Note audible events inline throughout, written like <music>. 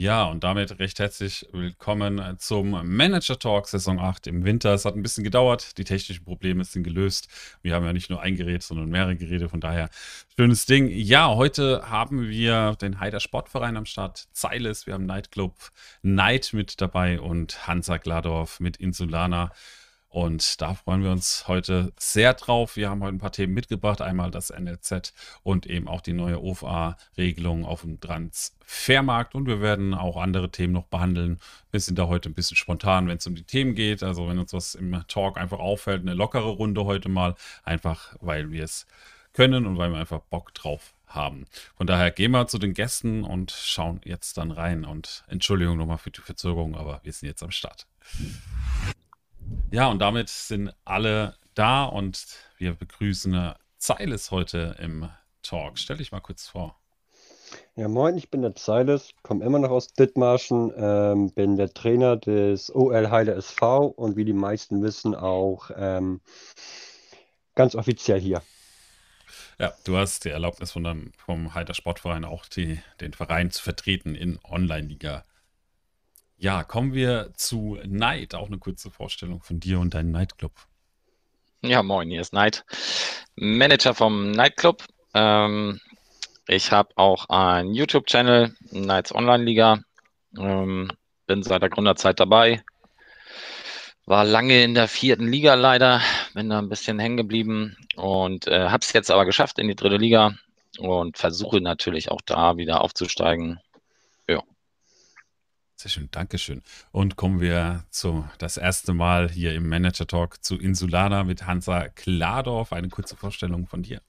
Ja, und damit recht herzlich willkommen zum Manager Talk Saison 8 im Winter. Es hat ein bisschen gedauert, die technischen Probleme sind gelöst. Wir haben ja nicht nur ein Gerät, sondern mehrere Geräte, von daher schönes Ding. Ja, heute haben wir den Heider Sportverein am Start, Zeiles, wir haben Nightclub Night mit dabei und Hansa Gladorf mit Insulana. Und da freuen wir uns heute sehr drauf. Wir haben heute ein paar Themen mitgebracht. Einmal das NLZ und eben auch die neue OFA-Regelung auf dem Transfermarkt. Und wir werden auch andere Themen noch behandeln. Wir sind da heute ein bisschen spontan, wenn es um die Themen geht. Also wenn uns was im Talk einfach auffällt, eine lockere Runde heute mal. Einfach, weil wir es können und weil wir einfach Bock drauf haben. Von daher gehen wir zu den Gästen und schauen jetzt dann rein. Und Entschuldigung nochmal für die Verzögerung, aber wir sind jetzt am Start. Ja, und damit sind alle da und wir begrüßen Zeiles heute im Talk. Stell dich mal kurz vor. Ja, moin, ich bin der Zeiles, komme immer noch aus Dithmarschen, ähm, bin der Trainer des OL Heiler SV und wie die meisten wissen auch ähm, ganz offiziell hier. Ja, du hast die Erlaubnis von dem, vom Heider Sportverein auch die, den Verein zu vertreten in Online-Liga ja, kommen wir zu Night. Auch eine kurze Vorstellung von dir und deinem Nightclub. Ja, moin, hier ist Night. Manager vom Nightclub. Ähm, ich habe auch einen YouTube-Channel, Nights Online Liga. Ähm, bin seit der Gründerzeit dabei. War lange in der vierten Liga leider, bin da ein bisschen hängen geblieben und äh, habe es jetzt aber geschafft in die dritte Liga und versuche natürlich auch da wieder aufzusteigen. Sehr schön, Dankeschön. Und kommen wir zu das erste Mal hier im Manager Talk zu Insulana mit Hansa Kladorf. Eine kurze Vorstellung von dir.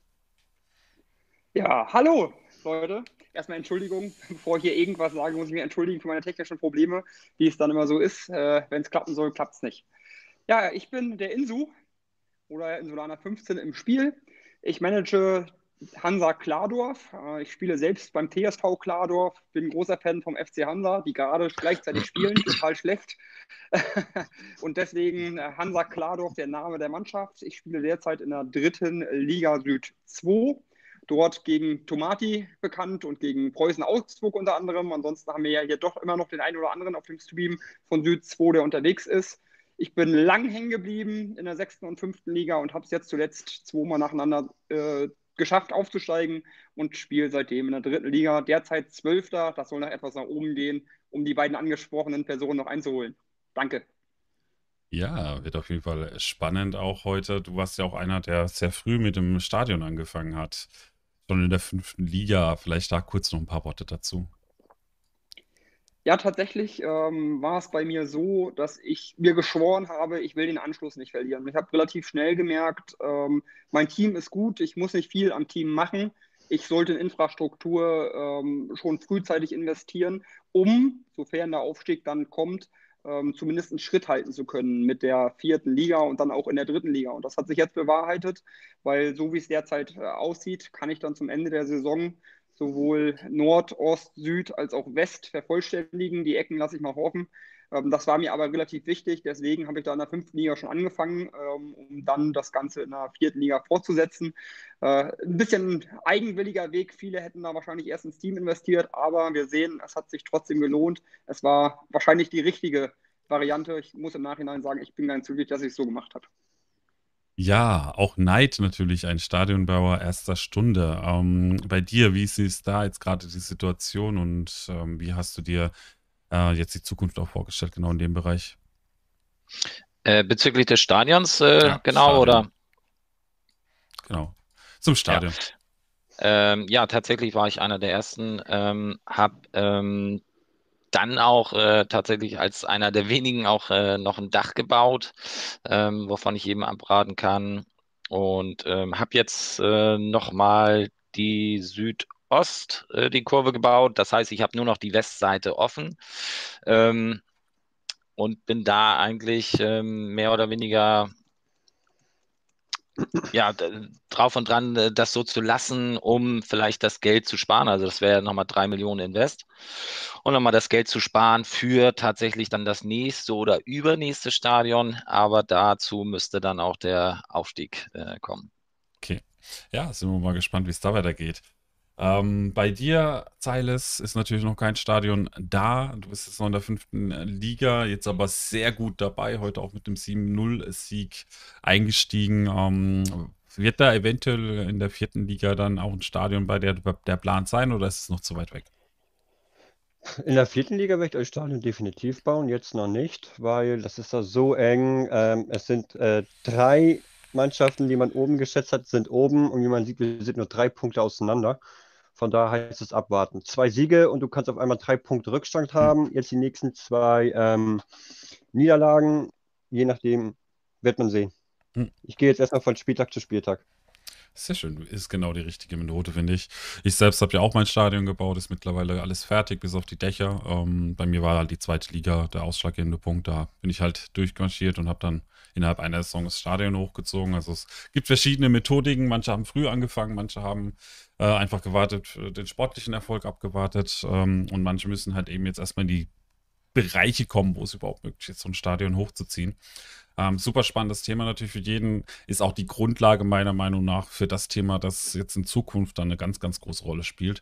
Ja, hallo Leute. Erstmal Entschuldigung, <laughs> bevor ich hier irgendwas sage, muss ich mich entschuldigen für meine technischen Probleme, wie es dann immer so ist. Äh, Wenn es klappen soll, klappt es nicht. Ja, ich bin der Insu oder Insulana 15 im Spiel. Ich manage Hansa Klardorf. Äh, ich spiele selbst beim TSV Klardorf, bin großer Fan vom FC Hansa, die gerade gleichzeitig spielen, <laughs> total schlecht. <laughs> Und deswegen äh, Hansa Klardorf, der Name der Mannschaft. Ich spiele derzeit in der dritten Liga Süd 2. Dort gegen Tomati bekannt und gegen Preußen Augsburg unter anderem. Ansonsten haben wir ja hier doch immer noch den einen oder anderen auf dem Stream von Süd 2, der unterwegs ist. Ich bin lang hängen geblieben in der sechsten und fünften Liga und habe es jetzt zuletzt zweimal nacheinander äh, geschafft aufzusteigen und spiele seitdem in der dritten Liga. Derzeit Zwölfter, das soll noch etwas nach oben gehen, um die beiden angesprochenen Personen noch einzuholen. Danke. Ja, wird auf jeden Fall spannend auch heute. Du warst ja auch einer, der sehr früh mit dem Stadion angefangen hat. Schon in der fünften Liga. Vielleicht da kurz noch ein paar Worte dazu. Ja, tatsächlich ähm, war es bei mir so, dass ich mir geschworen habe, ich will den Anschluss nicht verlieren. Ich habe relativ schnell gemerkt, ähm, mein Team ist gut, ich muss nicht viel am Team machen. Ich sollte in Infrastruktur ähm, schon frühzeitig investieren, um, sofern der Aufstieg dann kommt, ähm, zumindest einen Schritt halten zu können mit der vierten Liga und dann auch in der dritten Liga. Und das hat sich jetzt bewahrheitet, weil so wie es derzeit äh, aussieht, kann ich dann zum Ende der Saison sowohl Nord, Ost, Süd als auch West vervollständigen. Die Ecken lasse ich mal hoffen. Ähm, das war mir aber relativ wichtig, deswegen habe ich da in der fünften Liga schon angefangen, ähm, um dann das Ganze in der vierten Liga fortzusetzen. Äh, ein bisschen eigenwilliger Weg, viele hätten da wahrscheinlich erst ins Team investiert, aber wir sehen, es hat sich trotzdem gelohnt. Es war wahrscheinlich die richtige Variante. Ich muss im Nachhinein sagen, ich bin ganz glücklich, dass ich es so gemacht habe. Ja, auch Neid natürlich, ein Stadionbauer erster Stunde. Ähm, bei dir, wie du da jetzt gerade die Situation und ähm, wie hast du dir äh, jetzt die Zukunft auch vorgestellt, genau in dem Bereich? Äh, bezüglich des Stadions, äh, ja, genau, Stadion. oder? Genau, zum Stadion. Ja. Ähm, ja. tatsächlich war ich einer der ersten, ähm, habe ähm, dann auch äh, tatsächlich als einer der wenigen auch äh, noch ein Dach gebaut, ähm, wovon ich jedem abraten kann. Und ähm, habe jetzt äh, nochmal die Südost, äh, die Kurve gebaut. Das heißt, ich habe nur noch die Westseite offen. Ähm, und bin da eigentlich ähm, mehr oder weniger ja, drauf und dran, äh, das so zu lassen, um vielleicht das Geld zu sparen. Also das wäre nochmal drei Millionen Invest. Und nochmal das Geld zu sparen für tatsächlich dann das nächste oder übernächste Stadion. Aber dazu müsste dann auch der Aufstieg äh, kommen. Okay. Ja, sind wir mal gespannt, wie es da weitergeht. Ähm, bei dir, Zeiles, ist natürlich noch kein Stadion da. Du bist jetzt noch in der fünften Liga, jetzt aber sehr gut dabei, heute auch mit dem 7-0-Sieg eingestiegen. Ähm, wird da eventuell in der vierten Liga dann auch ein Stadion bei der der Plan sein oder ist es noch zu weit weg? In der vierten Liga werde ich das Stadion definitiv bauen, jetzt noch nicht, weil das ist da so eng. Ähm, es sind äh, drei Mannschaften, die man oben geschätzt hat, sind oben und wie man sieht, wir sind nur drei Punkte auseinander. Von daher heißt es abwarten. Zwei Siege und du kannst auf einmal drei Punkte Rückstand hm. haben. Jetzt die nächsten zwei ähm, Niederlagen, je nachdem, wird man sehen. Hm. Ich gehe jetzt erstmal von Spieltag zu Spieltag. Sehr schön, ist genau die richtige Methode, finde ich. Ich selbst habe ja auch mein Stadion gebaut, ist mittlerweile alles fertig, bis auf die Dächer. Ähm, bei mir war halt die zweite Liga der ausschlaggebende Punkt. Da bin ich halt durchmarschiert und habe dann innerhalb einer Saison das Stadion hochgezogen. Also es gibt verschiedene Methodiken. Manche haben früh angefangen, manche haben äh, einfach gewartet, den sportlichen Erfolg abgewartet ähm, und manche müssen halt eben jetzt erstmal in die Bereiche kommen, wo es überhaupt möglich ist, so ein Stadion hochzuziehen. Ähm, super spannendes Thema natürlich für jeden. Ist auch die Grundlage meiner Meinung nach für das Thema, das jetzt in Zukunft dann eine ganz, ganz große Rolle spielt.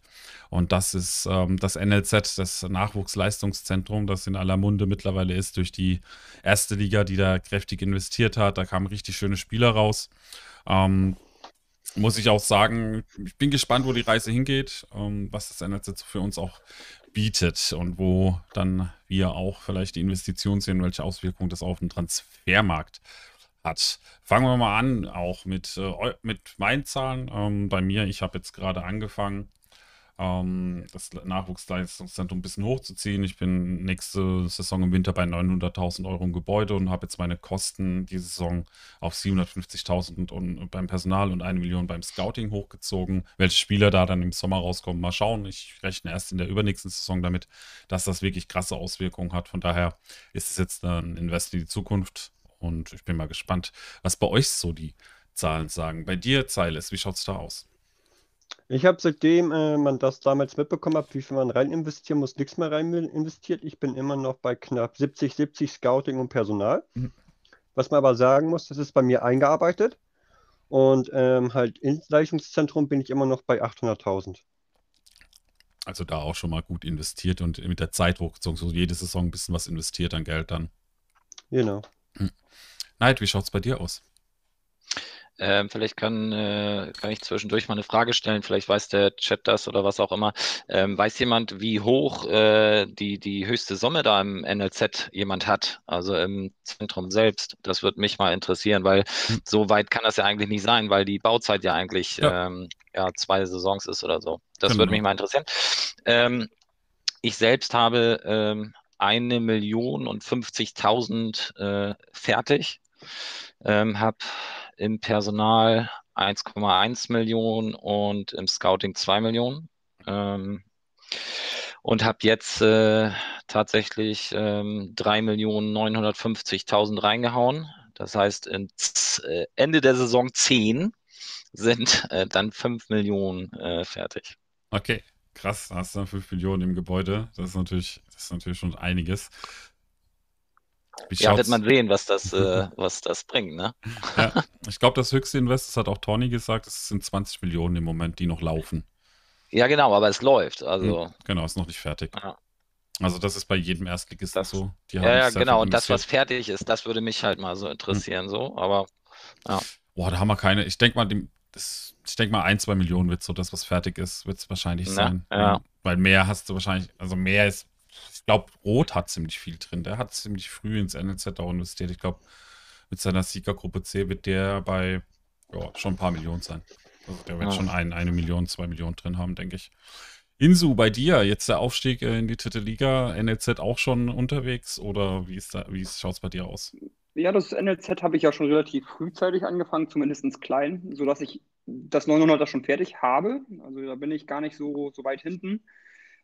Und das ist ähm, das NLZ, das Nachwuchsleistungszentrum, das in aller Munde mittlerweile ist durch die erste Liga, die da kräftig investiert hat. Da kamen richtig schöne Spieler raus. Ähm, muss ich auch sagen, ich bin gespannt, wo die Reise hingeht, ähm, was das NLZ für uns auch bietet und wo dann wir auch vielleicht die Investition sehen, welche Auswirkungen das auf den Transfermarkt hat. Fangen wir mal an, auch mit, äh, mit meinen Zahlen. Ähm, bei mir, ich habe jetzt gerade angefangen ähm, das Nachwuchsleistungszentrum ein bisschen hochzuziehen. Ich bin nächste Saison im Winter bei 900.000 Euro im Gebäude und habe jetzt meine Kosten diese Saison auf 750.000 beim Personal und eine Million beim Scouting hochgezogen. Welche Spieler da dann im Sommer rauskommen, mal schauen. Ich rechne erst in der übernächsten Saison damit, dass das wirklich krasse Auswirkungen hat. Von daher ist es jetzt ein Invest in die Zukunft und ich bin mal gespannt, was bei euch so die Zahlen sagen. Bei dir, Zeiles, wie schaut es da aus? Ich habe seitdem äh, man das damals mitbekommen hat, wie viel man rein investieren muss, nichts mehr rein investiert. Ich bin immer noch bei knapp 70, 70 Scouting und Personal. Mhm. Was man aber sagen muss, das ist bei mir eingearbeitet. Und ähm, halt ins Leistungszentrum bin ich immer noch bei 800.000. Also da auch schon mal gut investiert und mit der Zeit hochgezogen, so jede Saison ein bisschen was investiert an Geld dann. Genau. Hm. Neid, wie schaut es bei dir aus? Ähm, vielleicht kann, äh, kann ich zwischendurch mal eine Frage stellen. Vielleicht weiß der Chat das oder was auch immer. Ähm, weiß jemand, wie hoch äh, die, die höchste Summe da im NLZ jemand hat? Also im Zentrum selbst. Das würde mich mal interessieren, weil hm. so weit kann das ja eigentlich nicht sein, weil die Bauzeit ja eigentlich ja, ähm, ja zwei Saisons ist oder so. Das genau. würde mich mal interessieren. Ähm, ich selbst habe ähm, eine Million und 50.000 äh, fertig. Ähm, habe im Personal 1,1 Millionen und im Scouting 2 Millionen. Ähm, und habe jetzt äh, tatsächlich ähm, 3.950.000 reingehauen. Das heißt, äh, Ende der Saison 10 sind äh, dann 5 Millionen äh, fertig. Okay, krass, hast du dann 5 Millionen im Gebäude. Das ist natürlich, das ist natürlich schon einiges. Wie ja, wird man sehen, was das, <laughs> äh, was das bringt, ne? Ja, <laughs> ich glaube, das höchste Invest, das hat auch Tony gesagt, es sind 20 Millionen im Moment, die noch laufen. Ja, genau, aber es läuft. Also. Hm, genau, ist noch nicht fertig. Ja. Also das ist bei jedem Erstligisten das, so. ja, ja, genau. Und das, was fertig ist, das würde mich halt mal so interessieren, hm. so. Aber ja. Boah, da haben wir keine. Ich denke mal, das, ich denke mal, ein, zwei Millionen wird so das, was fertig ist, wird es wahrscheinlich ne? sein. Ja. Weil mehr hast du wahrscheinlich, also mehr ist glaube, Rot hat ziemlich viel drin. Der hat ziemlich früh ins NLZ auch investiert. Ich glaube, mit seiner Siegergruppe C wird der bei ja, schon ein paar Millionen sein. Also der wird ja. schon ein, eine Million, zwei Millionen drin haben, denke ich. Insu, bei dir jetzt der Aufstieg in die dritte Liga, NLZ auch schon unterwegs oder wie, wie schaut es bei dir aus? Ja, das NLZ habe ich ja schon relativ frühzeitig angefangen, zumindest klein, sodass ich das 900er schon fertig habe. Also da bin ich gar nicht so, so weit hinten.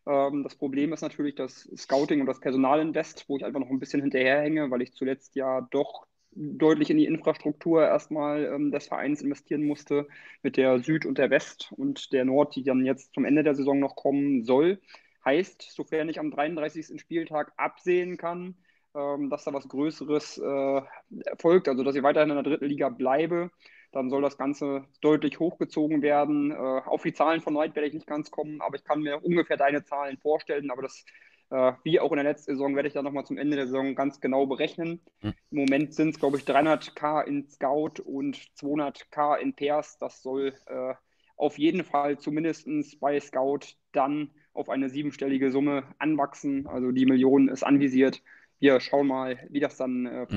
Ähm, das Problem ist natürlich das Scouting und das Personalinvest, wo ich einfach noch ein bisschen hinterherhänge, weil ich zuletzt ja doch deutlich in die Infrastruktur erstmal ähm, des Vereins investieren musste, mit der Süd und der West und der Nord, die dann jetzt zum Ende der Saison noch kommen soll. Heißt, sofern ich am 33. Spieltag absehen kann, ähm, dass da was Größeres äh, erfolgt, also dass ich weiterhin in der dritten Liga bleibe. Dann soll das Ganze deutlich hochgezogen werden. Äh, auf die Zahlen von Neid werde ich nicht ganz kommen, aber ich kann mir ungefähr deine Zahlen vorstellen. Aber das, äh, wie auch in der letzten Saison, werde ich dann nochmal zum Ende der Saison ganz genau berechnen. Mhm. Im Moment sind es, glaube ich, 300k in Scout und 200k in Pairs. Das soll äh, auf jeden Fall zumindest bei Scout dann auf eine siebenstellige Summe anwachsen. Also die Million ist anvisiert. Wir schauen mal, wie das dann äh, hm.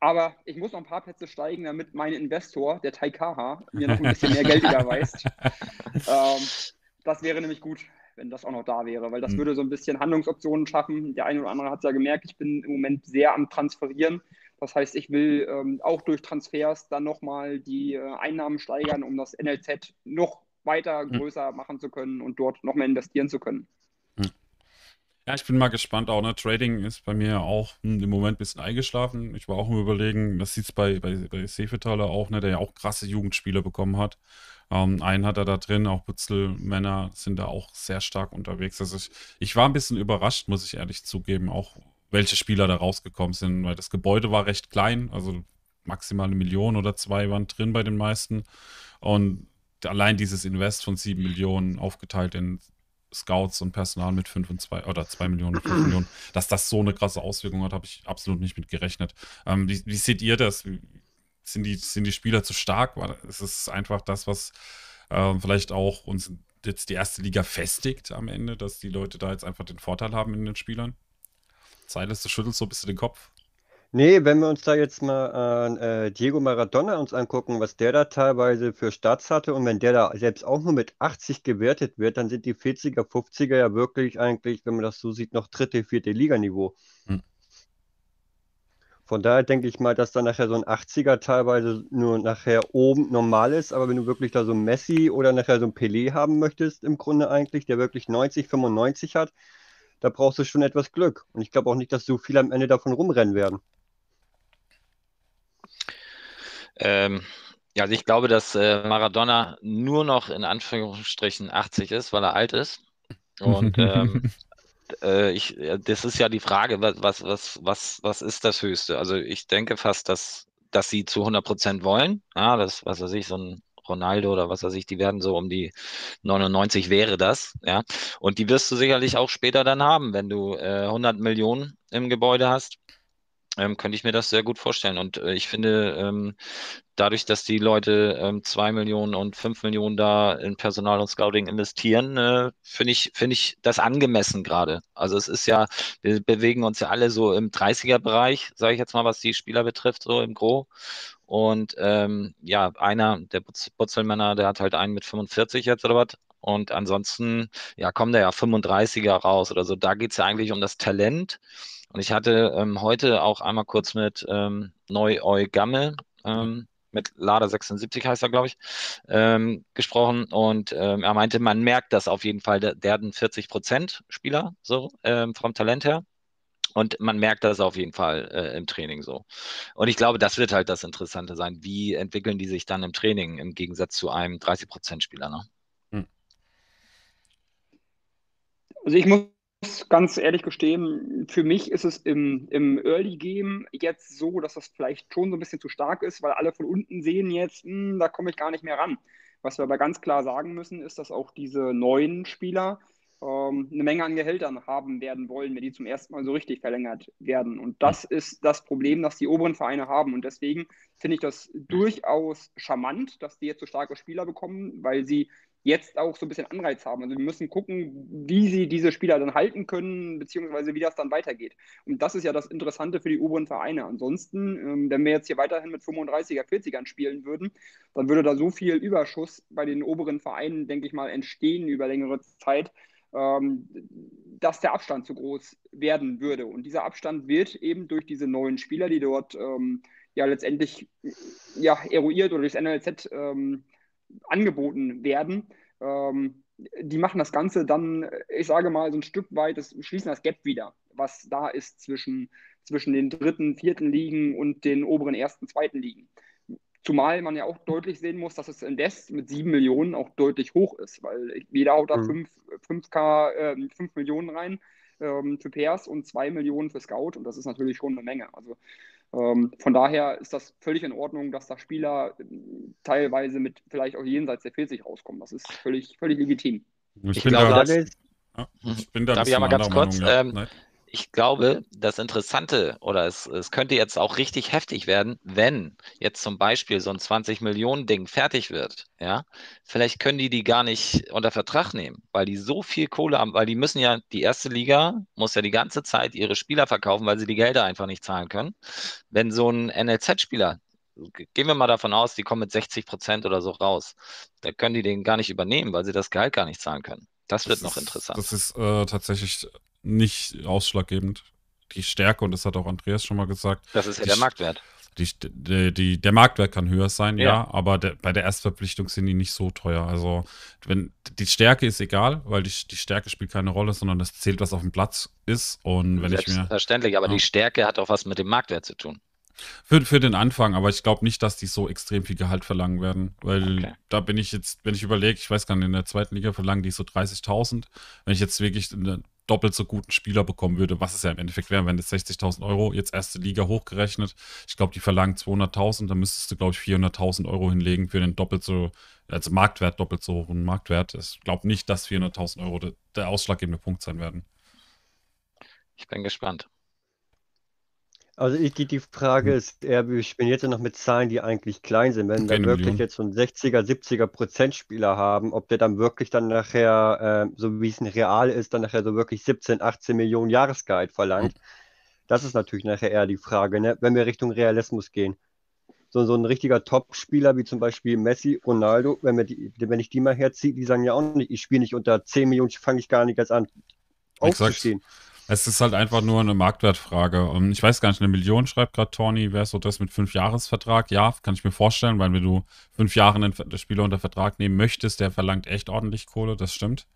Aber ich muss noch ein paar Plätze steigen, damit mein Investor, der Taikaha, mir noch ein bisschen mehr Geld überweist. <laughs> ähm, das wäre nämlich gut, wenn das auch noch da wäre, weil das mhm. würde so ein bisschen Handlungsoptionen schaffen. Der eine oder andere hat es ja gemerkt, ich bin im Moment sehr am Transferieren. Das heißt, ich will ähm, auch durch Transfers dann nochmal die äh, Einnahmen steigern, um das NLZ noch weiter mhm. größer machen zu können und dort noch mehr investieren zu können. Ja, ich bin mal gespannt auch, ne? Trading ist bei mir auch hm, im Moment ein bisschen eingeschlafen. Ich war auch im Überlegen, das sieht es bei, bei, bei Sefetaler auch, ne, der ja auch krasse Jugendspieler bekommen hat. Ähm, einen hat er da drin, auch Butzelmänner sind da auch sehr stark unterwegs. Also ich, ich war ein bisschen überrascht, muss ich ehrlich zugeben, auch welche Spieler da rausgekommen sind, weil das Gebäude war recht klein, also maximal eine Million oder zwei waren drin bei den meisten. Und allein dieses Invest von sieben Millionen aufgeteilt in Scouts und Personal mit 5 und 2 oder 2 Millionen und 5 <clears throat> Millionen, dass das so eine krasse Auswirkung hat, habe ich absolut nicht mit gerechnet. Ähm, wie, wie, seht ihr das? Sind die, sind die Spieler zu stark? Ist es einfach das, was ähm, vielleicht auch uns jetzt die erste Liga festigt am Ende, dass die Leute da jetzt einfach den Vorteil haben in den Spielern? Silas, du schüttelst so ein bisschen den Kopf. Nee, wenn wir uns da jetzt mal an äh, Diego Maradona uns angucken, was der da teilweise für Starts hatte und wenn der da selbst auch nur mit 80 gewertet wird, dann sind die 40er, 50er ja wirklich eigentlich, wenn man das so sieht, noch dritte, vierte Liganiveau. Hm. Von daher denke ich mal, dass da nachher so ein 80er teilweise nur nachher oben normal ist, aber wenn du wirklich da so ein Messi oder nachher so ein Pelé haben möchtest, im Grunde eigentlich, der wirklich 90, 95 hat, da brauchst du schon etwas Glück. Und ich glaube auch nicht, dass so viele am Ende davon rumrennen werden. Ähm, ja, also ich glaube, dass äh, Maradona nur noch in Anführungsstrichen 80 ist, weil er alt ist. Und ähm, <laughs> äh, ich, das ist ja die Frage, was, was, was, was ist das Höchste? Also ich denke fast, dass, dass sie zu 100 Prozent wollen. Ja, das, was weiß ich, so ein Ronaldo oder was weiß ich, die werden so um die 99 wäre das, ja. Und die wirst du sicherlich auch später dann haben, wenn du äh, 100 Millionen im Gebäude hast ähm, könnte ich mir das sehr gut vorstellen. Und äh, ich finde, ähm, dadurch, dass die Leute ähm, zwei Millionen und fünf Millionen da in Personal und Scouting investieren, äh, finde ich, finde ich das angemessen gerade. Also es ist ja, wir bewegen uns ja alle so im 30er-Bereich, sage ich jetzt mal, was die Spieler betrifft, so im Gro. Und ähm, ja, einer, der Butzelmänner, der hat halt einen mit 45 jetzt oder was. Und ansonsten, ja, kommen da ja 35er raus oder so. Da geht es ja eigentlich um das Talent. Und ich hatte ähm, heute auch einmal kurz mit ähm, Neu-Eu Gamme, ähm, mit Lada 76 heißt er, glaube ich, ähm, gesprochen. Und ähm, er meinte, man merkt das auf jeden Fall. Der, der hat einen 40%-Spieler, so ähm, vom Talent her. Und man merkt das auf jeden Fall äh, im Training so. Und ich glaube, das wird halt das Interessante sein. Wie entwickeln die sich dann im Training im Gegensatz zu einem 30%-Spieler? Ne? Hm. Also ich muss ganz ehrlich gestehen, für mich ist es im, im Early Game jetzt so, dass das vielleicht schon so ein bisschen zu stark ist, weil alle von unten sehen jetzt, mh, hm, da komme ich gar nicht mehr ran. Was wir aber ganz klar sagen müssen, ist, dass auch diese neuen Spieler ähm, eine Menge an Gehältern haben werden wollen, wenn die zum ersten Mal so richtig verlängert werden. Und das ist das Problem, das die oberen Vereine haben. Und deswegen finde ich das durchaus charmant, dass die jetzt so starke Spieler bekommen, weil sie jetzt auch so ein bisschen Anreiz haben. Also wir müssen gucken, wie sie diese Spieler dann halten können, beziehungsweise wie das dann weitergeht. Und das ist ja das Interessante für die oberen Vereine. Ansonsten, ähm, wenn wir jetzt hier weiterhin mit 35er, 40ern spielen würden, dann würde da so viel Überschuss bei den oberen Vereinen, denke ich mal, entstehen über längere Zeit, ähm, dass der Abstand zu groß werden würde. Und dieser Abstand wird eben durch diese neuen Spieler, die dort ähm, ja letztendlich ja, eruiert oder durchs NLZ ähm, angeboten werden, ähm, die machen das Ganze dann, ich sage mal, so ein Stück weit, das schließen das Gap wieder, was da ist zwischen, zwischen den dritten, vierten Ligen und den oberen ersten, zweiten Ligen. Zumal man ja auch deutlich sehen muss, dass das Invest mit 7 Millionen auch deutlich hoch ist, weil jeder haut da 5, mhm. 5K, äh, 5 Millionen rein. ähm, für Pairs und 2 Millionen für Scout und das ist natürlich schon eine Menge. Also von daher ist das völlig in Ordnung, dass da Spieler äh, teilweise mit vielleicht auch jenseits der 40 rauskommen. Das ist völlig, völlig legitim. Ich, Ich bin glaube, da, das- ja, ich bin da Darf ich einmal ganz kurz, Meinung, ja. ähm. Ich glaube, das Interessante oder es, es könnte jetzt auch richtig heftig werden, wenn jetzt zum Beispiel so ein 20-Millionen-Ding fertig wird, ja, vielleicht können die die gar nicht unter Vertrag nehmen, weil die so viel Kohle haben, weil die müssen ja, die erste Liga muss ja die ganze Zeit ihre Spieler verkaufen, weil sie die Gelder einfach nicht zahlen können. Wenn so ein NLZ-Spieler, ge- gehen wir mal davon aus, die kommen mit 60 Prozent oder so raus, da können die den gar nicht übernehmen, weil sie das Gehalt gar nicht zahlen können. Das wird Das noch ist- interessant. Das ist äh, tatsächlich nicht ausschlaggebend. Die Stärke, und das hat auch Andreas schon mal gesagt, Das ist ja der Marktwert. die, die, die, der Marktwert kann höher sein, ja, Ja. aber der, bei der Erstverpflichtung sind die nicht so teuer. Also, wenn die Stärke ist egal, weil die, die Stärke spielt keine Rolle, sondern das zählt, was auf dem Platz ist. Und wenn ich mir. Selbstverständlich, aber Ja. die Stärke hat auch was mit dem Marktwert zu tun. Für, für den Anfang, aber ich glaube nicht, dass die so extrem viel Gehalt verlangen werden, weil Okay. da bin ich jetzt, wenn ich überlege, ich weiß gar nicht, in der zweiten Liga verlangen die so 30.000. Wenn ich jetzt wirklich einen doppelt so guten Spieler bekommen würde, was es ja im Endeffekt wäre, wenn das 60.000 Euro jetzt erste Liga hochgerechnet, ich glaube, die verlangen 200.000, dann müsstest du, glaube ich, 400.000 Euro hinlegen für den doppelt so, also Marktwert, doppelt so hohen Marktwert. Ich glaube nicht, dass 400.000 Euro der, der ausschlaggebende Punkt sein werden. Ich bin gespannt. Also ich, die, die Frage Hm. ist eher, wir spielen jetzt noch mit Zahlen, die eigentlich klein sind. Wenn wir Keine wirklich Million. jetzt so einen 60er, 70er Prozent Spieler haben, ob der dann wirklich dann nachher, äh, so wie es ein Real ist, dann nachher so wirklich 17, 18 Millionen Jahresgehalt verlangt. Das ist natürlich nachher eher die Frage, ne? Wenn wir Richtung Realismus gehen. So, so ein richtiger Top-Spieler wie zum Beispiel Messi, Ronaldo, wenn, wir die, wenn ich die mal herziehe, die sagen ja auch nicht, ich spiele nicht unter 10 Millionen, fange ich gar nicht erst an Exakt. Es ist halt einfach nur eine Marktwertfrage. Und ich weiß gar nicht, eine Million schreibt gerade Tony, wäre so das mit fünf Jahresvertrag. Ja, kann ich mir vorstellen, weil wenn du fünf Jahre einen Spieler unter Vertrag nehmen möchtest, der verlangt echt ordentlich Kohle, das stimmt.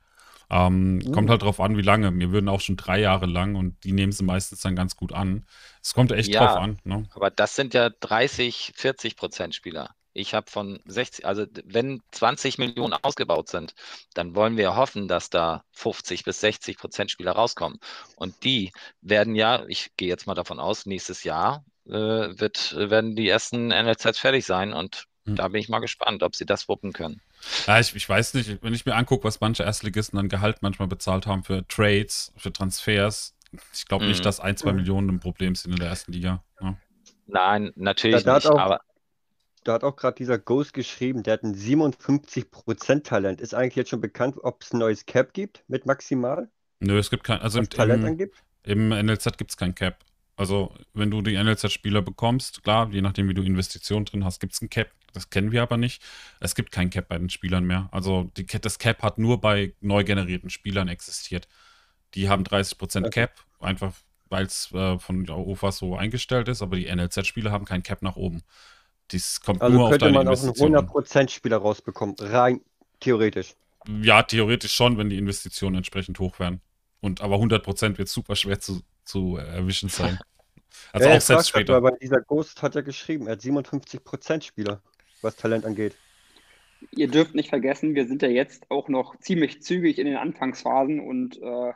Ähm, Uh. Kommt halt drauf an, wie lange. Wir würden auch schon drei Jahre lang und die nehmen sie meistens dann ganz gut an. Es kommt echt Ja. drauf an. Ne? Aber das sind ja 30, 40 Prozent Spieler. Ich habe von 60, also wenn 20 Millionen ausgebaut sind, dann wollen wir hoffen, dass da 50 bis 60 Prozent Spieler rauskommen. Und die werden ja, ich gehe jetzt mal davon aus, nächstes Jahr äh, wird, werden die ersten NLZs fertig sein und Hm. da bin ich mal gespannt, ob sie das wuppen können. Ja, ich, ich weiß nicht, wenn ich mir angucke, was manche Erstligisten an Gehalt manchmal bezahlt haben für Trades, für Transfers, ich glaube nicht, dass ein, zwei Mhm. Millionen ein Problem sind in der ersten Liga. Ja. Nein, natürlich Da- da nicht, auch- aber Da hat auch gerade dieser Ghost geschrieben, der hat ein 57% Talent. Ist eigentlich jetzt schon bekannt, ob es ein neues Cap gibt mit maximal, Nö, es gibt kein, also im, Talent im, angibt? Im NLZ gibt es kein Cap. Also, wenn du die NLZ-Spieler bekommst, klar, je nachdem, wie du Investitionen drin hast, gibt es ein Cap. Das kennen wir aber nicht. Es gibt kein Cap bei den Spielern mehr. Also, die, das Cap hat nur bei neu generierten Spielern existiert. Die haben 30% Okay. Cap, einfach weil es äh, von der UFA so eingestellt ist, aber die NLZ-Spieler haben kein Cap nach oben. Dies kommt Also nur auf könnte deine man auch einen Investitionen. an. 100% Spieler rausbekommen, rein theoretisch. Ja, theoretisch schon, wenn die Investitionen entsprechend hoch wären. Und aber 100% wird super schwer zu, zu erwischen sein. <laughs> Also Ja, auch er selbst später. weil dieser Ghost hat ja geschrieben, er hat 57% Spieler, was Talent angeht. Ihr dürft nicht vergessen, wir sind ja jetzt auch noch ziemlich zügig in den Anfangsphasen und äh,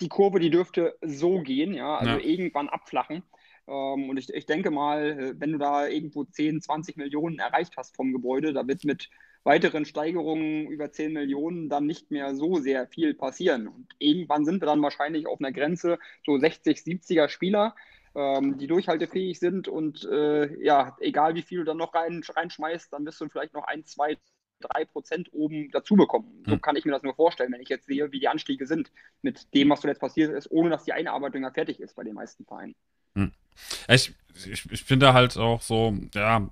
die Kurve, die dürfte so gehen, ja, also Ja. irgendwann abflachen. Ähm, und ich, ich denke mal, äh, wenn du da irgendwo 10, 20 Millionen erreicht hast vom Gebäude, da wird mit weiteren Steigerungen über 10 Millionen dann nicht mehr so sehr viel passieren. Und irgendwann sind wir dann wahrscheinlich auf einer Grenze, so 60, 70er Spieler, ähm, die durchhaltefähig sind und äh, ja, egal wie viel du dann noch rein, reinschmeißt, dann wirst du vielleicht noch ein, zwei, drei Prozent oben dazu bekommen. So Hm. kann ich mir das nur vorstellen, wenn ich jetzt sehe, wie die Anstiege sind mit dem, was zuletzt passiert ist, ohne dass die Einarbeitung ja fertig ist bei den meisten Vereinen. Ich, ich, ich finde halt auch so, ja,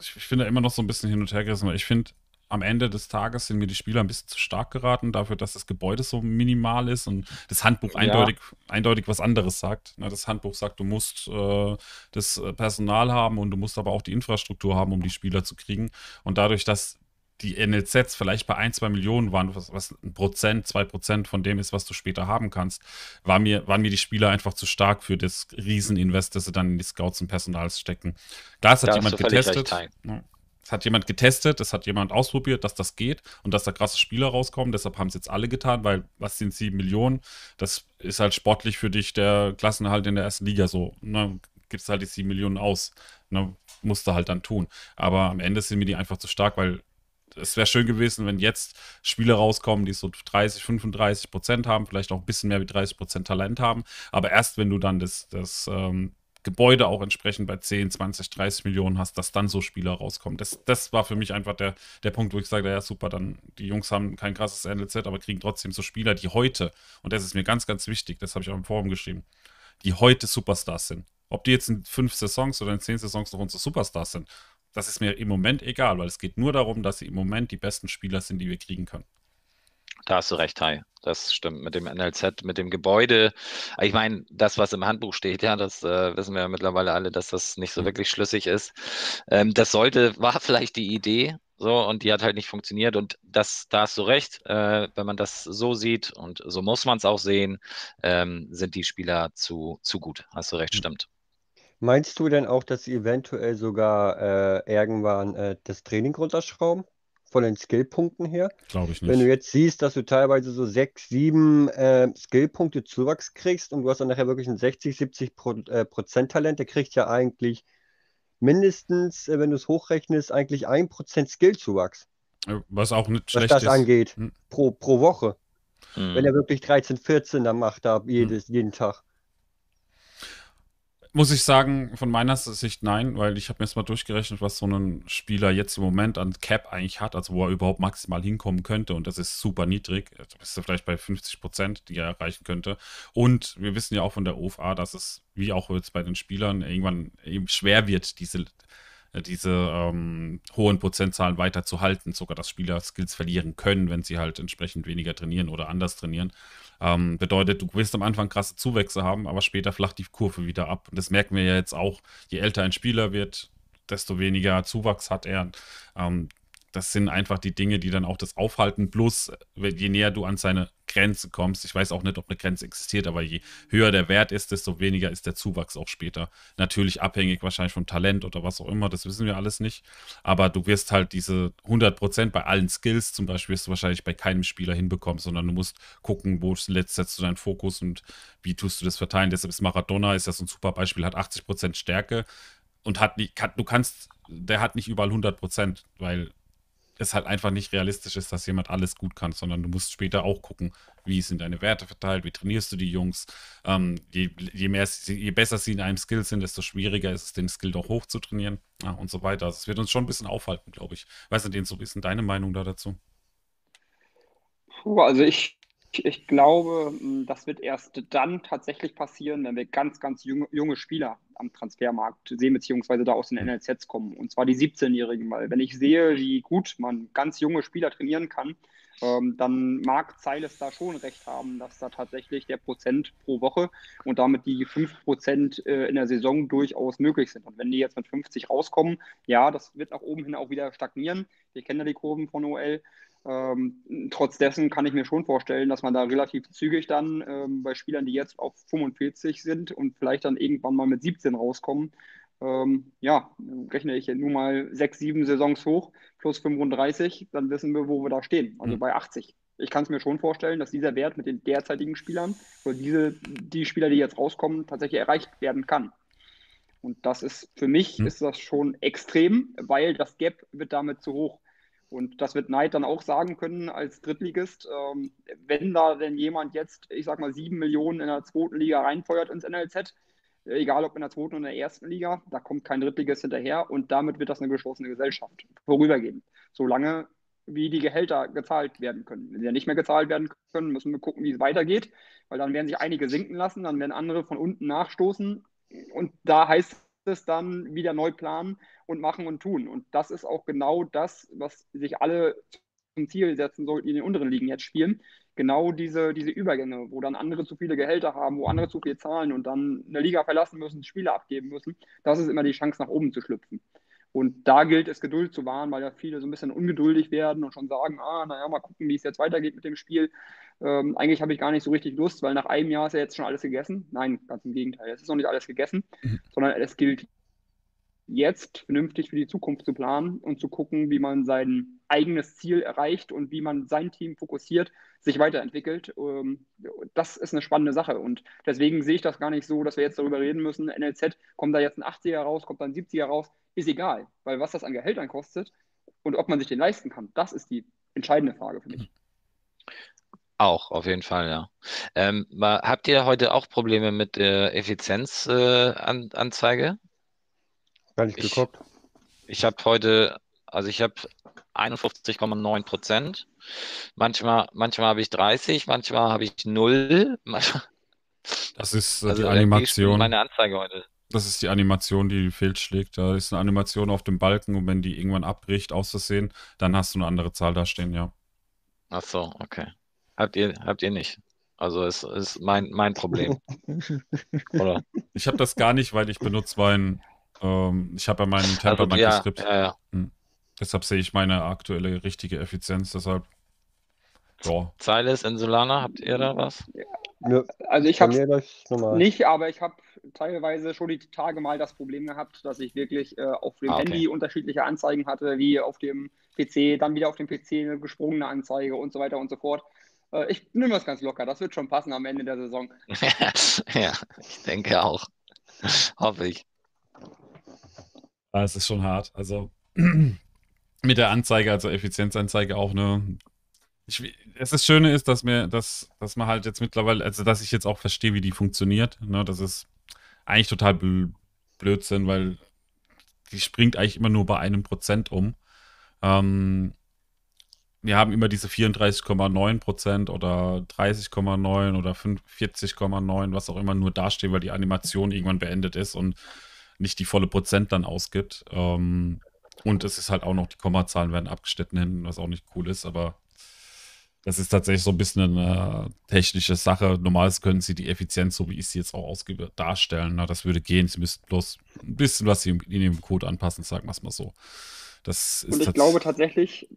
ich, ich finde immer noch so ein bisschen hin und her gerissen, weil ich finde, am Ende des Tages sind mir die Spieler ein bisschen zu stark geraten, dafür, dass das Gebäude so minimal ist und das Handbuch Ja. eindeutig, eindeutig was anderes sagt. Na, Das Handbuch sagt, du musst äh, das äh, Personal haben und du musst aber auch die Infrastruktur haben, um die Spieler zu kriegen. Und dadurch, dass die NLZs vielleicht bei ein, zwei Millionen waren, was, was ein Prozent, zwei Prozent von dem ist, was du später haben kannst, war mir, waren mir die Spieler einfach zu stark für das Rieseninvest, das sie dann in die Scouts und Personals stecken. Klar, es hat Da jemand getestet. Ja. Das hat jemand getestet, das hat jemand ausprobiert, dass das geht und dass da krasse Spieler rauskommen. Deshalb haben es jetzt alle getan, weil was sind sieben Millionen? Das ist halt sportlich für dich der Klassenerhalt in der ersten Liga so. Ne? Gibst halt die sieben Millionen aus. Ne? Musst du halt dann tun. Aber am Ende sind mir die einfach zu stark, weil es wäre schön gewesen, wenn jetzt Spieler rauskommen, die so 30, 35 Prozent haben, vielleicht auch ein bisschen mehr wie 30 Prozent Talent haben. Aber erst wenn du dann das, das ähm, Gebäude auch entsprechend bei 10, 20, 30 Millionen hast, dass dann so Spieler rauskommen. Das, das war für mich einfach der, der Punkt, wo ich sage, ja super, dann die Jungs haben kein krasses NLZ, aber kriegen trotzdem so Spieler, die heute, und das ist mir ganz, ganz wichtig, das habe ich auch im Forum geschrieben, die heute Superstars sind. Ob die jetzt in fünf Saisons oder in zehn Saisons noch unsere Superstars sind, das ist mir im Moment egal, weil es geht nur darum, dass sie im Moment die besten Spieler sind, die wir kriegen können. Da hast du recht, Hi. Das stimmt mit dem NLZ, mit dem Gebäude. Ich meine, das, was im Handbuch steht, ja, das äh, wissen wir ja mittlerweile alle, dass das nicht so mhm. wirklich schlüssig ist. Ähm, das sollte, war vielleicht die Idee, so, und die hat halt nicht funktioniert. Und das, da hast du recht, äh, wenn man das so sieht, und so muss man es auch sehen, ähm, sind die Spieler zu, zu gut. Hast du recht, mhm. stimmt. Meinst du denn auch, dass sie eventuell sogar äh, irgendwann äh, das Training runterschrauben? Von den Skillpunkten her? Glaube ich nicht. Wenn du jetzt siehst, dass du teilweise so sechs, sieben äh, Skillpunkte Zuwachs kriegst und du hast dann nachher wirklich ein 60, 70 Pro, äh, Prozent Talent, der kriegt ja eigentlich mindestens, äh, wenn du es hochrechnest, eigentlich ein Prozent Skillzuwachs. Äh, was auch nicht schlecht was das ist. angeht, hm. pro, pro Woche. Hm. Wenn er wirklich 13, 14 dann macht, da jedes, hm. jeden Tag. Muss ich sagen, von meiner Sicht nein, weil ich habe mir jetzt mal durchgerechnet, was so ein Spieler jetzt im Moment an Cap eigentlich hat, also wo er überhaupt maximal hinkommen könnte und das ist super niedrig. Da bist du vielleicht bei 50 Prozent, die er erreichen könnte. Und wir wissen ja auch von der OFA, dass es, wie auch jetzt bei den Spielern, irgendwann eben schwer wird, diese diese ähm, hohen Prozentzahlen weiter zu halten, sogar dass Spieler Skills verlieren können, wenn sie halt entsprechend weniger trainieren oder anders trainieren. Ähm, bedeutet, du wirst am Anfang krasse Zuwächse haben, aber später flacht die Kurve wieder ab. Und das merken wir ja jetzt auch, je älter ein Spieler wird, desto weniger Zuwachs hat er. Ähm, das sind einfach die Dinge, die dann auch das aufhalten. Plus, je näher du an seine Grenze kommst, ich weiß auch nicht, ob eine Grenze existiert, aber je höher der Wert ist, desto weniger ist der Zuwachs auch später. Natürlich abhängig wahrscheinlich vom Talent oder was auch immer, das wissen wir alles nicht. Aber du wirst halt diese 100% bei allen Skills zum Beispiel, wirst du wahrscheinlich bei keinem Spieler hinbekommen, sondern du musst gucken, wo setzt du deinen Fokus und wie tust du das verteilen. Deshalb ist Maradona, ist das ein super Beispiel, hat 80% Stärke und hat nicht, kann, du kannst, der hat nicht überall 100%, weil es halt einfach nicht realistisch ist, dass jemand alles gut kann, sondern du musst später auch gucken, wie sind deine Werte verteilt, wie trainierst du die Jungs. Ähm, je, je, mehr, je besser sie in einem Skill sind, desto schwieriger ist es, den Skill doch hoch zu trainieren ja, und so weiter. Also es wird uns schon ein bisschen aufhalten, glaube ich. Weißt du, so ist denn deine Meinung da dazu? Puh, also ich ich glaube, hm, das wird erst dann tatsächlich passieren, wenn wir ganz, ganz junge, junge Spieler am Transfermarkt sehen, beziehungsweise da aus den NLZs kommen. Und zwar die 17-Jährigen. Weil wenn ich sehe, wie gut man ganz junge Spieler trainieren kann, ähm, dann mag Zeiles da schon recht haben, dass da tatsächlich der Prozent pro Woche und damit die 5 Prozent äh, in der Saison durchaus möglich sind. Und wenn die jetzt mit 50 rauskommen, ja, das wird nach oben hin auch wieder stagnieren. Wir kennen ja die Kurven von OL. Ähm, trotz dessen kann ich mir schon vorstellen, dass man da relativ zügig dann ähm, bei Spielern, die jetzt auf 45 sind und vielleicht dann irgendwann mal mit 17 rauskommen, ähm, ja, rechne ich nun mal sechs, sieben Saisons hoch plus 35, dann wissen wir, wo wir da stehen, also mhm. bei 80. Ich kann es mir schon vorstellen, dass dieser Wert mit den derzeitigen Spielern oder diese, die Spieler, die jetzt rauskommen, tatsächlich erreicht werden kann. Und das ist für mich mhm. ist das schon extrem, weil das Gap wird damit zu hoch. Und das wird Neid dann auch sagen können als Drittligist. Ähm, wenn da denn jemand jetzt, ich sag mal, sieben Millionen in der zweiten Liga reinfeuert ins NLZ, egal ob in der zweiten oder in der ersten Liga, da kommt kein Drittligist hinterher und damit wird das eine geschlossene Gesellschaft vorübergehend. Solange wie die Gehälter gezahlt werden können. Wenn sie ja nicht mehr gezahlt werden können, müssen wir gucken, wie es weitergeht, weil dann werden sich einige sinken lassen, dann werden andere von unten nachstoßen und da heißt es dann wieder neu planen und machen und tun. Und das ist auch genau das, was sich alle zum Ziel setzen sollten, die in den unteren Ligen jetzt spielen. Genau diese, diese Übergänge, wo dann andere zu viele Gehälter haben, wo andere zu viel zahlen und dann eine Liga verlassen müssen, Spiele abgeben müssen. Das ist immer die Chance, nach oben zu schlüpfen. Und da gilt es, Geduld zu wahren, weil ja viele so ein bisschen ungeduldig werden und schon sagen, ah, naja, mal gucken, wie es jetzt weitergeht mit dem Spiel. Ähm, eigentlich habe ich gar nicht so richtig Lust, weil nach einem Jahr ist ja jetzt schon alles gegessen. Nein, ganz im Gegenteil. Es ist noch nicht alles gegessen, mhm. sondern es gilt jetzt vernünftig für die Zukunft zu planen und zu gucken, wie man sein eigenes Ziel erreicht und wie man sein Team fokussiert, sich weiterentwickelt. Ähm, das ist eine spannende Sache und deswegen sehe ich das gar nicht so, dass wir jetzt darüber reden müssen, NLZ, kommt da jetzt ein 80er raus, kommt da ein 70er raus, ist egal, weil was das an Gehältern kostet und ob man sich den leisten kann, das ist die entscheidende Frage für mich. Auch, auf jeden Fall, ja. Ähm, habt ihr heute auch Probleme mit der Effizienzanzeige? Äh, Gar nicht geguckt. Ich habe heute, also ich habe 51,9 Prozent. Manchmal, manchmal habe ich 30, manchmal habe ich 0. <laughs> Das ist äh, also die Animation. Meine Anzeige heute. Das ist die Animation, die fehlschlägt. Da ist eine Animation auf dem Balken und wenn die irgendwann abbricht, auszusehen, dann hast du eine andere Zahl da stehen, ja. Ach so, okay. Habt ihr, habt ihr nicht. Also es ist mein, mein Problem. <laughs> Oder? Ich habe das gar nicht, weil ich benutze mein ähm, ich habe ja meinen Temperament also, ja, ja, ja. Hm. Deshalb sehe ich meine aktuelle richtige Effizienz. Deshalb. Ja. Silas in Solana, habt ihr da was? Ja, also ich habe nicht, aber ich habe teilweise schon die Tage mal das Problem gehabt, dass ich wirklich äh, auf dem ah, okay. Handy unterschiedliche Anzeigen hatte, wie auf dem PC, dann wieder auf dem PC eine gesprungene Anzeige und so weiter und so fort. Äh, ich nehme das ganz locker, das wird schon passen am Ende der Saison. <laughs> ja, ich denke auch. <laughs> Hoffe ich. Ah, es ist schon hart. Also <clears throat> mit der Anzeige, also Effizienzanzeige auch, ne? Ich, es das Schöne ist, dass mir, dass, dass man halt jetzt mittlerweile, also dass ich jetzt auch verstehe, wie die funktioniert. Ne? Das ist eigentlich total Blödsinn, weil die springt eigentlich immer nur bei einem Prozent um. Ähm, wir haben immer diese 34,9 Prozent oder 30,9 oder 40,9, was auch immer, nur dastehen, weil die Animation irgendwann beendet ist und nicht die volle Prozent dann ausgibt. Ähm, und es ist halt auch noch, die Kommazahlen werden abgeschnitten hinten, was auch nicht cool ist, aber das ist tatsächlich so ein bisschen eine technische Sache. Normalerweise können sie die Effizienz, so wie ich sie jetzt auch ausgebe, darstellen. Na, das würde gehen. Sie müssten bloß ein bisschen was in dem Code anpassen, sagen wir es mal so. Das ist und ich glaube tatsächlich,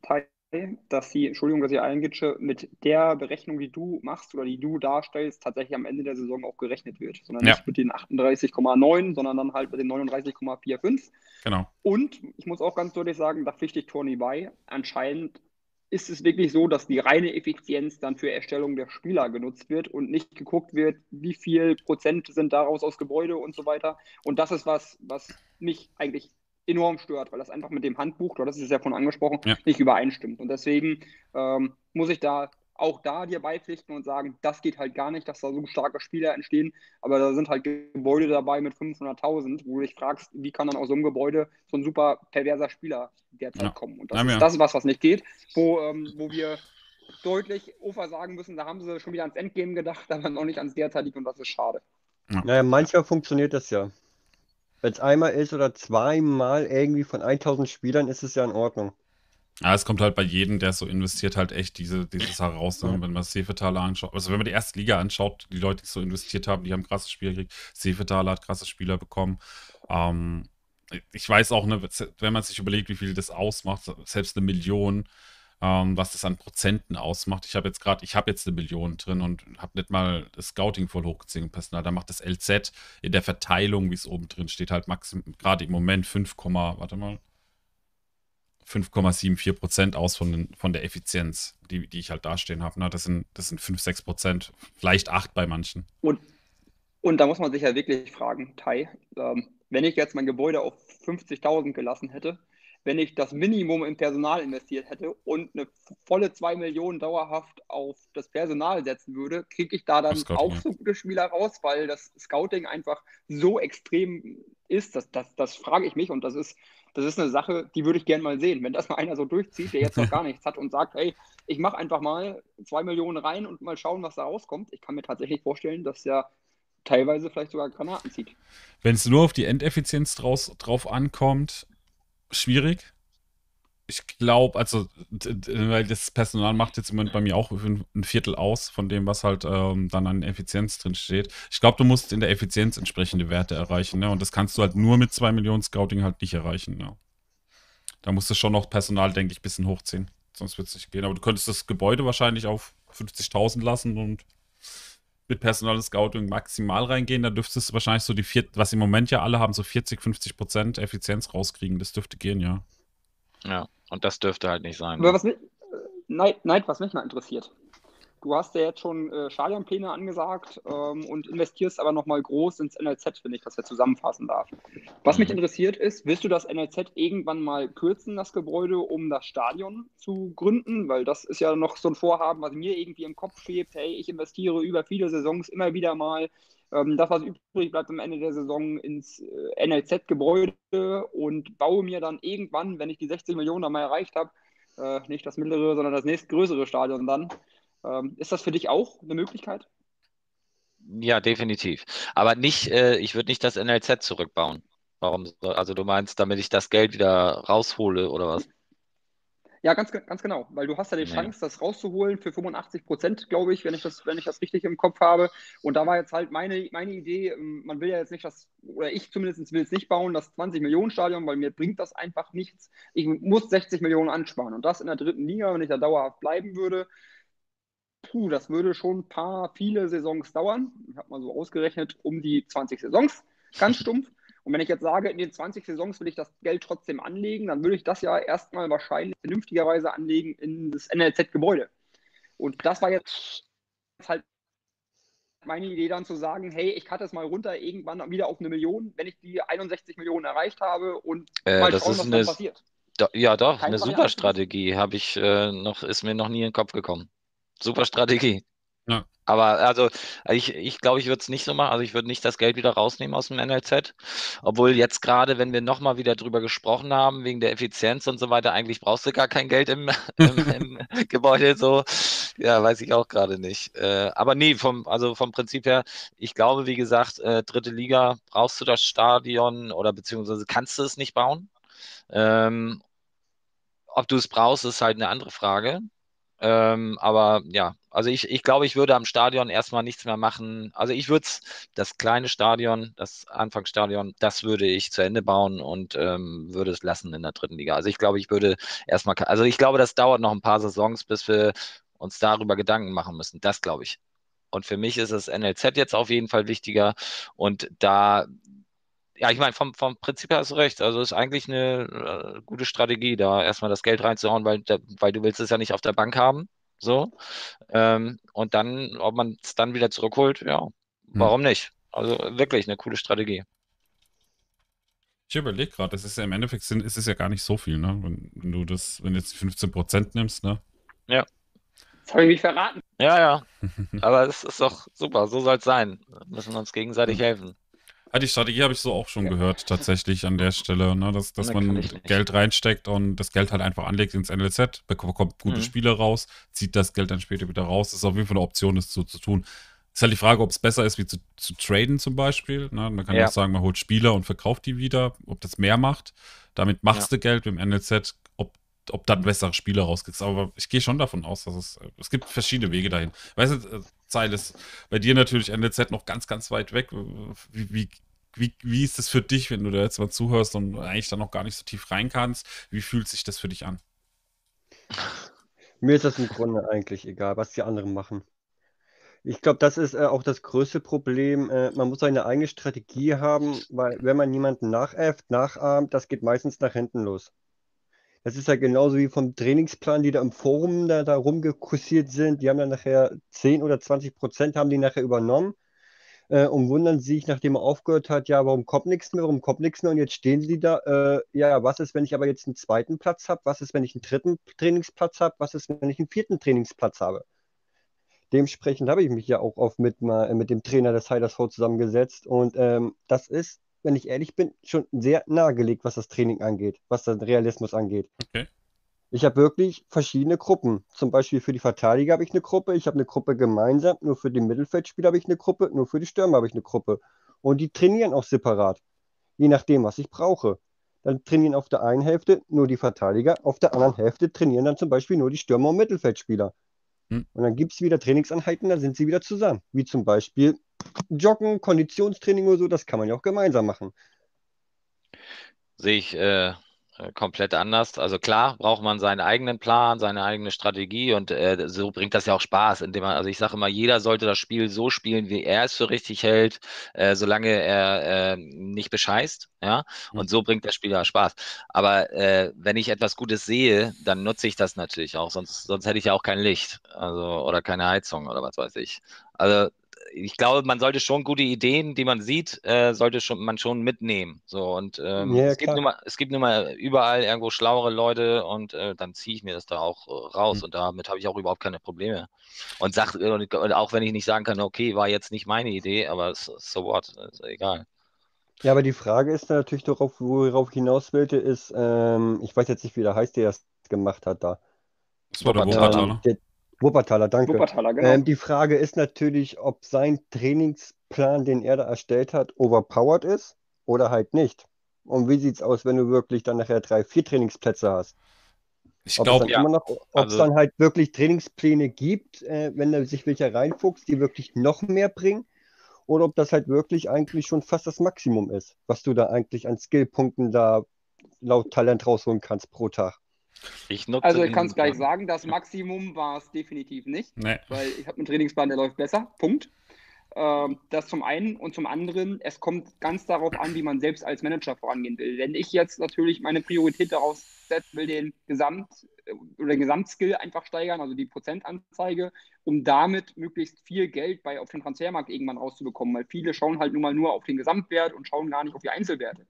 dass sie, Entschuldigung, dass ich eingitsche, mit der Berechnung, die du machst oder die du darstellst, tatsächlich am Ende der Saison auch gerechnet wird. Sondern ja. nicht mit den 38,9, sondern dann halt mit den 39,45. Genau. Und ich muss auch ganz deutlich sagen, da pflichte ich Tony bei. Anscheinend ist es wirklich so, dass die reine Effizienz dann für Erstellung der Spieler genutzt wird und nicht geguckt wird, wie viel Prozent sind daraus aus Gebäude und so weiter. Und das ist was, was mich eigentlich enorm stört, weil das einfach mit dem Handbuch, du hattest es ja von angesprochen, ja. nicht übereinstimmt. Und deswegen ähm, muss ich da auch da dir beipflichten und sagen, das geht halt gar nicht, dass da so starke Spieler entstehen. Aber da sind halt Gebäude dabei mit 500.000, wo du dich fragst, wie kann dann aus so einem Gebäude so ein super perverser Spieler derzeit ja. kommen. Und das, ja, ist, das ist was, was nicht geht, wo, ähm, wo wir deutlich Ufer sagen müssen, da haben sie schon wieder ans Endgame gedacht, <laughs> aber noch nicht ans derzeitige und das ist schade. Naja, manchmal funktioniert das ja. Wenn es einmal ist oder zweimal irgendwie von 1000 Spielern, ist es ja in Ordnung. Ja, es kommt halt bei jedem, der so investiert, halt echt diese, Sache raus. Ne? Wenn man Sefetaler anschaut, also wenn man die erste Liga anschaut, die Leute, die so investiert haben, die haben krasses Spiel gekriegt. Sefetaler hat krasse Spieler bekommen. Ähm, ich weiß auch, ne, wenn man sich überlegt, wie viel das ausmacht, selbst eine Million, ähm, was das an Prozenten ausmacht. Ich habe jetzt gerade, ich habe jetzt eine Million drin und habe nicht mal das Scouting voll hochgezogen Personal. Da macht das LZ in der Verteilung, wie es oben drin steht, halt maximal gerade im Moment 5, warte mal, 5,74 Prozent aus von, den, von der Effizienz, die, die ich halt dastehen habe. Ne? Das, sind, das sind 5, 6 Prozent, vielleicht 8 bei manchen. Und, und da muss man sich ja wirklich fragen, Tai, ähm, wenn ich jetzt mein Gebäude auf 50.000 gelassen hätte, wenn ich das Minimum in Personal investiert hätte und eine volle 2 Millionen dauerhaft auf das Personal setzen würde, kriege ich da dann auch so gute Spieler raus, weil das Scouting einfach so extrem ist. Das, das, das frage ich mich und das ist, das ist eine Sache, die würde ich gerne mal sehen. Wenn das mal einer so durchzieht, der jetzt noch <laughs> gar nichts hat und sagt, hey, ich mache einfach mal 2 Millionen rein und mal schauen, was da rauskommt. Ich kann mir tatsächlich vorstellen, dass der teilweise vielleicht sogar Granaten zieht. Wenn es nur auf die Endeffizienz draus, drauf ankommt, schwierig. Ich glaube, also, weil das Personal macht jetzt im Moment bei mir auch ein Viertel aus von dem, was halt ähm, dann an Effizienz drin steht. Ich glaube, du musst in der Effizienz entsprechende Werte erreichen, ne? Und das kannst du halt nur mit 2 Millionen Scouting halt nicht erreichen, ne? Da musst du schon noch Personal, denke ich, ein bisschen hochziehen. Sonst wird es nicht gehen. Aber du könntest das Gebäude wahrscheinlich auf 50.000 lassen und mit Personal Scouting maximal reingehen, da dürftest du wahrscheinlich so die vier, was im Moment ja alle haben, so 40, 50 Prozent Effizienz rauskriegen. Das dürfte gehen, ja. Ja, und das dürfte halt nicht sein. Aber was mich, Neid, Neid, was mich mal interessiert. Du hast ja jetzt schon äh, Stadionpläne angesagt ähm, und investierst aber nochmal groß ins NLZ, wenn ich das jetzt zusammenfassen darf. Was mich Mhm. interessiert ist, willst du das NLZ irgendwann mal kürzen, das Gebäude, um das Stadion zu gründen? Weil das ist ja noch so ein Vorhaben, was mir irgendwie im Kopf schwebt. Hey, ich investiere über viele Saisons immer wieder mal ähm, das, was übrig bleibt am Ende der Saison, ins äh, NLZ-Gebäude und baue mir dann irgendwann, wenn ich die 60 Millionen dann mal erreicht habe, äh, nicht das mittlere, sondern das nächstgrößere Stadion dann. Ähm, ist das für dich auch eine Möglichkeit? Ja, definitiv. Aber nicht, äh, ich würde nicht das NLZ zurückbauen. Warum? Also du meinst, damit ich das Geld wieder raushole oder was? Ja, ganz, ganz genau, weil du hast ja die. Chance, das rauszuholen für 85 Prozent, glaube ich, wenn ich das, wenn ich das richtig im Kopf habe. Und da war jetzt halt meine, meine Idee, ähm, man will ja jetzt nicht das, oder ich zumindest will es nicht bauen, das 20 Millionen Stadion, weil mir bringt das einfach nichts. Ich muss 60 Millionen ansparen und das in der dritten Liga, wenn ich da dauerhaft bleiben würde. Puh, das würde schon ein paar, viele Saisons dauern. Ich habe mal so ausgerechnet, um die 20 Saisons, ganz stumpf. Und wenn ich jetzt sage, in den 20 Saisons will ich das Geld trotzdem anlegen, dann würde ich das ja erstmal wahrscheinlich vernünftigerweise anlegen in das NLZ-Gebäude. Und das war jetzt halt meine Idee dann zu sagen, hey, ich cutte es mal runter irgendwann wieder auf eine Million, wenn ich die 61 Millionen erreicht habe und Äh, mal das schauen, ist was eine, dann passiert. do, ja doch, Keine eine super? Strategie. Habe ich äh, noch, ist mir noch nie in den Kopf gekommen. Super Strategie. Ja. Aber also ich, ich glaube, ich würde es nicht so machen. Also ich würde nicht das Geld wieder rausnehmen aus dem NLZ. Obwohl jetzt gerade, wenn wir nochmal wieder drüber gesprochen haben, wegen der Effizienz und so weiter, eigentlich brauchst du gar kein Geld im, <laughs> im, im Gebäude. So, ja, weiß ich auch gerade nicht. Äh, aber nee, vom, also vom Prinzip her, ich glaube, wie gesagt, äh, dritte Liga brauchst du das Stadion oder beziehungsweise kannst du es nicht bauen. Ähm, ob du es brauchst, ist halt eine andere Frage. Ähm, aber ja, also ich, ich glaube, ich würde am Stadion erstmal nichts mehr machen. Also ich würde das kleine Stadion, das Anfangsstadion, das würde ich zu Ende bauen und ähm, würde es lassen in der dritten Liga. Also ich glaube, ich würde erstmal, also ich glaube, das dauert noch ein paar Saisons, bis wir uns darüber Gedanken machen müssen. Das glaube ich. Und für mich ist das NLZ jetzt auf jeden Fall wichtiger. Und da ja, ich meine, vom, vom Prinzip her hast du recht. Also ist eigentlich eine äh, gute Strategie, da erstmal das Geld reinzuhauen, weil, da, weil du willst es ja nicht auf der Bank haben. So. Ähm, und dann, ob man es dann wieder zurückholt, ja, warum nicht? Also wirklich eine coole Strategie. Ich überlege gerade, das ist ja im Endeffekt sind, ist es ja gar nicht so viel, ne? Wenn, wenn du das, wenn du jetzt 15% nimmst, ne? Jetzt habe ich mich verraten. Ja, ja. <laughs> Aber es ist doch super, so soll es sein. Wir müssen uns gegenseitig helfen. Ja, die Strategie habe ich so auch schon Ja. gehört, tatsächlich an der Stelle, ne? dass, dass man. Geld reinsteckt und das Geld halt einfach anlegt ins NLZ, bek- bekommt gute Mhm. Spieler raus, zieht das Geld dann später wieder raus. Das ist auf jeden Fall eine Option, das so zu tun. Ist halt die Frage, ob es besser ist, wie zu, zu traden zum Beispiel. Ne? Man kann ja Ja. auch sagen, man holt Spieler und verkauft die wieder, ob das mehr macht. Damit machst du Geld mit dem NLZ, ob, dann bessere Spieler rauskriegst. Aber ich gehe schon davon aus, dass es, es gibt verschiedene Wege dahin. Weißt du, äh, Zeil ist bei dir natürlich NLZ noch ganz, ganz weit weg. Wie, wie, wie, wie ist das für dich, wenn du da jetzt mal zuhörst und eigentlich dann noch gar nicht so tief rein kannst? Wie fühlt sich das für dich an? Mir ist das im Grunde eigentlich egal, was die anderen machen. Ich glaube, das ist äh, auch das größte Problem. Äh, man muss seine eigene Strategie haben, weil wenn man jemanden nachäfft, nachahmt, das geht meistens nach hinten los. Das ist ja genauso wie vom Trainingsplan, die da im Forum da, da rumgekursiert sind. Die haben dann nachher 10 oder 20 Prozent haben die nachher übernommen äh, und wundern sich, nachdem er aufgehört hat, ja, warum kommt nichts mehr, warum kommt nichts mehr? Und jetzt stehen sie da, äh, ja, was ist, wenn ich aber jetzt einen zweiten Platz habe? Was ist, wenn ich einen dritten Trainingsplatz habe? Was ist, wenn ich einen vierten Trainingsplatz habe? Dementsprechend habe ich mich ja auch oft mit, mal, mit dem Trainer des Heidersv zusammengesetzt und ähm, das ist, wenn ich ehrlich bin, schon sehr nahegelegt, was das Training angeht, was den Realismus angeht. Okay. Ich habe wirklich verschiedene Gruppen. Zum Beispiel für die Verteidiger habe ich eine Gruppe, ich habe eine Gruppe gemeinsam, nur für die Mittelfeldspieler habe ich eine Gruppe, nur für die Stürmer habe ich eine Gruppe. Und die trainieren auch separat, je nachdem, was ich brauche. Dann trainieren auf der einen Hälfte nur die Verteidiger, auf der anderen Hälfte trainieren dann zum Beispiel nur die Stürmer und Mittelfeldspieler. Hm. Und dann gibt es wieder Trainingseinheiten, dann sind sie wieder zusammen. Wie zum Beispiel Joggen, Konditionstraining oder so, das kann man ja auch gemeinsam machen. Sehe ich, äh, äh, komplett anders. Also klar braucht man seinen eigenen Plan, seine eigene Strategie und äh, so bringt das ja auch Spaß, indem man, also ich sage immer, jeder sollte das Spiel so spielen, wie er es für richtig hält, äh, solange er äh, nicht bescheißt, ja. Mhm. Und so bringt das Spiel ja Spaß. Aber äh, wenn ich etwas Gutes sehe, dann nutze ich das natürlich auch, sonst, sonst hätte ich ja auch kein Licht, also oder keine Heizung oder was weiß ich. Also ich glaube, man sollte schon gute Ideen, die man sieht, äh, sollte schon, man schon mitnehmen. So und ähm, ja, es, gibt nun mal, es gibt nun mal überall irgendwo schlauere Leute und äh, dann ziehe ich mir das da auch äh, raus mhm. und damit habe ich auch überhaupt keine Probleme. Und, sag, und, und, auch wenn ich nicht sagen kann, okay, war jetzt nicht meine Idee, aber so, what, ist egal. Ja, aber die Frage ist natürlich darauf, worauf ich hinaus wollte, ist, ähm, ich weiß jetzt nicht, wie der heißt, der das gemacht hat da. Das war der Wuppertaler. Ähm, Wuppertaler, danke. Wuppertaler, genau. Ähm, die Frage ist natürlich, ob sein Trainingsplan, den er da erstellt hat, overpowered ist oder halt nicht. Und wie sieht es aus, wenn du wirklich dann nachher drei, vier Trainingsplätze hast? Ich glaube, ja. ob es also, dann halt wirklich Trainingspläne gibt, äh, wenn da sich welche reinfuchst, die wirklich noch mehr bringen, oder ob das halt wirklich eigentlich schon fast das Maximum ist, was du da eigentlich an Skillpunkten da laut Talent rausholen kannst pro Tag. Ich also ich kann es gleich sagen, das Maximum war es definitiv nicht, nee. weil ich habe einen Trainingsplan, der läuft besser. Punkt. Ähm, das zum einen und zum anderen, es kommt ganz darauf an, wie man selbst als Manager vorangehen will. Wenn ich jetzt natürlich meine Priorität darauf setze, will den Gesamt äh, oder den Gesamtskill einfach steigern, also die Prozentanzeige, um damit möglichst viel Geld bei auf dem Transfermarkt irgendwann rauszubekommen, weil viele schauen halt nun mal nur auf den Gesamtwert und schauen gar nicht auf die Einzelwerte.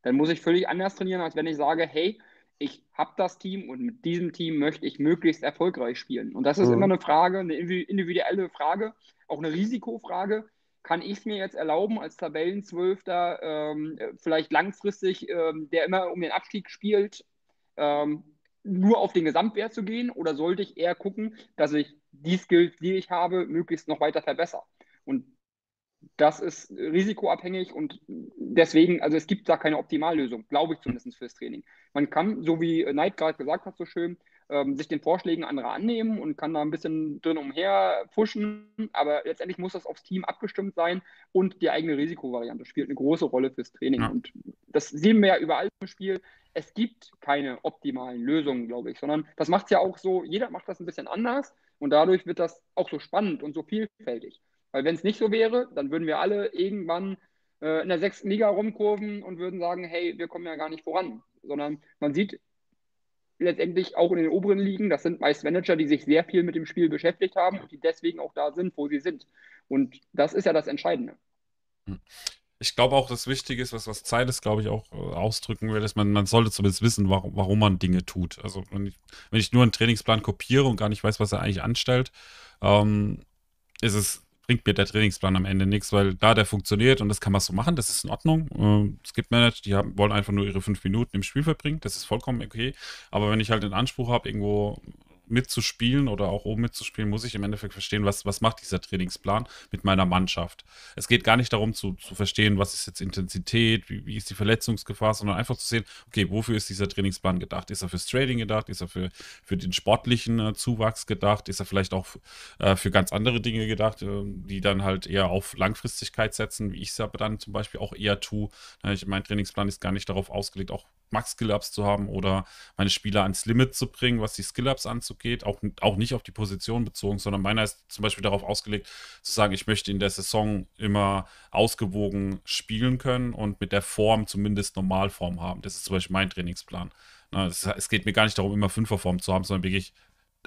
Dann muss ich völlig anders trainieren, als wenn ich sage, hey, ich habe das Team und mit diesem Team möchte ich möglichst erfolgreich spielen. Und das ist mhm. immer eine Frage, eine individuelle Frage, auch eine Risikofrage. Kann ich es mir jetzt erlauben, als Tabellenzwölfter ähm, vielleicht langfristig, ähm, der immer um den Abstieg spielt, ähm, nur auf den Gesamtwert zu gehen? Oder sollte ich eher gucken, dass ich die Skills, die ich habe, möglichst noch weiter verbessere? Und das ist risikoabhängig und deswegen, also es gibt da keine Optimallösung, glaube ich zumindest fürs Training. Man kann, so wie Knight gerade gesagt hat, so schön, ähm, sich den Vorschlägen anderer annehmen und kann da ein bisschen drin umher pushen, aber letztendlich muss das aufs Team abgestimmt sein und die eigene Risikovariante spielt eine große Rolle fürs Training. Ja. Und das sehen wir ja überall im Spiel. Es gibt keine optimalen Lösungen, glaube ich, sondern das macht es ja auch so, jeder macht das ein bisschen anders und dadurch wird das auch so spannend und so vielfältig. Weil wenn es nicht so wäre, dann würden wir alle irgendwann äh, in der sechsten Liga rumkurven und würden sagen, hey, wir kommen ja gar nicht voran. Sondern man sieht letztendlich auch in den oberen Ligen, das sind meist Manager, die sich sehr viel mit dem Spiel beschäftigt haben und die deswegen auch da sind, wo sie sind. Und das ist ja das Entscheidende. Hm. Ich glaube auch, das Wichtige ist, was, was Zeit ist, glaube ich, auch äh, ausdrücken will, dass man, man sollte zumindest wissen, warum, warum man Dinge tut. Also wenn ich, wenn ich nur einen Trainingsplan kopiere und gar nicht weiß, was er eigentlich anstellt, ähm, ist es bringt mir der Trainingsplan am Ende nichts, weil da der funktioniert und das kann man so machen, das ist in Ordnung. Ähm, es gibt Manager, die haben, wollen einfach nur ihre fünf Minuten im Spiel verbringen, das ist vollkommen okay. Aber wenn ich halt den Anspruch habe, irgendwo mitzuspielen oder auch oben mitzuspielen, muss ich im Endeffekt verstehen, was, was macht dieser Trainingsplan mit meiner Mannschaft. Es geht gar nicht darum zu, zu verstehen, was ist jetzt Intensität, wie, wie ist die Verletzungsgefahr, sondern einfach zu sehen, okay, wofür ist dieser Trainingsplan gedacht? Ist er fürs Trading gedacht? Ist er für, für den sportlichen äh, Zuwachs gedacht? Ist er vielleicht auch äh, für ganz andere Dinge gedacht, äh, die dann halt eher auf Langfristigkeit setzen, wie ich es ja dann zum Beispiel auch eher tue. Ich, mein Trainingsplan ist gar nicht darauf ausgelegt, auch Max-Skill-Ups zu haben oder meine Spieler ans Limit zu bringen, was die Skill-Ups anzugeht. Auch, auch nicht auf die Position bezogen, sondern meiner ist zum Beispiel darauf ausgelegt, zu sagen, ich möchte in der Saison immer ausgewogen spielen können und mit der Form zumindest Normalform haben. Das ist zum Beispiel mein Trainingsplan. es geht mir gar nicht darum, immer Fünferform zu haben, sondern wirklich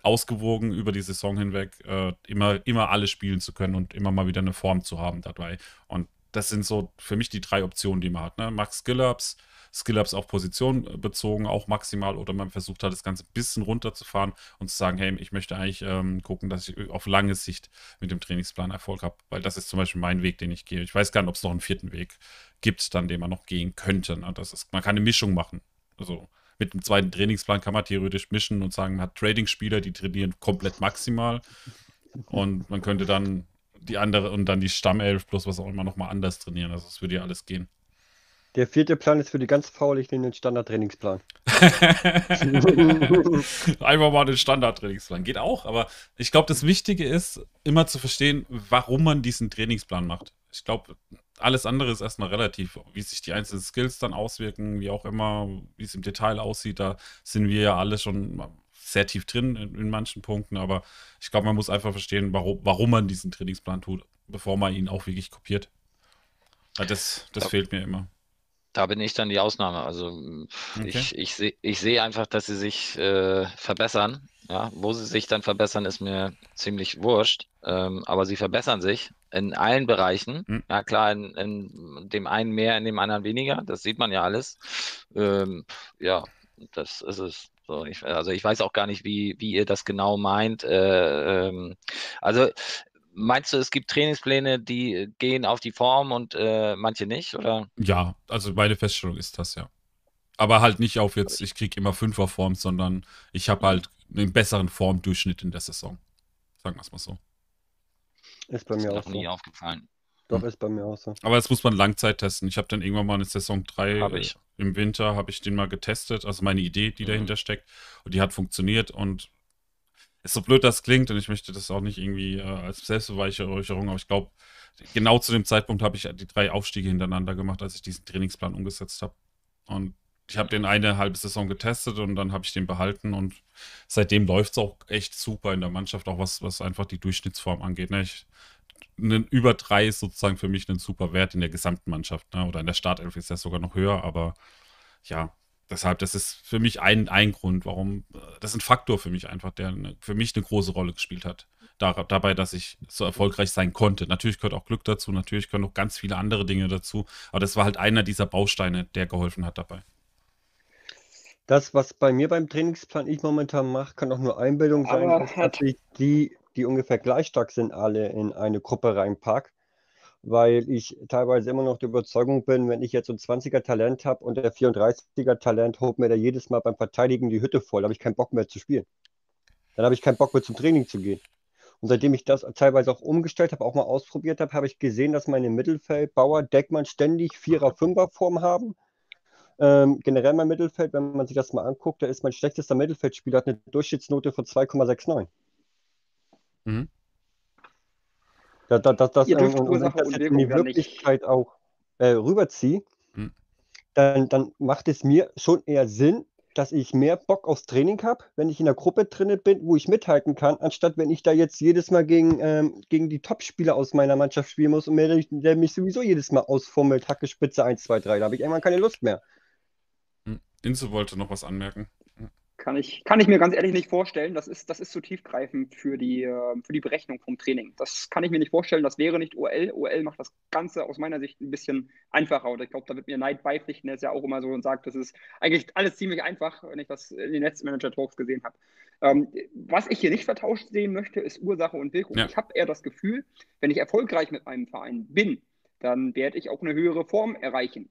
ausgewogen über die Saison hinweg äh, immer, immer alle spielen zu können und immer mal wieder eine Form zu haben dabei. Und das sind so für mich die drei Optionen, die man hat. Ne? Max Skill-Ups, Skill-Ups auf Position äh, bezogen, auch maximal, oder man versucht halt das Ganze ein bisschen runterzufahren und zu sagen, hey, ich möchte eigentlich ähm, gucken, dass ich auf lange Sicht mit dem Trainingsplan Erfolg habe, weil das ist zum Beispiel mein Weg, den ich gehe. Ich weiß gar nicht, ob es noch einen vierten Weg gibt, dann den man noch gehen könnte. Ne? Das ist, man kann eine Mischung machen. Also mit dem zweiten Trainingsplan kann man theoretisch mischen und sagen, man hat Trading-Spieler, die trainieren komplett maximal. <laughs> Und man könnte dann die andere und dann die Stammelf plus was auch immer nochmal anders trainieren. Also es würde ja alles gehen. Der vierte Plan ist für die ganz Fauligen den Standardtrainingsplan. <laughs> Einfach mal den Standardtrainingsplan. Geht auch, aber ich glaube, das Wichtige ist, immer zu verstehen, warum man diesen Trainingsplan macht. Ich glaube, alles andere ist erstmal relativ, wie sich die einzelnen Skills dann auswirken, wie auch immer, wie es im Detail aussieht, da sind wir ja alle schon sehr tief drin in, in manchen Punkten, aber ich glaube, man muss einfach verstehen, warum, warum man diesen Trainingsplan tut, bevor man ihn auch wirklich kopiert. Das, das ja. fehlt mir immer. Da bin ich dann die Ausnahme. Also okay. ich, ich sehe ich seh einfach, dass sie sich äh, verbessern. Ja, wo sie sich dann verbessern, ist mir ziemlich wurscht. Ähm, aber sie verbessern sich in allen Bereichen. Mhm. Ja, klar, in, in, dem einen mehr, in dem anderen weniger. Das sieht man ja alles. Ähm, ja, das ist es. So, ich, also ich weiß auch gar nicht, wie, wie ihr das genau meint. Äh, ähm, also Meinst du, es gibt Trainingspläne, die gehen auf die Form und äh, manche nicht, oder? Ja, also meine Feststellung ist das, ja. Aber halt nicht auf jetzt, ich kriege immer Fünfer Form, sondern ich habe halt einen besseren Formdurchschnitt in der Saison. Sagen wir es mal so. Ist bei mir auch so. nie aufgefallen. Doch, hm. ist bei mir auch so. Aber das muss man Langzeit testen. Ich habe dann irgendwann mal eine Saison 3 hab ich. im Winter, habe ich den mal getestet. Also meine Idee, die mhm. dahinter steckt. Und die hat funktioniert. Und ist so blöd das klingt und ich möchte das auch nicht irgendwie äh, als Selbstbeweihräucherung, aber ich glaube, genau zu dem Zeitpunkt habe ich die drei Aufstiege hintereinander gemacht, als ich diesen Trainingsplan umgesetzt habe. Und ich habe den eine halbe Saison getestet und dann habe ich den behalten und seitdem läuft es auch echt super in der Mannschaft, auch was, was einfach die Durchschnittsform angeht. Ne? Ich, ein über drei ist sozusagen für mich ein super Wert in der gesamten Mannschaft. Ne? Oder in der Startelf ist das sogar noch höher, aber ja, deshalb, das ist für mich ein, ein Grund, warum, äh, das ist ein Faktor für mich einfach, der eine, für mich eine große Rolle gespielt hat. Da, dabei, dass ich so erfolgreich sein konnte. Natürlich gehört auch Glück dazu, natürlich gehören noch ganz viele andere Dinge dazu, aber das war halt einer dieser Bausteine, der geholfen hat dabei. Das, was bei mir beim Trainingsplan ich momentan mache, kann auch nur Einbildung sein, dass ich die, die ungefähr gleich stark sind, alle in eine Gruppe reinpacke weil ich teilweise immer noch der Überzeugung bin, wenn ich jetzt so ein 20er Talent habe und der 34er Talent holt mir da jedes Mal beim Verteidigen die Hütte voll, habe ich keinen Bock mehr zu spielen. Dann habe ich keinen Bock mehr zum Training zu gehen. Und seitdem ich das teilweise auch umgestellt habe, auch mal ausprobiert habe, habe ich gesehen, dass meine Mittelfeld, Bauer, Deckmann ständig Vierer, Fünfer Form haben. Ähm, generell mein Mittelfeld, wenn man sich das mal anguckt, da ist mein schlechtester Mittelfeldspieler, hat eine Durchschnittsnote von 2,69. Mhm. Da, da, da, das, Ihr dürft und, Ursache und, und in die Wirklichkeit nicht. auch äh, rüberziehe, hm. dann, dann macht es mir schon eher Sinn, dass ich mehr Bock aufs Training habe, wenn ich in der Gruppe drin bin, wo ich mithalten kann, anstatt wenn ich da jetzt jedes Mal gegen, ähm, gegen die Top-Spieler aus meiner Mannschaft spielen muss und mir, der mich sowieso jedes Mal ausfummelt, Hacke, Spitze 1, 2, 3. Da habe ich irgendwann keine Lust mehr. Hm. Inse wollte noch was anmerken. Kann ich, kann ich mir ganz ehrlich nicht vorstellen. Das ist, das ist zu tiefgreifend für die, äh, für die Berechnung vom Training. Das kann ich mir nicht vorstellen. Das wäre nicht OL. OL macht das Ganze aus meiner Sicht ein bisschen einfacher. Und ich glaube, da wird mir Neid beipflichten. Der ist ja auch immer so und sagt, das ist eigentlich alles ziemlich einfach, wenn ich das in den Netzmanager-Talks gesehen habe. Ähm, was ich hier nicht vertauscht sehen möchte, ist Ursache und Wirkung. Ja. Ich habe eher das Gefühl, wenn ich erfolgreich mit meinem Verein bin, dann werde ich auch eine höhere Form erreichen.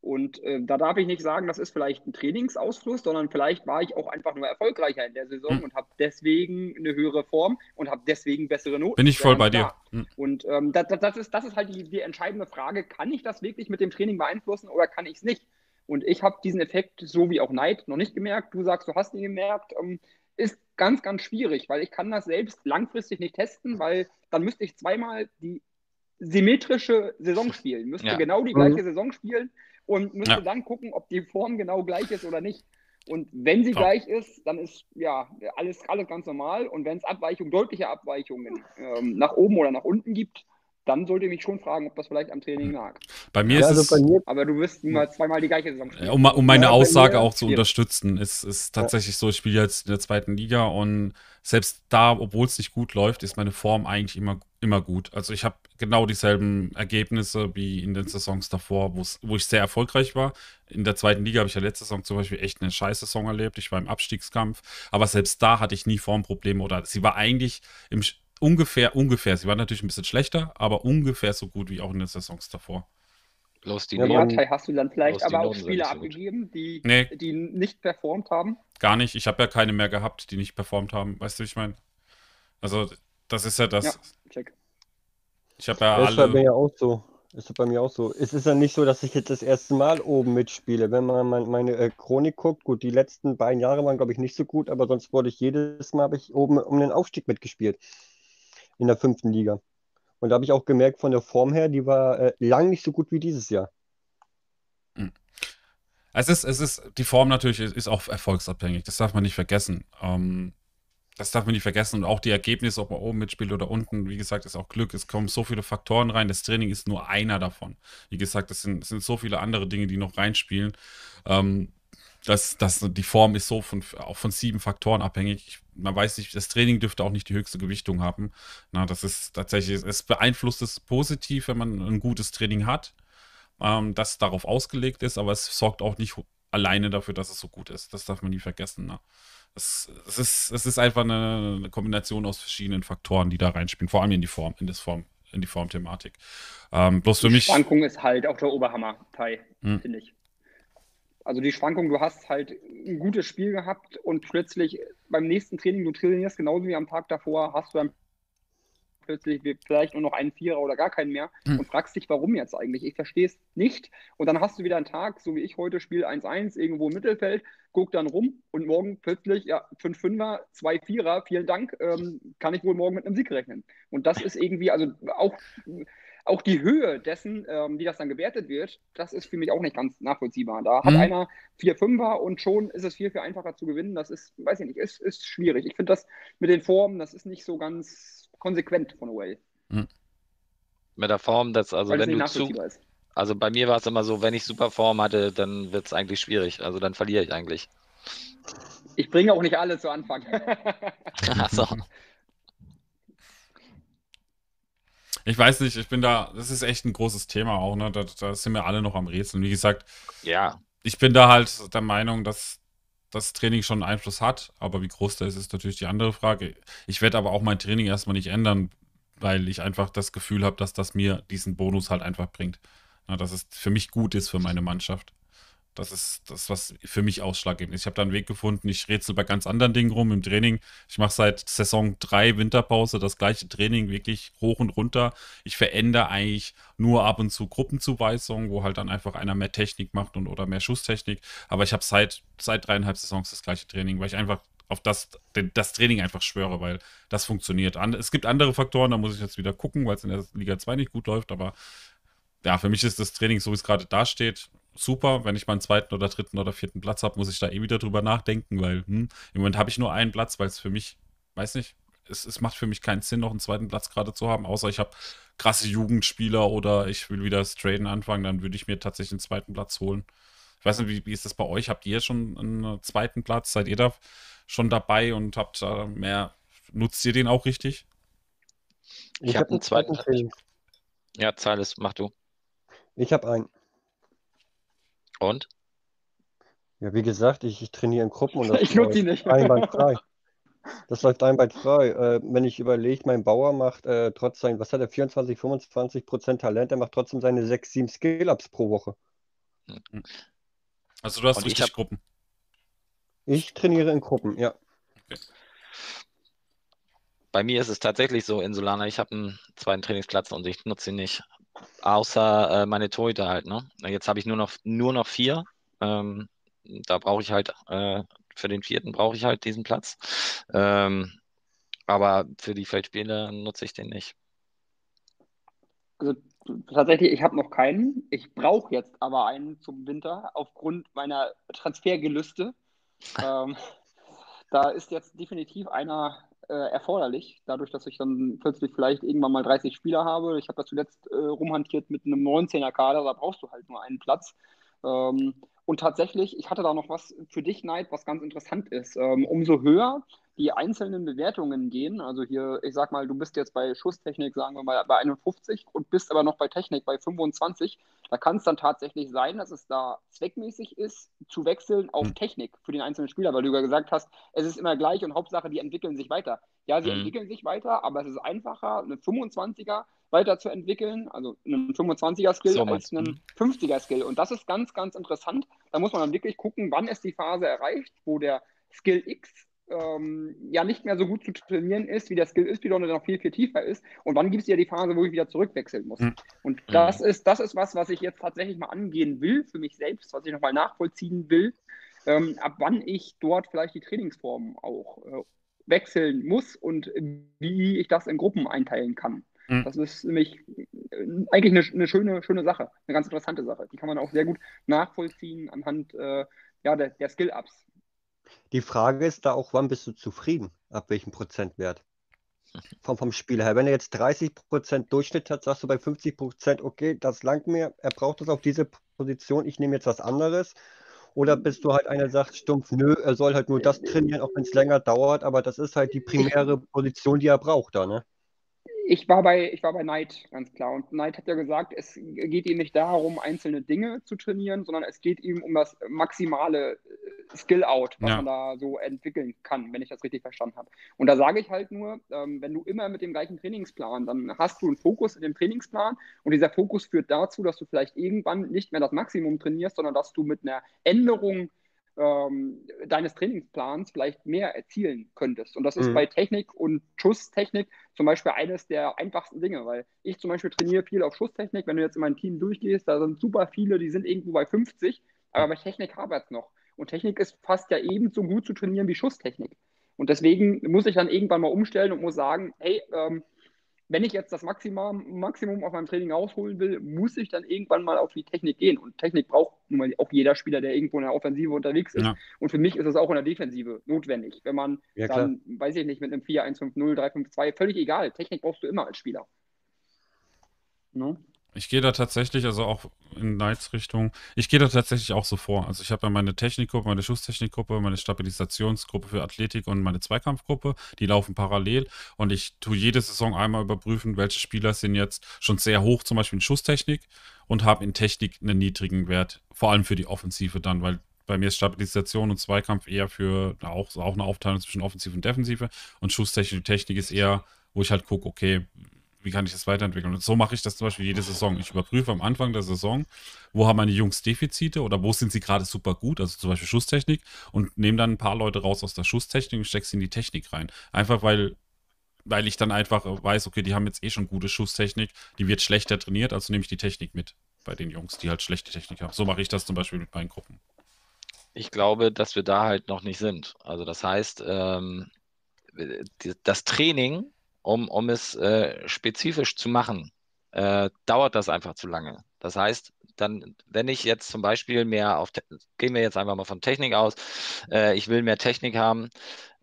Und äh, da darf ich nicht sagen, das ist vielleicht ein Trainingsausfluss, sondern vielleicht war ich auch einfach nur erfolgreicher in der Saison hm. und habe deswegen eine höhere Form und habe deswegen bessere Noten. Bin ich voll bei dir. Hm. Und ähm, das, das, ist, das ist halt die, die entscheidende Frage, kann ich das wirklich mit dem Training beeinflussen oder kann ich es nicht? Und ich habe diesen Effekt, so wie auch Neid, noch nicht gemerkt. Du sagst, du hast ihn gemerkt. Ähm, ist ganz, ganz schwierig, weil ich kann das selbst langfristig nicht testen, weil dann müsste ich zweimal die symmetrische Saison spielen, müsste ja. genau die gleiche mhm. Saison spielen und müsste ja. dann gucken, ob die Form genau gleich ist oder nicht. Und wenn sie Top. gleich ist, dann ist ja alles, alles ganz normal. Und wenn es Abweichungen, deutliche Abweichungen ähm, nach oben oder nach unten gibt, dann sollte ich mich schon fragen, ob das vielleicht am Training lag. Bei mir ja, ist also es. Mir, aber du wirst mal zweimal die gleiche Saison spielen. Um, um meine ja, Aussage auch zu unterstützen, ist, ist tatsächlich so, ich spiele jetzt in der zweiten Liga und selbst da, obwohl es nicht gut läuft, ist meine Form eigentlich immer, immer gut. Also ich habe genau dieselben Ergebnisse wie in den Saisons davor, wo ich sehr erfolgreich war. In der zweiten Liga habe ich ja letzte Saison zum Beispiel echt eine scheiß Saison erlebt. Ich war im Abstiegskampf, aber selbst da hatte ich nie Formprobleme oder sie war eigentlich im ungefähr, ungefähr, sie war natürlich ein bisschen schlechter, aber ungefähr so gut wie auch in den Saisons davor. Bloß die ja, Noten, hast du dann vielleicht aber auch Spieler abgegeben, die, nee. die nicht performt haben? Gar nicht. Ich habe ja keine mehr gehabt, die nicht performt haben. Weißt du, wie ich meine? Also, das ist ja das. Ja, check. Ich habe ja das alle. Ist bei mir auch so. Ist bei mir auch so. Es ist ja nicht so, dass ich jetzt das erste Mal oben mitspiele. Wenn man meine äh, Chronik guckt, gut, die letzten beiden Jahre waren, glaube ich, nicht so gut, aber sonst wurde ich jedes Mal ich oben um den Aufstieg mitgespielt in der fünften Liga. Und da habe ich auch gemerkt, von der Form her, die war äh, lang nicht so gut wie dieses Jahr. Hm. Es ist, es ist, die Form natürlich ist, ist auch erfolgsabhängig, das darf man nicht vergessen. Ähm, das darf man nicht vergessen. Und auch die Ergebnisse, ob man oben mitspielt oder unten, wie gesagt, ist auch Glück. Es kommen so viele Faktoren rein. Das Training ist nur einer davon. Wie gesagt, es sind, sind so viele andere Dinge, die noch reinspielen. Ähm, das, das, die Form ist so von, auch von sieben Faktoren abhängig. Man weiß nicht, das Training dürfte auch nicht die höchste Gewichtung haben. Na, das ist tatsächlich, es beeinflusst es positiv, wenn man ein gutes Training hat, ähm, das darauf ausgelegt ist, aber es sorgt auch nicht alleine dafür, dass es so gut ist. Das darf man nie vergessen. Ne? Es, es, ist, es ist einfach eine, eine, Kombination aus verschiedenen Faktoren, die da reinspielen, vor allem in die Form, in das Form, in die Formthematik. Ähm, bloß für die mich. Schwankung ist halt auch der Oberhammer, Tai, hm. finde ich. Also die Schwankung, du hast halt ein gutes Spiel gehabt und plötzlich beim nächsten Training, du trainierst genauso wie am Tag davor, hast du dann plötzlich vielleicht nur noch einen Vierer oder gar keinen mehr mhm. und fragst dich, warum jetzt eigentlich? Ich verstehe es nicht. Und dann hast du wieder einen Tag, so wie ich heute, Spiel 1-1, irgendwo im Mittelfeld, guck dann rum und morgen plötzlich, ja, 5 Fünfer, 2 Vierer, vielen Dank, ähm, kann ich wohl morgen mit einem Sieg rechnen. Und das ist irgendwie, also auch auch die Höhe dessen, ähm, wie das dann gewertet wird, das ist für mich auch nicht ganz nachvollziehbar. Da hat mhm. einer 4-5er und schon ist es viel, viel einfacher zu gewinnen. Das ist, weiß ich nicht, ist, ist schwierig. Ich finde das mit den Formen, das ist nicht so ganz konsequent von Away. Mhm. Mit der Form, das, also Weil wenn du zu, ist. also bei mir war es immer so, wenn ich super Form hatte, dann wird es eigentlich schwierig. Also dann verliere ich eigentlich. Ich bringe auch nicht alle zu Anfang. <laughs> Achso. Ich weiß nicht, ich bin da, das ist echt ein großes Thema auch, ne? Da, da sind wir alle noch am Rätseln. Wie gesagt, ja. Ich bin da halt der Meinung, dass das Training schon einen Einfluss hat, aber wie groß der ist, ist natürlich die andere Frage. Ich werde aber auch mein Training erstmal nicht ändern, weil ich einfach das Gefühl habe, dass das mir diesen Bonus halt einfach bringt. Na, dass es für mich gut ist für meine Mannschaft. Das ist das, was für mich ausschlaggebend ist. Ich habe da einen Weg gefunden. Ich rätsel bei ganz anderen Dingen rum im Training. Ich mache seit Saison 3 Winterpause das gleiche Training wirklich hoch und runter. Ich verändere eigentlich nur ab und zu Gruppenzuweisungen, wo halt dann einfach einer mehr Technik macht und oder mehr Schusstechnik. Aber ich habe seit, seit dreieinhalb Saisons das gleiche Training, weil ich einfach auf das, das Training einfach schwöre, weil das funktioniert. Es gibt andere Faktoren, da muss ich jetzt wieder gucken, weil es in der Liga 2 nicht gut läuft, aber ja, für mich ist das Training, so wie es gerade dasteht, super. Wenn ich meinen zweiten oder dritten oder vierten Platz habe, muss ich da eh wieder drüber nachdenken, weil hm, im Moment habe ich nur einen Platz, weil es für mich, weiß nicht, es, es macht für mich keinen Sinn, noch einen zweiten Platz gerade zu haben, außer ich habe krasse Jugendspieler oder ich will wieder das Traden anfangen, dann würde ich mir tatsächlich einen zweiten Platz holen. Ich weiß nicht, wie, wie ist das bei euch? Habt ihr schon einen zweiten Platz? Seid ihr da schon dabei und habt da mehr, nutzt ihr den auch richtig? Ich, ich habe einen zweiten Platz. Ja, Zahles, mach du. Ich habe einen. Und? Ja, wie gesagt, ich, ich trainiere in Gruppen und <laughs> das ich nutze ihn nicht. einwandfrei. Das läuft einwandfrei. Äh, wenn ich überlege, mein Bauer macht äh, trotzdem, was hat er, 24, 25 Prozent Talent, er macht trotzdem seine 6, 7 Skill-Ups pro Woche. Hm. Also du hast und richtig hab... Gruppen. Ich trainiere in Gruppen, ja. Okay. Bei mir ist es tatsächlich so, in Solana, ich habe einen zweiten Trainingsplatz und ich nutze ihn nicht. Außer äh, meine Torhüter halt, ne? Jetzt habe ich nur noch, nur noch vier. Ähm, da brauche ich halt, äh, für den vierten brauche ich halt diesen Platz. Ähm, aber für die Feldspiele nutze ich den nicht. Also tatsächlich, ich habe noch keinen. Ich brauche jetzt aber einen zum Winter aufgrund meiner Transfergelüste. <laughs> ähm, da ist jetzt definitiv einer äh, erforderlich, dadurch, dass ich dann plötzlich vielleicht irgendwann mal 30 Spieler habe. Ich habe da zuletzt äh, rumhantiert mit einem 19er Kader, da brauchst du halt nur einen Platz. Ähm, und tatsächlich, ich hatte da noch was für dich, Neid, was ganz interessant ist. Ähm, umso höher die einzelnen Bewertungen gehen, also hier, ich sag mal, du bist jetzt bei Schusstechnik, sagen wir mal, bei 51 und bist aber noch bei Technik bei 25, da kann es dann tatsächlich sein, dass es da zweckmäßig ist, zu wechseln auf mhm. Technik für den einzelnen Spieler, weil du ja gesagt hast, es ist immer gleich und Hauptsache, die entwickeln sich weiter. Ja, sie mhm. entwickeln sich weiter, aber es ist einfacher, eine 25er weiterzuentwickeln, also einen 25er-Skill so als einen 50er-Skill. Und das ist ganz, ganz interessant. Da muss man dann wirklich gucken, wann ist die Phase erreicht, wo der Skill X ähm, ja nicht mehr so gut zu trainieren ist, wie der Skill ist, Y noch viel, viel tiefer ist. Und wann gibt es ja die Phase, wo ich wieder zurückwechseln muss. Mhm. Und das ist, das ist was, was ich jetzt tatsächlich mal angehen will für mich selbst, was ich nochmal nachvollziehen will, ähm, ab wann ich dort vielleicht die Trainingsform auch äh, wechseln muss und wie ich das in Gruppen einteilen kann. Mhm. Das ist nämlich äh, eigentlich eine, eine, schöne, schöne Sache, eine ganz interessante Sache. Die kann man auch sehr gut nachvollziehen anhand äh, ja, der, der Skill-Ups. Die Frage ist da auch, wann bist du zufrieden? Ab welchem Prozentwert? Vom, vom Spiel her. Wenn er jetzt 30% Durchschnitt hat, sagst du bei 50%, okay, das langt mir, er braucht das auf diese Position, ich nehme jetzt was anderes. Oder bist du halt einer, der sagt stumpf, nö, er soll halt nur das trainieren, auch wenn es länger dauert, aber das ist halt die primäre Position, die er braucht da, ne? Ich war bei, ich war bei Knight, ganz klar. Und Knight hat ja gesagt, es geht ihm nicht darum, einzelne Dinge zu trainieren, sondern es geht ihm um das maximale äh, Skill-Out, was ja. man da so entwickeln kann, wenn ich das richtig verstanden habe. Und da sage ich halt nur, ähm, wenn du immer mit dem gleichen Trainingsplan, dann hast du einen Fokus in dem Trainingsplan und dieser Fokus führt dazu, dass du vielleicht irgendwann nicht mehr das Maximum trainierst, sondern dass du mit einer Änderung ähm, deines Trainingsplans vielleicht mehr erzielen könntest. Und das ist mhm. bei Technik und Schusstechnik zum Beispiel eines der einfachsten Dinge, weil ich zum Beispiel trainiere viel auf Schusstechnik. Wenn du jetzt in mein Team durchgehst, da sind super viele, die sind irgendwo bei 50, aber bei Technik hapert es noch. Und Technik ist fast ja ebenso gut zu trainieren wie Schusstechnik. Und deswegen muss ich dann irgendwann mal umstellen und muss sagen, hey, ähm, wenn ich jetzt das Maximum, Maximum auf meinem Training rausholen will, muss ich dann irgendwann mal auf die Technik gehen. Und Technik braucht nun mal auch jeder Spieler, der irgendwo in der Offensive unterwegs ist. Ja. Und für mich ist es auch in der Defensive notwendig. Wenn man ja, dann, weiß ich nicht, mit einem 4-1-5-0, 3-5-2, völlig egal. Technik brauchst du immer als Spieler. No? Ich gehe da tatsächlich, also auch in Knights Richtung, ich gehe da tatsächlich auch so vor. Also ich habe ja meine Technikgruppe, meine Schusstechnikgruppe, meine Stabilisationsgruppe für Athletik und meine Zweikampfgruppe, die laufen parallel und ich tue jede Saison einmal überprüfen, welche Spieler sind jetzt schon sehr hoch, zum Beispiel in Schusstechnik und habe in Technik einen niedrigen Wert, vor allem für die Offensive dann, weil bei mir ist Stabilisation und Zweikampf eher für auch, auch eine Aufteilung zwischen Offensive und Defensive und Schusstechnik Technik ist eher, wo ich halt gucke, okay, wie kann ich das weiterentwickeln? Und so mache ich das zum Beispiel jede Saison. Ich überprüfe am Anfang der Saison, wo haben meine Jungs Defizite oder wo sind sie gerade super gut, also zum Beispiel Schusstechnik, und nehme dann ein paar Leute raus aus der Schusstechnik und stecke sie in die Technik rein. Einfach weil, weil ich dann einfach weiß, okay, die haben jetzt eh schon gute Schusstechnik, die wird schlechter trainiert, also nehme ich die Technik mit bei den Jungs, die halt schlechte Technik haben. So mache ich das zum Beispiel mit meinen Gruppen. Ich glaube, dass wir da halt noch nicht sind. Also das heißt, ähm, das Training um, um es äh, spezifisch zu machen, äh, dauert das einfach zu lange. Das heißt, dann, wenn ich jetzt zum Beispiel mehr auf, gehen wir jetzt einfach mal von Technik aus, äh, ich will mehr Technik haben,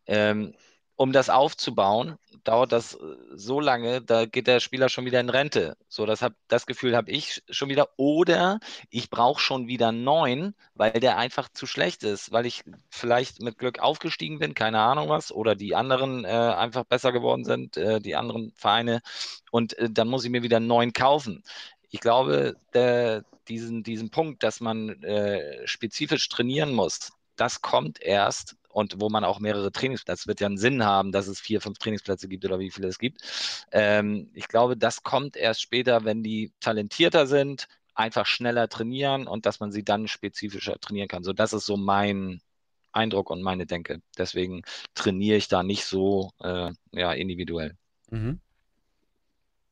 ähm, um das aufzubauen, dauert das äh, so lange, da geht der Spieler schon wieder in Rente. So, das, hab, das Gefühl habe ich schon wieder. Oder ich brauche schon wieder neun, weil der einfach zu schlecht ist, weil ich vielleicht mit Glück aufgestiegen bin, keine Ahnung was, oder die anderen äh, einfach besser geworden sind, äh, die anderen Vereine. Und äh, dann muss ich mir wieder neun kaufen. Ich glaube, der, diesen, diesen Punkt, dass man äh, spezifisch trainieren muss, das kommt erst und wo man auch mehrere Trainingsplätze, wird ja einen Sinn haben, dass es vier, fünf Trainingsplätze gibt oder wie viele es gibt. Ähm, ich glaube, das kommt erst später, wenn die talentierter sind, einfach schneller trainieren und dass man sie dann spezifischer trainieren kann. So, das ist so mein Eindruck und meine Denke. Deswegen trainiere ich da nicht so äh, ja, individuell. Mhm.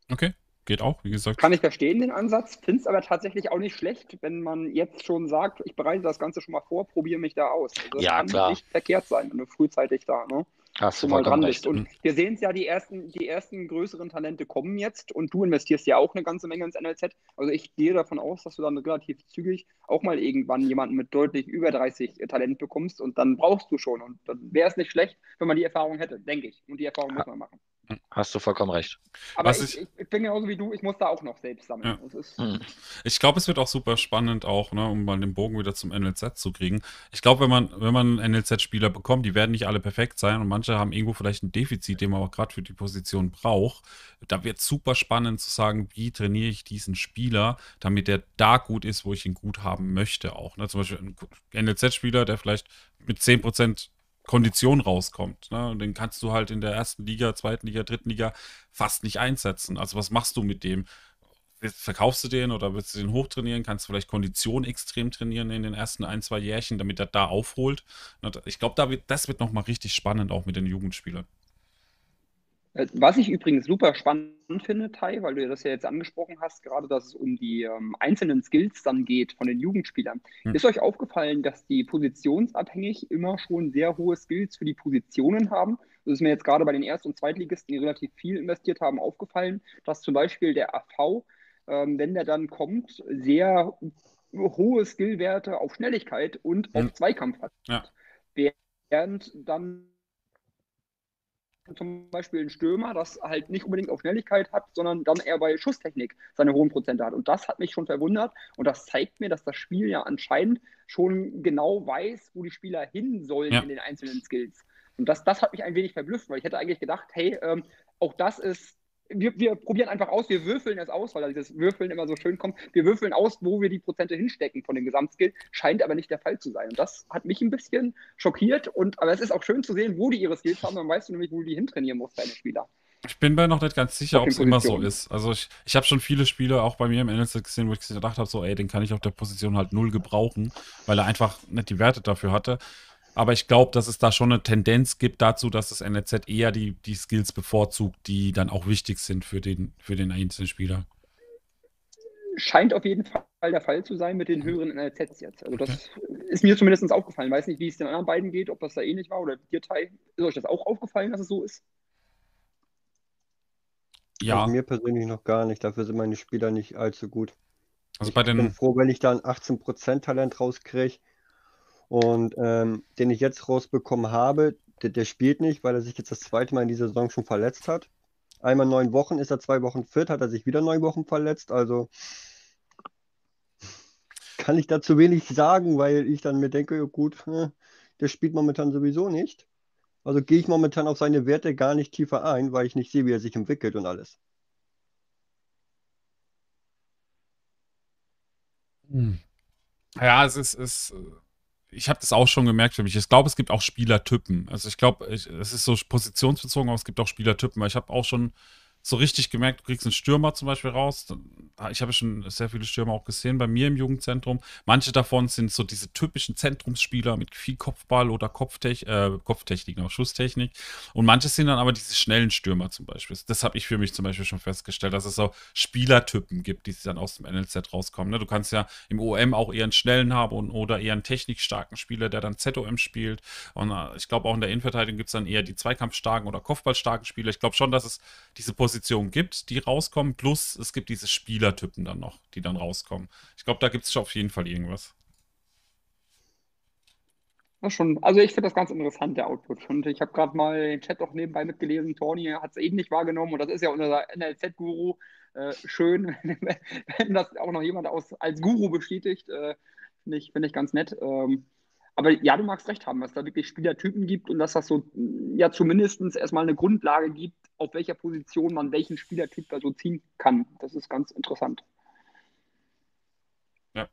Okay. Geht auch, wie gesagt. Kann ich verstehen, den Ansatz. Finde es aber tatsächlich auch nicht schlecht, wenn man jetzt schon sagt, ich bereite das Ganze schon mal vor, probiere mich da aus. Also das ja, kann klar. nicht verkehrt sein, wenn du frühzeitig da ne, Hast du mal dran bist. Und wir sehen es ja, die ersten, die ersten größeren Talente kommen jetzt und du investierst ja auch eine ganze Menge ins NLZ. Also ich gehe davon aus, dass du dann relativ zügig auch mal irgendwann jemanden mit deutlich über 30 Talent bekommst und dann brauchst du schon. Und dann wäre es nicht schlecht, wenn man die Erfahrung hätte, denke ich. Und die Erfahrung muss man machen. Hast du vollkommen recht. Aber ich, ich, ich, bin genauso wie du, ich muss da auch noch selbst sammeln. Ja. Hm. Ich glaube, es wird auch super spannend, auch, ne, um mal den Bogen wieder zum NLZ zu kriegen. Ich glaube, wenn man, wenn man NLZ-Spieler bekommt, die werden nicht alle perfekt sein und manche haben irgendwo vielleicht ein Defizit, den man aber gerade für die Position braucht. Da wird es super spannend zu sagen, wie trainiere ich diesen Spieler, damit er da gut ist, wo ich ihn gut haben möchte auch. Ne? Zum Beispiel ein NLZ-Spieler, der vielleicht mit 10% Kondition rauskommt. Ne? Und den kannst du halt in der ersten Liga, zweiten Liga, dritten Liga fast nicht einsetzen. Also was machst du mit dem? Verkaufst du den oder willst du den hochtrainieren? Kannst du vielleicht Kondition extrem trainieren in den ersten ein, zwei Jährchen, damit er da aufholt? Ich glaube, das wird nochmal richtig spannend, auch mit den Jugendspielern. Äh, was ich übrigens super spannend finde, Tai, weil du das ja jetzt angesprochen hast, gerade dass es um die ähm, einzelnen Skills dann geht von den Jugendspielern. Hm. Ist euch aufgefallen, dass die positionsabhängig immer schon sehr hohe Skills für die Positionen haben? Das ist mir jetzt gerade bei den Erst- und Zweitligisten, die relativ viel investiert haben, aufgefallen, dass zum Beispiel der AV, ähm, wenn der dann kommt, sehr hohe Skillwerte auf Schnelligkeit und hm. auf Zweikampf hat. Ja. Während dann zum Beispiel ein Stürmer, das halt nicht unbedingt auf Schnelligkeit hat, sondern dann eher bei Schusstechnik seine hohen Prozente hat. Und das hat mich schon verwundert und das zeigt mir, dass das Spiel ja anscheinend schon genau weiß, wo die Spieler hin sollen ja. in den einzelnen Skills. Und das, das hat mich ein wenig verblüfft, weil ich hätte eigentlich gedacht, hey, ähm, auch das ist wir, wir, probieren einfach aus, wir würfeln es aus, weil dieses Würfeln immer so schön kommt. Wir würfeln aus, wo wir die Prozente hinstecken von dem Gesamtskill, scheint aber nicht der Fall zu sein. Und das hat mich ein bisschen schockiert. Und, aber es ist auch schön zu sehen, wo die ihre Skills haben. Dann weißt du nämlich, wo du die hintrainieren musst, deine Spieler. Ich bin mir noch nicht ganz sicher, ob es immer so ist. Also ich, ich habe schon viele Spiele auch bei mir im NLZ gesehen, wo ich gedacht habe, so, ey, den kann ich auf der Position halt null gebrauchen, weil er einfach nicht die Werte dafür hatte. Aber ich glaube, dass es da schon eine Tendenz gibt dazu, dass das NLZ eher die, die Skills bevorzugt, die dann auch wichtig sind für den, für den einzelnen Spieler. Scheint auf jeden Fall der Fall zu sein mit den höheren NLZs jetzt. Also das okay. ist mir zumindest aufgefallen. Weiß nicht, wie es den anderen beiden geht, ob das da ähnlich war oder dir Teil. Ist euch das auch aufgefallen, dass es so ist? Ja. Also mir persönlich noch gar nicht. Dafür sind meine Spieler nicht allzu gut. Also bei den... Ich bin froh, wenn ich da ein 18% Talent rauskriege und ähm, den ich jetzt rausbekommen habe, der, der, spielt nicht, weil er sich jetzt das zweite Mal in dieser Saison schon verletzt hat. Einmal neun Wochen, ist er zwei Wochen fit, hat er sich wieder neun Wochen verletzt. Also kann ich dazu wenig sagen, weil ich dann mir denke, gut, äh, der spielt momentan sowieso nicht. Also gehe ich momentan auf seine Werte gar nicht tiefer ein, weil ich nicht sehe, wie er sich entwickelt und alles. Hm. Ja, es ist, es ich habe das auch schon gemerkt für mich. Ich glaube, es gibt auch Spielertypen. Also ich glaube, es ist so positionsbezogen, aber es gibt auch Spielertypen. Ich habe auch schon so richtig gemerkt, du kriegst einen Stürmer zum Beispiel raus. Ich habe schon sehr viele Stürmer auch gesehen bei mir im Jugendzentrum. Manche davon sind so diese typischen Zentrumsspieler mit viel Kopfball oder Kopftech äh, Kopftechnik, auch Schusstechnik. Und manche sind dann aber diese schnellen Stürmer zum Beispiel. Das habe ich für mich zum Beispiel schon festgestellt, dass es so Spielertypen gibt, die dann aus dem NLZ rauskommen. Ne? Du kannst ja im OM auch eher einen schnellen haben oder eher einen technikstarken Spieler, der dann ZOM spielt. Und äh, ich glaube auch in der Innenverteidigung gibt es dann eher die zweikampfstarken oder Kopfballstarken Spieler. Ich glaube schon, dass es diese Position Positionen gibt, die rauskommen, plus es gibt diese Spielertypen dann noch, die dann rauskommen. Ich glaube, da gibt es auf jeden Fall irgendwas. Das schon, also ich finde das ganz interessant, der Output. Und ich habe gerade mal den Chat auch nebenbei mitgelesen. Tony hat es eben nicht wahrgenommen und das ist ja unser NLZ-Guru. Äh, schön, <laughs> wenn das auch noch jemand aus, als Guru bestätigt. Äh, finde ich, find ich ganz nett. Ähm, aber ja, du magst recht haben, dass es da wirklich Spielertypen gibt und dass das so ja zumindest erstmal eine Grundlage gibt, auf welcher Position man welchen Spielertyp da so ziehen kann. Das ist ganz interessant. Ja.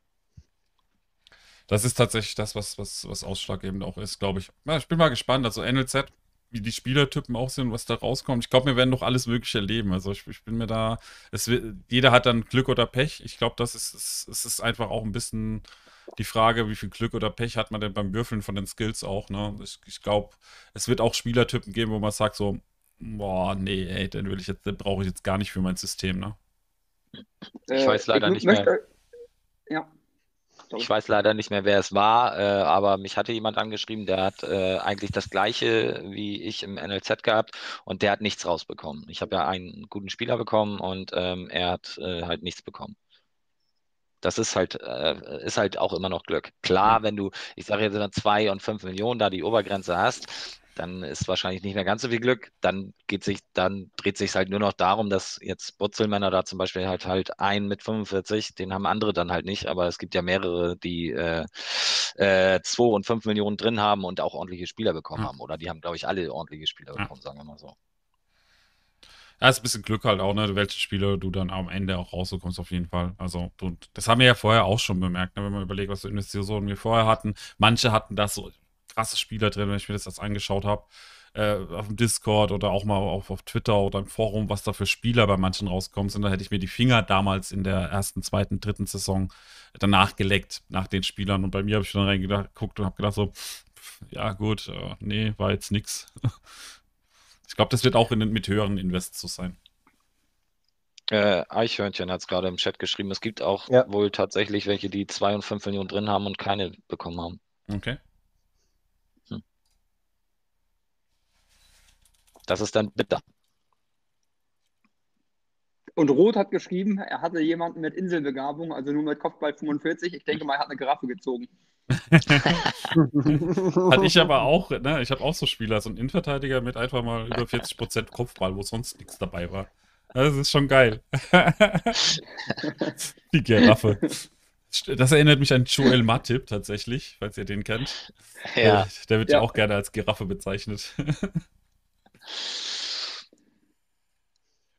Das ist tatsächlich das, was, was, was ausschlaggebend auch ist, glaube ich. Ja, ich bin mal gespannt. Also NLZ, wie die Spielertypen auch sind, was da rauskommt. Ich glaube, wir werden noch alles Mögliche erleben. Also ich, ich bin mir da, es, jeder hat dann Glück oder Pech. Ich glaube, das ist, es ist einfach auch ein bisschen die Frage, wie viel Glück oder Pech hat man denn beim Würfeln von den Skills auch. Ne? Ich, ich glaube, es wird auch Spielertypen geben, wo man sagt so, boah, nee, ey, den will ich jetzt, den brauche ich jetzt gar nicht für mein System, ne? Ich weiß leider ich nicht möchte, mehr. Ja. Ich weiß leider nicht mehr, wer es war, äh, aber mich hatte jemand angeschrieben, der hat äh, eigentlich das gleiche wie ich im NLZ gehabt und der hat nichts rausbekommen. Ich habe ja einen guten Spieler bekommen und ähm, er hat äh, halt nichts bekommen. Das ist halt, äh, ist halt auch immer noch Glück. Klar, wenn du, ich sage jetzt zwei und fünf Millionen da die Obergrenze hast, dann ist wahrscheinlich nicht mehr ganz so viel Glück. Dann geht sich, dann dreht sich halt nur noch darum, dass jetzt Butzelmänner da zum Beispiel halt halt einen mit 45, den haben andere dann halt nicht, aber es gibt ja mehrere, die äh, äh, zwei und fünf Millionen drin haben und auch ordentliche Spieler bekommen ja. haben. Oder die haben, glaube ich, alle ordentliche Spieler bekommen, ja. sagen wir mal so. Ja, ist ein bisschen Glück halt auch, ne, welche Spiele du dann am Ende auch rauskommst, auf jeden Fall. Also, du, das haben wir ja vorher auch schon bemerkt, ne, wenn man überlegt, was für Investitionen wir vorher hatten. Manche hatten das so, krasse Spieler drin, wenn ich mir das jetzt angeschaut habe. Äh, auf dem Discord oder auch mal auf, auf Twitter oder im Forum, was da für Spieler bei manchen rauskommen sind. Da hätte ich mir die Finger damals in der ersten, zweiten, dritten Saison danach geleckt, nach den Spielern. Und bei mir habe ich dann reingeguckt und habe gedacht so, ja gut, äh, nee, war jetzt nix. <laughs> Ich glaube, das wird auch in, mit höheren Invests so sein. Äh, Eichhörnchen hat es gerade im Chat geschrieben. Es gibt auch ja. wohl tatsächlich welche, die 2 und 5 Millionen drin haben und keine bekommen haben. Okay. Hm. Das ist dann bitter. Und Roth hat geschrieben, er hatte jemanden mit Inselbegabung, also nur mit Kopfball 45. Ich denke mal, er hat eine Giraffe gezogen. <laughs> Hatte ich aber auch, ne? Ich habe auch so Spieler, so einen Innenverteidiger mit einfach mal über 40% Kopfball, wo sonst nichts dabei war. Das ist schon geil. <laughs> Die Giraffe. Das erinnert mich an Joel Matip tatsächlich, falls ihr den kennt. Ja. Der wird ja, ja auch gerne als Giraffe bezeichnet. <laughs>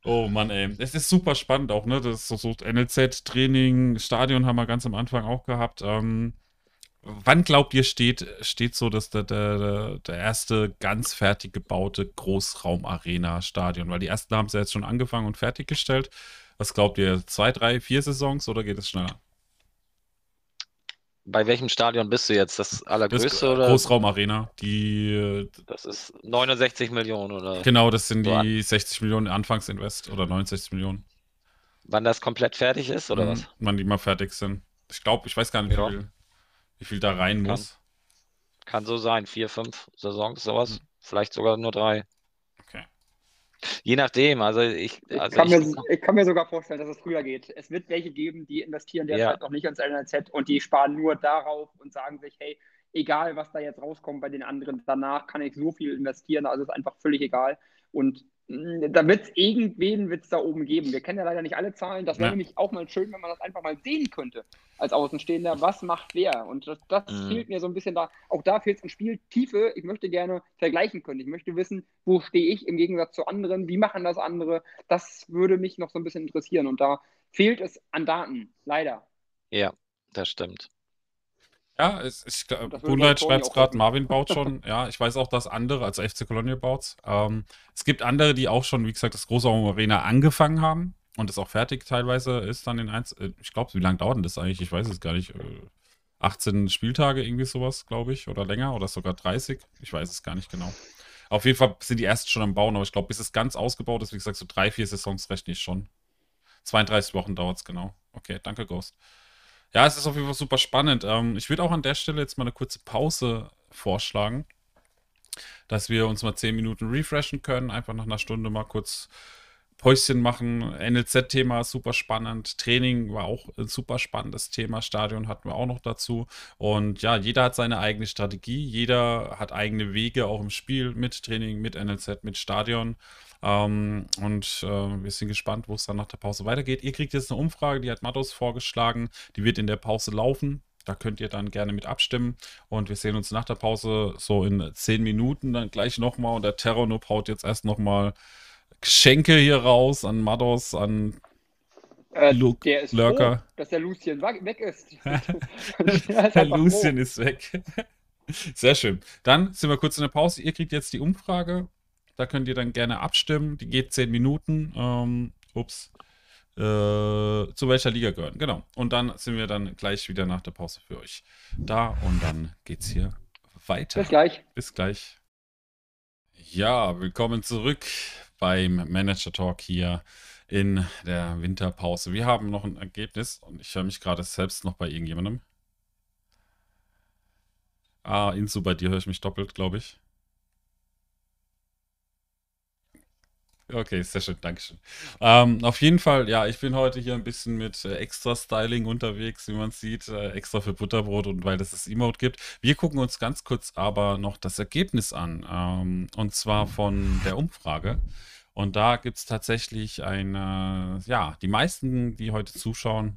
oh Mann, ey. Es ist super spannend auch, ne? Das ist so, so NLZ-Training, Stadion haben wir ganz am Anfang auch gehabt. Ähm, Wann glaubt ihr, steht, steht so dass der, der, der erste ganz fertig gebaute Großraum-Arena-Stadion? Weil die ersten haben es ja jetzt schon angefangen und fertiggestellt. Was glaubt ihr? Zwei, drei, vier Saisons oder geht es schneller? Bei welchem Stadion bist du jetzt? Das allergrößte das oder? Großraumarena. Die. Das ist 69 Millionen oder? Genau, das sind die 60 Millionen Anfangsinvest oder 69 Millionen. Wann das komplett fertig ist oder mhm, was? Wann die mal fertig sind. Ich glaube, ich weiß gar nicht, ja. wie viel wie viel da rein kann, muss. Kann so sein, vier, fünf Saisons, sowas. Mhm. Vielleicht sogar nur drei. Okay. Je nachdem, also ich. Also ich, kann ich, mir, ich, kann mir, sogar vorstellen, dass es früher geht. Es wird welche geben, die investieren derzeit ja. noch nicht ins NLZ und die sparen nur darauf und sagen sich, hey, egal was da jetzt rauskommt bei den anderen, danach kann ich so viel investieren, also ist einfach völlig egal. Und da wird es irgendwen wird's da oben geben. Wir kennen ja leider nicht alle Zahlen. Das wäre ja. nämlich auch mal schön, wenn man das einfach mal sehen könnte als Außenstehender. Was macht wer? Und das, das mhm. fehlt mir so ein bisschen da. Auch da fehlt es an Spieltiefe. Ich möchte gerne vergleichen können. Ich möchte wissen, wo stehe ich im Gegensatz zu anderen? Wie machen das andere? Das würde mich noch so ein bisschen interessieren. Und da fehlt es an Daten, leider. Ja, das stimmt. Ja, es, ich, Moonlight schreibt es gerade, Marvin baut schon. <laughs> ja, ich weiß auch, dass andere, also FC Colonia baut ähm, Es gibt andere, die auch schon, wie gesagt, das große Arena angefangen haben und es auch fertig teilweise ist dann in eins. Äh, ich glaube, wie lange dauert denn das eigentlich? Ich weiß es gar nicht. 18 äh, Spieltage, irgendwie sowas, glaube ich, oder länger oder sogar 30. Ich weiß es gar nicht genau. Auf jeden Fall sind die ersten schon am Bauen, aber ich glaube, bis es ganz ausgebaut ist, wie gesagt, so drei, vier Saisons rechne ich schon. 32 Wochen dauert es genau. Okay, danke, Ghost. Ja, es ist auf jeden Fall super spannend. Ähm, ich würde auch an der Stelle jetzt mal eine kurze Pause vorschlagen, dass wir uns mal 10 Minuten refreshen können. Einfach nach einer Stunde mal kurz Päuschen machen. NLZ-Thema super spannend. Training war auch ein super spannendes Thema. Stadion hatten wir auch noch dazu. Und ja, jeder hat seine eigene Strategie. Jeder hat eigene Wege auch im Spiel mit Training, mit NLZ, mit Stadion. Ähm, und äh, wir sind gespannt, wo es dann nach der Pause weitergeht. Ihr kriegt jetzt eine Umfrage, die hat Matos vorgeschlagen. Die wird in der Pause laufen. Da könnt ihr dann gerne mit abstimmen. Und wir sehen uns nach der Pause so in 10 Minuten dann gleich nochmal. Und der Terror-Noob haut jetzt erst nochmal Geschenke hier raus an Mados, an äh, Luke, der ist Lurker. Froh, dass der Lucien weg ist. <laughs> der Lucien ist weg. <laughs> Sehr schön. Dann sind wir kurz in der Pause. Ihr kriegt jetzt die Umfrage da könnt ihr dann gerne abstimmen. Die geht 10 Minuten. Ähm, ups. Äh, zu welcher Liga gehören. Genau. Und dann sind wir dann gleich wieder nach der Pause für euch da und dann geht's hier weiter. Bis gleich. Bis gleich. Ja, willkommen zurück beim Manager Talk hier in der Winterpause. Wir haben noch ein Ergebnis und ich höre mich gerade selbst noch bei irgendjemandem. Ah, Insu, bei dir höre ich mich doppelt, glaube ich. Okay, sehr schön, Dankeschön. Ähm, auf jeden Fall, ja, ich bin heute hier ein bisschen mit äh, extra Styling unterwegs, wie man sieht, äh, extra für Butterbrot und weil es das Emote gibt. Wir gucken uns ganz kurz aber noch das Ergebnis an, ähm, und zwar von der Umfrage. Und da gibt es tatsächlich eine, ja, die meisten, die heute zuschauen,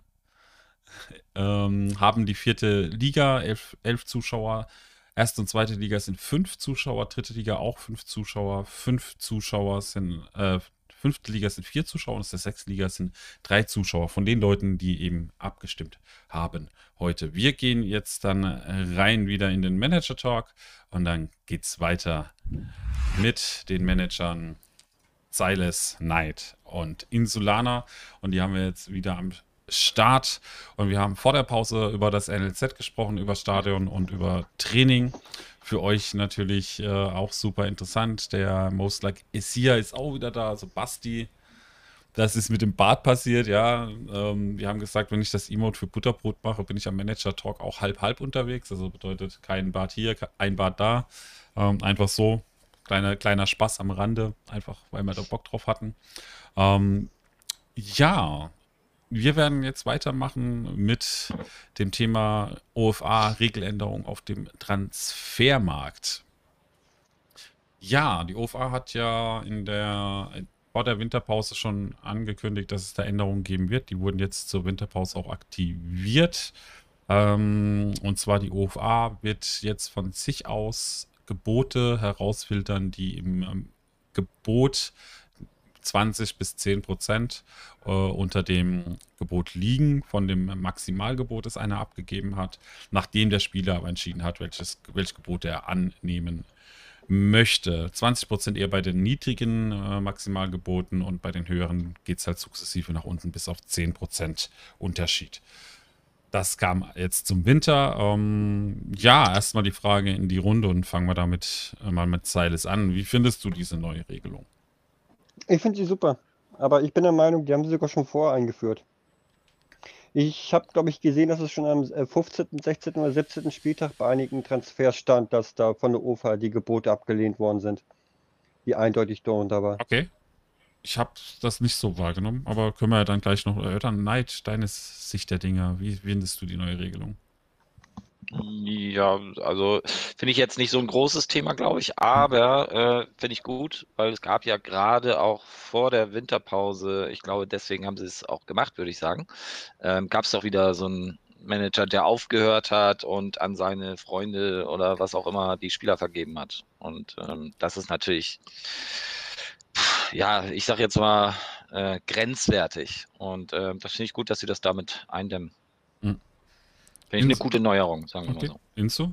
<laughs> ähm, haben die vierte Liga, elf, elf Zuschauer. Erste und zweite Liga sind fünf Zuschauer, dritte Liga auch fünf Zuschauer, fünf Zuschauer sind, äh, fünfte Liga sind vier Zuschauer und der sechste Liga sind drei Zuschauer von den Leuten, die eben abgestimmt haben heute. Wir gehen jetzt dann rein wieder in den Manager Talk und dann geht's weiter mit den Managern Silas, Knight und Insulana und die haben wir jetzt wieder am Start. Und wir haben vor der Pause über das NLZ gesprochen, über Stadion und über Training. für euch natürlich äh, auch super interessant. Der Most Like Isia ist auch wieder da, also Basti. Das ist mit dem Bart passiert, ja. Ähm, wir haben gesagt, wenn ich das Emote für Butterbrot mache, bin ich am Manager-Talk auch halb-halb unterwegs. Also bedeutet kein Bart hier, ein Bart da. Ähm, einfach so. Kleiner, kleiner Spaß am Rande, einfach weil wir da Bock drauf hatten. Ähm, ja, wir werden jetzt weitermachen mit dem Thema OFA-Regeländerung auf dem Transfermarkt. Ja, die OFA hat ja in der vor der Winterpause schon angekündigt, dass es da Änderungen geben wird. Die wurden jetzt zur Winterpause auch aktiviert. Ähm, und zwar die OFA wird jetzt von sich aus Gebote herausfiltern, die im ähm, Gebot 20 bis 10 Prozent äh, unter dem Gebot liegen, von dem Maximalgebot, das einer abgegeben hat, nachdem der Spieler aber entschieden hat, welches, welches Gebot er annehmen möchte. 20 Prozent eher bei den niedrigen äh, Maximalgeboten und bei den höheren geht es halt sukzessive nach unten bis auf 10 Prozent Unterschied. Das kam jetzt zum Winter. Ähm, ja, erstmal die Frage in die Runde und fangen wir damit mal mit Silas an. Wie findest du diese neue Regelung? Ich finde sie super. Aber ich bin der Meinung, die haben sie sogar schon vorher eingeführt. Ich habe, glaube ich, gesehen, dass es schon am 15., äh, 16. oder 17. Spieltag bei einigen Transfers stand, dass da von der UFA die Gebote abgelehnt worden sind, die eindeutig darunter waren. Okay. Ich habe das nicht so wahrgenommen, aber können wir ja dann gleich noch erörtern. Neid, deine Sicht der Dinge, wie findest du die neue Regelung? Ja, also finde ich jetzt nicht so ein großes Thema, glaube ich, aber äh, finde ich gut, weil es gab ja gerade auch vor der Winterpause, ich glaube, deswegen haben sie es auch gemacht, würde ich sagen, ähm, gab es doch wieder so einen Manager, der aufgehört hat und an seine Freunde oder was auch immer die Spieler vergeben hat. Und ähm, das ist natürlich, ja, ich sage jetzt mal, äh, grenzwertig. Und äh, das finde ich gut, dass sie das damit eindämmen. Mhm. Finde ich eine gute Neuerung, sagen wir okay. mal so. Inso?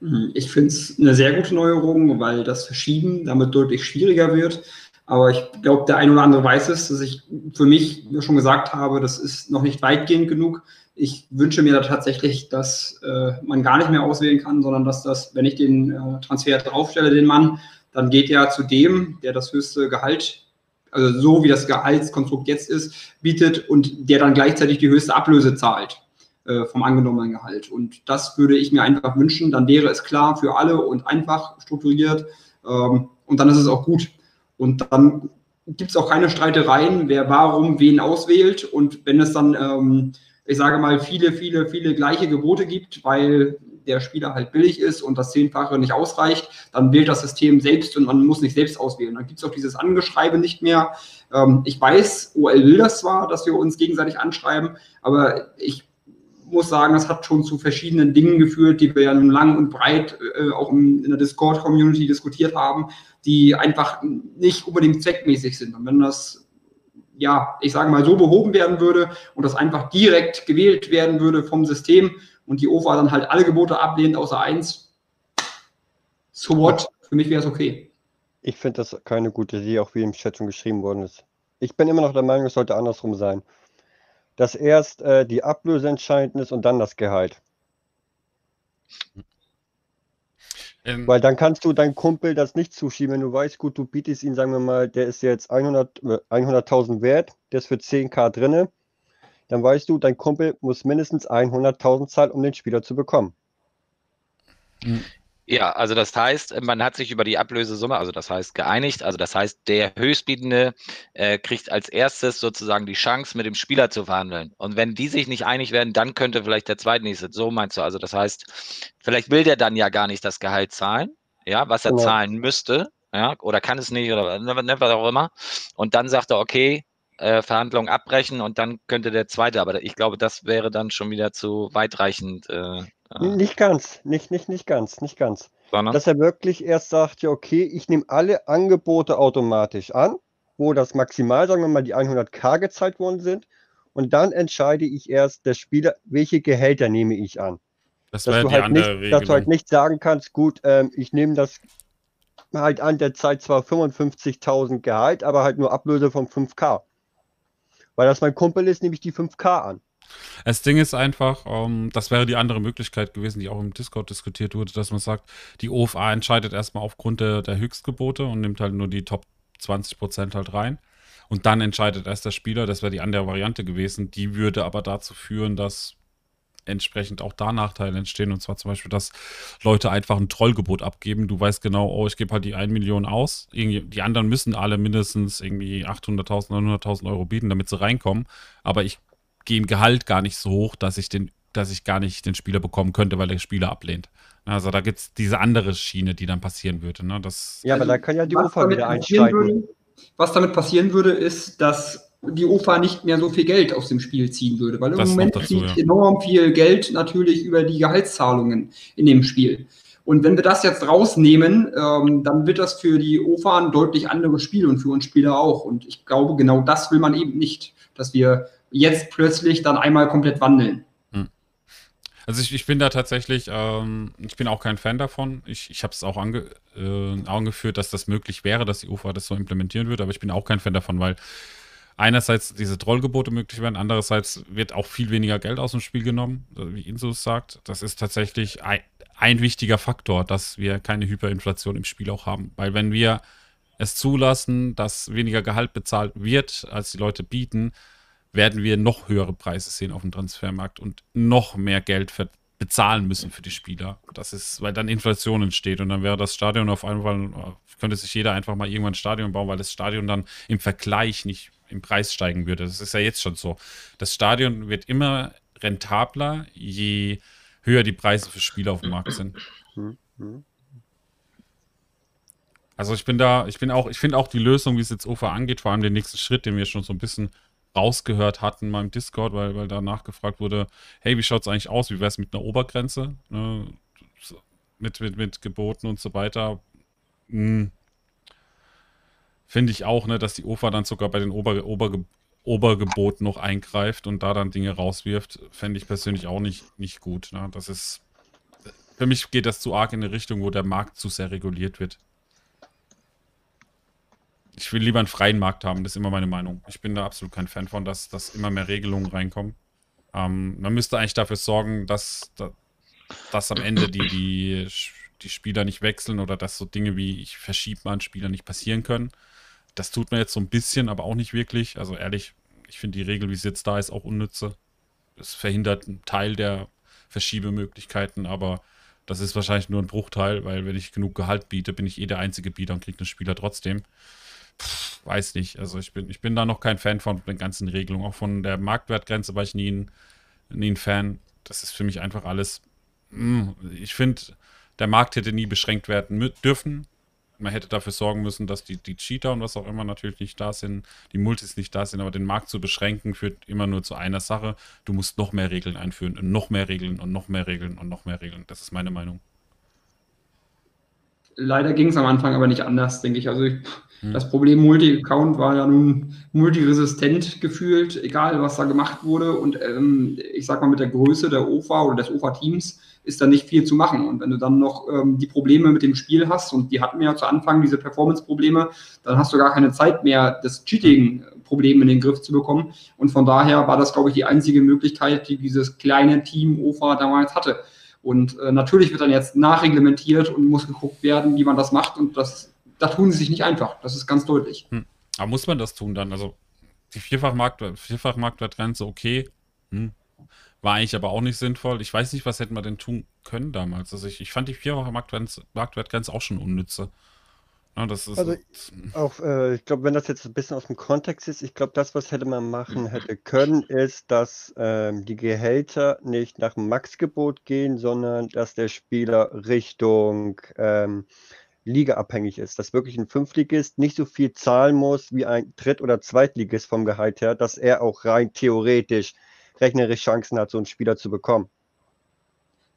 Hm, ich finde es eine sehr gute Neuerung, weil das Verschieben damit deutlich schwieriger wird. Aber ich glaube, der ein oder andere weiß es, dass ich für mich schon gesagt habe, das ist noch nicht weitgehend genug. Ich wünsche mir da tatsächlich, dass äh, man gar nicht mehr auswählen kann, sondern dass das, wenn ich den äh, Transfer draufstelle, den Mann, dann geht er zu dem, der das höchste Gehalt, also so wie das Gehaltskonstrukt jetzt ist, bietet und der dann gleichzeitig die höchste Ablöse zahlt. Äh, vom angenommenen Gehalt. Und das würde ich mir einfach wünschen. Dann wäre es klar für alle und einfach strukturiert. Ähm, und dann ist es auch gut. Und dann gibt es auch keine Streitereien, wer warum wen auswählt. Und wenn es dann, ähm, ich sage mal, viele, viele, viele gleiche Gebote gibt, weil der Spieler halt billig ist und das Zehnfache nicht ausreicht, dann wählt das System selbst und man muss nicht selbst auswählen. Dann gibt es auch dieses Angeschreibe nicht mehr. Ähm, ich weiß, OL will das zwar, dass wir uns gegenseitig anschreiben, aber ich muss sagen, das hat schon zu verschiedenen Dingen geführt, die wir ja nun lang und breit äh, auch in, in der Discord-Community diskutiert haben, die einfach nicht unbedingt zweckmäßig sind. Und wenn das, ja, ich sage mal, so behoben werden würde und das einfach direkt gewählt werden würde vom System und die OFA dann halt alle Gebote ablehnt, außer eins, so what? Für mich wäre es okay. Ich finde das keine gute Idee, auch wie im Chat schon geschrieben worden ist. Ich bin immer noch der Meinung, es sollte andersrum sein dass erst äh, die Ablöse entscheidend ist und dann das Gehalt. Ähm, Weil dann kannst du deinem Kumpel das nicht zuschieben, wenn du weißt, gut, du bietest ihn, sagen wir mal, der ist jetzt 100.000 100 wert, der ist für 10k drinne, dann weißt du, dein Kumpel muss mindestens 100.000 zahlen, um den Spieler zu bekommen. Ja, also das heißt, man hat sich über die Ablösesumme, also das heißt geeinigt, also das heißt, der Höchstbietende äh, kriegt als erstes sozusagen die Chance, mit dem Spieler zu verhandeln. Und wenn die sich nicht einig werden, dann könnte vielleicht der zweitnächste, so meinst du. Also das heißt, vielleicht will der dann ja gar nicht das Gehalt zahlen, ja, was er ja. zahlen müsste, ja, oder kann es nicht, oder ne, was auch immer. Und dann sagt er, okay, äh, Verhandlungen abbrechen und dann könnte der zweite, aber ich glaube, das wäre dann schon wieder zu weitreichend. Äh, nicht ganz, nicht, nicht, nicht ganz, nicht ganz. Sondern? Dass er wirklich erst sagt, ja, okay, ich nehme alle Angebote automatisch an, wo das maximal, sagen wir mal, die 100k gezahlt worden sind. Und dann entscheide ich erst, der Spieler, welche Gehälter nehme ich an. Das dass, du halt nicht, dass du halt nicht sagen kannst, gut, ähm, ich nehme das halt an, der Zeit zwar 55.000 Gehalt, aber halt nur Ablöse von 5k. Weil das mein Kumpel ist, nehme ich die 5k an. Das Ding ist einfach, ähm, das wäre die andere Möglichkeit gewesen, die auch im Discord diskutiert wurde, dass man sagt, die OFA entscheidet erstmal aufgrund der, der Höchstgebote und nimmt halt nur die Top 20% halt rein. Und dann entscheidet erst der Spieler, das wäre die andere Variante gewesen. Die würde aber dazu führen, dass entsprechend auch da Nachteile entstehen. Und zwar zum Beispiel, dass Leute einfach ein Trollgebot abgeben. Du weißt genau, oh, ich gebe halt die 1 Million aus. Irgendwie, die anderen müssen alle mindestens irgendwie 800.000, 900.000 Euro bieten, damit sie reinkommen. Aber ich gehe im Gehalt gar nicht so hoch, dass ich den dass ich gar nicht den Spieler bekommen könnte, weil der Spieler ablehnt. Also da gibt es diese andere Schiene, die dann passieren würde. Ne? Das ja, aber da kann ja die UFA wieder einsteigen. Würde, was damit passieren würde, ist, dass die UFA nicht mehr so viel Geld aus dem Spiel ziehen würde, weil im das Moment dazu, zieht ja. enorm viel Geld natürlich über die Gehaltszahlungen in dem Spiel. Und wenn wir das jetzt rausnehmen, ähm, dann wird das für die OFA ein deutlich anderes Spiel und für uns Spieler auch. Und ich glaube, genau das will man eben nicht, dass wir jetzt plötzlich dann einmal komplett wandeln. Hm. Also ich, ich bin da tatsächlich, ähm, ich bin auch kein Fan davon. Ich, ich habe es auch ange, äh, angeführt, dass das möglich wäre, dass die UFA das so implementieren würde, aber ich bin auch kein Fan davon, weil einerseits diese Trollgebote möglich werden, andererseits wird auch viel weniger Geld aus dem Spiel genommen, wie Insus sagt. Das ist tatsächlich ein, ein wichtiger Faktor, dass wir keine Hyperinflation im Spiel auch haben. Weil wenn wir es zulassen, dass weniger Gehalt bezahlt wird, als die Leute bieten, werden wir noch höhere Preise sehen auf dem Transfermarkt und noch mehr Geld bezahlen müssen für die Spieler. Das ist, weil dann Inflation entsteht und dann wäre das Stadion auf einmal, könnte sich jeder einfach mal irgendwann ein Stadion bauen, weil das Stadion dann im Vergleich nicht im Preis steigen würde. Das ist ja jetzt schon so. Das Stadion wird immer rentabler, je höher die Preise für Spiele auf dem Markt sind. Also ich bin da, ich bin auch, ich finde auch die Lösung, wie es jetzt UFA angeht, vor allem den nächsten Schritt, den wir schon so ein bisschen rausgehört hatten mal im Discord, weil, weil da nachgefragt wurde, hey, wie schaut es eigentlich aus? Wie wäre es mit einer Obergrenze? Ne? Mit, mit, mit Geboten und so weiter. Hm. Finde ich auch, ne, dass die OFA dann sogar bei den Ober, Oberge Obergeboten noch eingreift und da dann Dinge rauswirft, fände ich persönlich auch nicht, nicht gut. Ne? Das ist. Für mich geht das zu arg in eine Richtung, wo der Markt zu sehr reguliert wird. Ich will lieber einen freien Markt haben, das ist immer meine Meinung. Ich bin da absolut kein Fan von, dass, dass immer mehr Regelungen reinkommen. Ähm, man müsste eigentlich dafür sorgen, dass, dass am Ende die, die, die Spieler nicht wechseln oder dass so Dinge wie ich verschiebe mal einen Spieler nicht passieren können. Das tut man jetzt so ein bisschen, aber auch nicht wirklich. Also ehrlich, ich finde die Regel, wie sie jetzt da ist, auch unnütze. Es verhindert einen Teil der Verschiebemöglichkeiten, aber das ist wahrscheinlich nur ein Bruchteil, weil wenn ich genug Gehalt biete, bin ich eh der einzige Bieter und kriege den Spieler trotzdem. Pff, weiß nicht. Also ich bin, ich bin da noch kein Fan von den ganzen Regelungen. Auch von der Marktwertgrenze war ich nie ein, nie ein Fan. Das ist für mich einfach alles. Mh, hm, ich finde, der Markt hätte nie beschränkt werden dürfen man hätte dafür sorgen müssen, dass die, die Cheater und was auch immer natürlich nicht da sind, die Multis nicht da sind, aber den Markt zu beschränken führt immer nur zu einer Sache. Du musst noch mehr Regeln einführen und noch mehr Regeln und noch mehr Regeln und noch mehr Regeln. Das ist meine Meinung. Leider ging es am Anfang aber nicht anders, denke ich. Also ich, hm. das Problem Multi-Account war ja nun multiresistent gefühlt, egal was da gemacht wurde. Und ähm, ich sag mal, mit der Größe der OFA oder des OFA-Teams ist da nicht viel zu machen. Und wenn du dann noch ähm, die Probleme mit dem Spiel hast, und die hatten wir ja zu Anfang, diese Performance-Probleme, dann hast du gar keine Zeit mehr, das Cheating-Problem in den Griff zu bekommen. Und von daher war das, glaube ich, die einzige Möglichkeit, die dieses kleine Team OFA damals hatte. Und äh, natürlich wird dann jetzt nachreglementiert und muss geguckt werden, wie man das macht. Und das, da tun sie sich nicht einfach. Das ist ganz deutlich. Hm. Aber muss man das tun dann? Also die Vierfachmarktwert, Vierfachmarktwertgrenze, okay. Hm. War eigentlich aber auch nicht sinnvoll. Ich weiß nicht, was hätten wir denn tun können damals. Also ich, ich fand die vierfache Marktwertgrenze auch schon unnütze. Ja, also auch, äh, ich glaube, wenn das jetzt ein bisschen aus dem Kontext ist, ich glaube, das, was hätte man machen hätte können, ist, dass ähm, die Gehälter nicht nach dem Maxgebot gehen, sondern dass der Spieler Richtung ähm, Liga abhängig ist. Dass wirklich ein Fünftligist nicht so viel zahlen muss wie ein Dritt- oder Zweitligist vom Gehalt her, dass er auch rein theoretisch rechnerisch Chancen hat, so einen Spieler zu bekommen.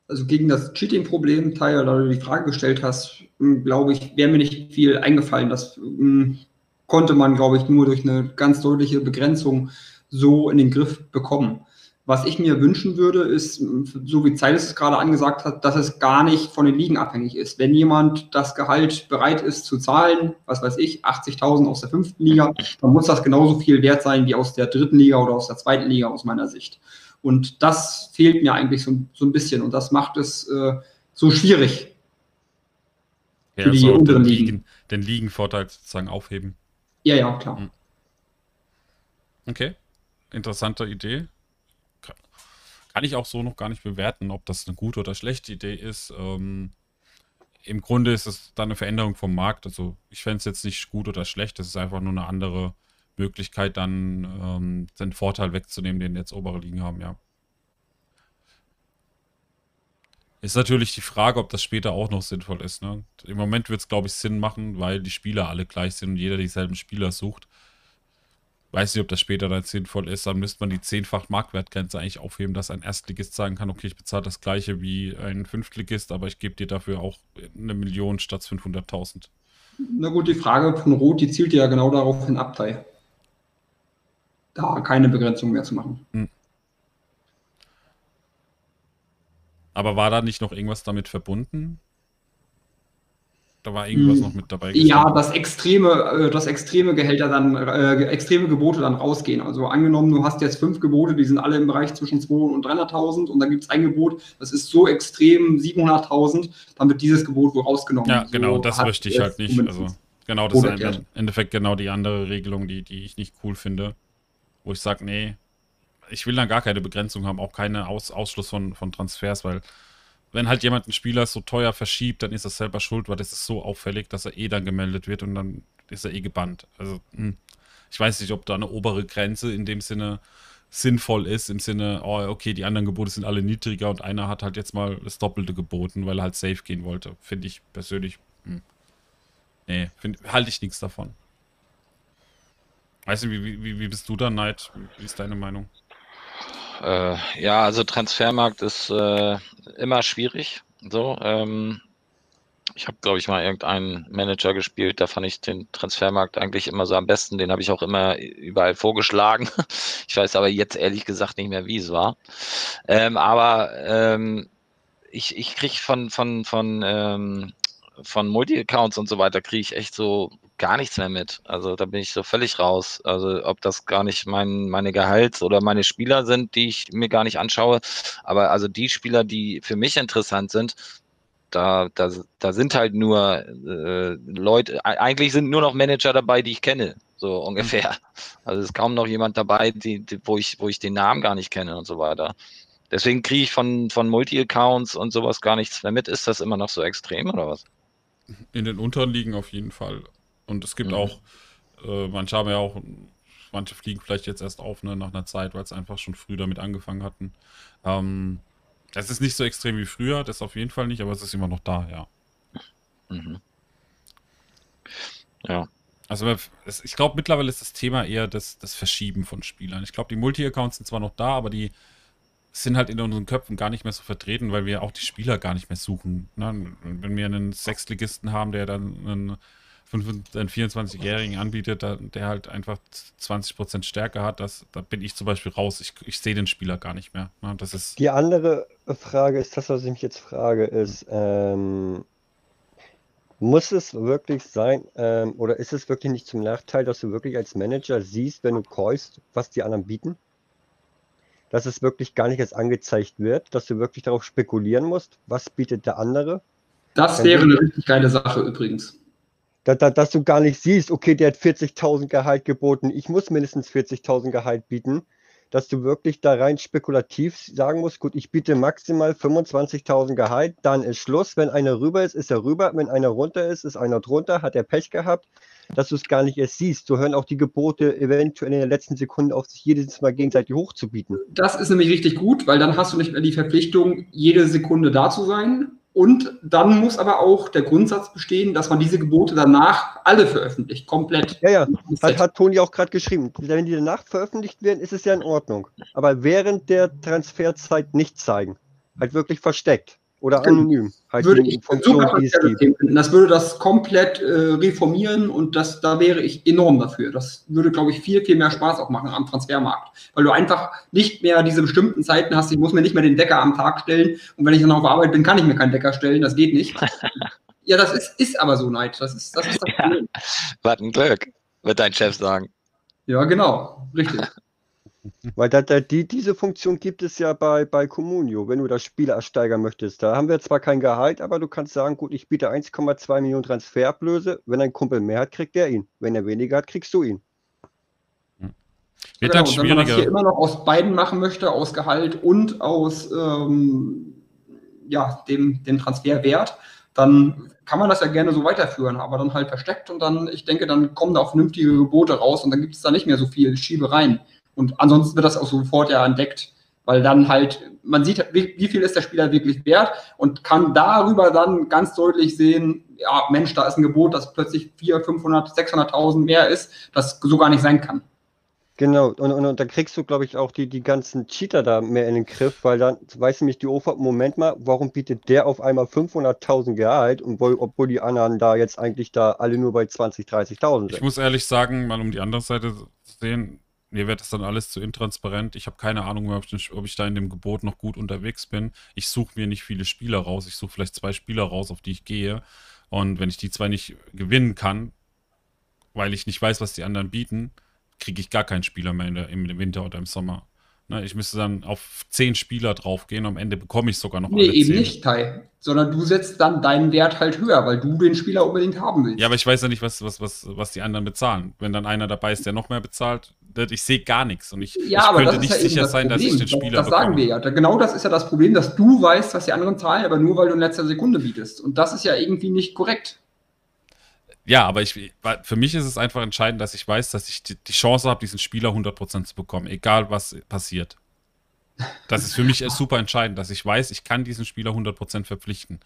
Also gegen das Cheating-Problem, Tyler, da du die Frage gestellt hast, hm, glaube ich, wäre mir nicht viel eingefallen. Das hm, konnte man, glaube ich, nur durch eine ganz deutliche Begrenzung so in den Griff bekommen. Was ich mir wünschen würde, ist, so wie Zeiles es gerade angesagt hat, dass es gar nicht von den Ligen abhängig ist. Wenn jemand das Gehalt bereit ist zu zahlen, was weiß ich, 80.000 aus der fünften Liga, dann muss das genauso viel wert sein wie aus der dritten Liga oder aus der zweiten Liga aus meiner Sicht. Und das fehlt mir eigentlich so, so ein bisschen und das macht es äh, so schwierig. Ja, für die also unteren den, Ligen. Ligen, den Ligenvorteil sozusagen aufheben. Ja, ja, klar. Mhm. Okay, interessante Idee. Kann- ich auch so noch gar nicht bewerten, ob das eine gute oder schlechte Idee ist. Ähm, Im Grunde ist es dann eine Veränderung vom Markt. Also ich fände es jetzt nicht gut oder schlecht. Das ist einfach nur eine andere Möglichkeit, dann ähm, den Vorteil wegzunehmen, den jetzt obere Ligen haben, ja. Ist natürlich die Frage, ob das später auch noch sinnvoll ist. Ne? Im Moment wird es, glaube ich, Sinn machen, weil die Spieler alle gleich sind und jeder dieselben Spieler sucht. Weiß nicht, ob das später dann sinnvoll ist. Dann müsste man die zehnfach Marktwertgrenze eigentlich aufheben, dass ein Erstligist sagen kann, okay, ich bezahle das gleiche wie ein Fünftligist, aber ich gebe dir dafür auch eine Million statt 500.000. Na gut, die Frage von Rot, die zielt ja genau darauf hin ab, Abtei. Da keine Begrenzung mehr zu machen. Aber war da nicht noch irgendwas damit verbunden? Da war irgendwas Hm, noch mit dabei. Ja, gestanden. dass extreme, äh, dass extreme Gehälter dann, äh, extreme Gebote dann rausgehen. Also angenommen, du hast jetzt fünf Gebote, die sind alle im Bereich zwischen 200 und 300.000 und dann gibt es ein Gebot, das ist so extrem 700.000, dann wird dieses Gebot wohl rausgenommen. Ja, genau, So das möchte ich halt nicht. Also, genau, das ist im Endeffekt genau die andere Regelung, die, die ich nicht cool finde. Wo ich sage, nee, ich will dann gar keine Begrenzung haben, auch keine Aus Ausschluss von, von Transfers, weil wenn halt jemand einen Spieler so teuer verschiebt, dann ist er selber schuld, weil das ist so auffällig, dass er eh dann gemeldet wird und dann ist er eh gebannt. Also, hm, ich weiß nicht, ob da eine obere Grenze in dem Sinne sinnvoll ist, im Sinne, oh, okay, die anderen Gebote sind alle niedriger und einer hat halt jetzt mal das Doppelte geboten, weil er halt safe gehen wollte. Finde ich persönlich, hm. nee, halte ich nichts davon. Weißt du, wie, wie, wie bist du da, Neid? Wie ist deine Meinung? Äh, ja, also Transfermarkt ist äh, immer schwierig. So, ähm, ich habe, glaube ich, mal irgendeinen Manager gespielt, da fand ich den Transfermarkt eigentlich immer so am besten. Den habe ich auch immer überall vorgeschlagen. <laughs> Ich weiß aber jetzt ehrlich gesagt nicht mehr, wie es war. Ähm, aber ähm, ich, ich kriege von, von, von, ähm, von Multi-Accounts und so weiter, kriege ich echt so gar nichts mehr mit. Also da bin ich so völlig raus. Also ob das gar nicht mein, meine Gehalts- oder meine Spieler sind, die ich mir gar nicht anschaue. Aber also die Spieler, die für mich interessant sind, da, da, da sind halt nur äh, Leute, e- eigentlich sind nur noch Manager dabei, die ich kenne, so ungefähr. Also es ist kaum noch jemand dabei, die, die, wo, ich, wo ich den Namen gar nicht kenne und so weiter. Deswegen kriege ich von, von Multi-Accounts und sowas gar nichts mehr mit. Ist das immer noch so extrem oder was? In den unteren Ligen auf jeden Fall. Und es gibt Mhm. auch, äh, manche haben ja auch, manche fliegen vielleicht jetzt erst auf, ne, nach einer Zeit, weil es einfach schon früh damit angefangen hatten. Ähm, es ist nicht so extrem wie früher, das auf jeden Fall nicht, aber es ist immer noch da, ja. Mhm. Ja. Also ich glaube, mittlerweile ist das Thema eher das, das Verschieben von Spielern. Ich glaube, die Multi-Accounts sind zwar noch da, aber die sind halt in unseren Köpfen gar nicht mehr so vertreten, weil wir auch die Spieler gar nicht mehr suchen. Ne? Wenn wir einen Sechsligisten haben, der dann einen, 25 einen 24-Jährigen anbietet, der, halt einfach 20% Stärke hat, das, da bin ich zum Beispiel raus. Ich, ich sehe den Spieler gar nicht mehr. Ne? Das ist, Die andere Frage ist, das, was ich mich jetzt frage, ist, ähm, muss es wirklich sein, ähm, oder ist es wirklich nicht zum Nachteil, dass du wirklich als Manager siehst, wenn du käufst, was die anderen bieten? Dass es wirklich gar nicht erst angezeigt wird, dass du wirklich darauf spekulieren musst, was bietet der andere? Das wäre eine richtig geile Sache übrigens. Da, da, dass du gar nicht siehst, okay, der hat 40.000 Gehalt geboten, ich muss mindestens 40.000 Gehalt bieten, dass du wirklich da rein spekulativ sagen musst, gut, ich biete maximal 25.000 Gehalt, dann ist Schluss. Wenn einer rüber ist, ist er rüber. Wenn einer runter ist, ist einer drunter, hat er Pech gehabt, dass du es gar nicht erst siehst. So hören auch die Gebote eventuell in der letzten Sekunde auf, sich jedes Mal gegenseitig hochzubieten. Das ist nämlich richtig gut, weil dann hast du nicht mehr die Verpflichtung, jede Sekunde da zu sein. Und dann muss aber auch der Grundsatz bestehen, dass man diese Gebote danach alle veröffentlicht, komplett. Ja, ja, Hat, hat Toni auch gerade geschrieben. Wenn die danach veröffentlicht werden, ist es ja in Ordnung. Aber während der Transferzeit nicht zeigen. Halt wirklich versteckt. Oder Genau. anonym. Halt würde ich Funktion, super die es gibt. Das würde das komplett äh, reformieren und das, da wäre ich enorm dafür. Das würde, glaube ich, viel, viel mehr Spaß auch machen am Transfermarkt. Weil du einfach nicht mehr diese bestimmten Zeiten hast. Ich muss mir nicht mehr den Wecker am Tag stellen und wenn ich dann auf Arbeit bin, kann ich mir keinen Wecker stellen. Das geht nicht. <laughs> ja, das ist, ist aber so, Neid. Das ist das, ist das Ja. Problem. Was ein Glück, wird dein Chef sagen. Ja, genau. Richtig. Weil da, da, die, diese Funktion gibt es ja bei, bei Communio, wenn du das Spiel ersteigern möchtest. Da haben wir zwar kein Gehalt, aber du kannst sagen, gut, ich biete 1,2 Millionen Transferablöse. Wenn ein Kumpel mehr hat, kriegt der ihn. Wenn er weniger hat, kriegst du ihn. Wird genau. Wenn man das hier immer noch aus beiden machen möchte, aus Gehalt und aus ähm, ja, dem, dem Transferwert, dann kann man das ja gerne so weiterführen, aber dann halt versteckt und dann, ich denke, dann kommen da auch vernünftige Gebote raus und dann gibt es da nicht mehr so viel Schiebereien. Und ansonsten wird das auch sofort ja entdeckt, weil dann halt, man sieht, wie, wie viel ist der Spieler wirklich wert und kann darüber dann ganz deutlich sehen, ja, Mensch, da ist ein Gebot, das plötzlich 400, 500, 600.000 mehr ist, das so gar nicht sein kann. Genau, und, und, und dann kriegst du, glaube ich, auch die, die ganzen Cheater da mehr in den Griff, weil dann weiß nämlich die OFA, Moment mal, warum bietet der auf einmal 500.000 Gehalt, und wo, obwohl die anderen da jetzt eigentlich da alle nur bei 20, 30.000 sind. Ich muss ehrlich sagen, mal um die andere Seite zu sehen, mir wird das dann alles zu intransparent. Ich habe keine Ahnung mehr, ob ich, ob ich, da in dem Gebot noch gut unterwegs bin. Ich suche mir nicht viele Spieler raus. Ich suche vielleicht zwei Spieler raus, auf die ich gehe. Und wenn ich die zwei nicht gewinnen kann, weil ich nicht weiß, was die anderen bieten, kriege ich gar keinen Spieler mehr der, im Winter oder im Sommer. Ne, ich müsste dann auf zehn Spieler draufgehen am Ende bekomme ich sogar noch nee, alle eben zehn. nicht, Tai. Sondern du setzt dann deinen Wert halt höher, weil du den Spieler unbedingt haben willst. Ja, aber ich weiß ja nicht, was, was, was, was die anderen bezahlen. Wenn dann einer dabei ist, der noch mehr bezahlt, ich sehe gar nichts und ich, ja, ich könnte nicht ja sicher sein, Problem. dass ich den Spieler Das, das sagen wir ja. Genau das ist ja das Problem, dass du weißt, was die anderen zahlen, aber nur weil du in letzter Sekunde bietest. Und das ist ja irgendwie nicht korrekt. Ja, aber ich, für mich ist es einfach entscheidend, dass ich weiß, dass ich die, die Chance habe, diesen Spieler 100% zu bekommen, egal was passiert. Das ist für mich <laughs> super entscheidend, dass ich weiß, ich kann diesen Spieler 100% verpflichten.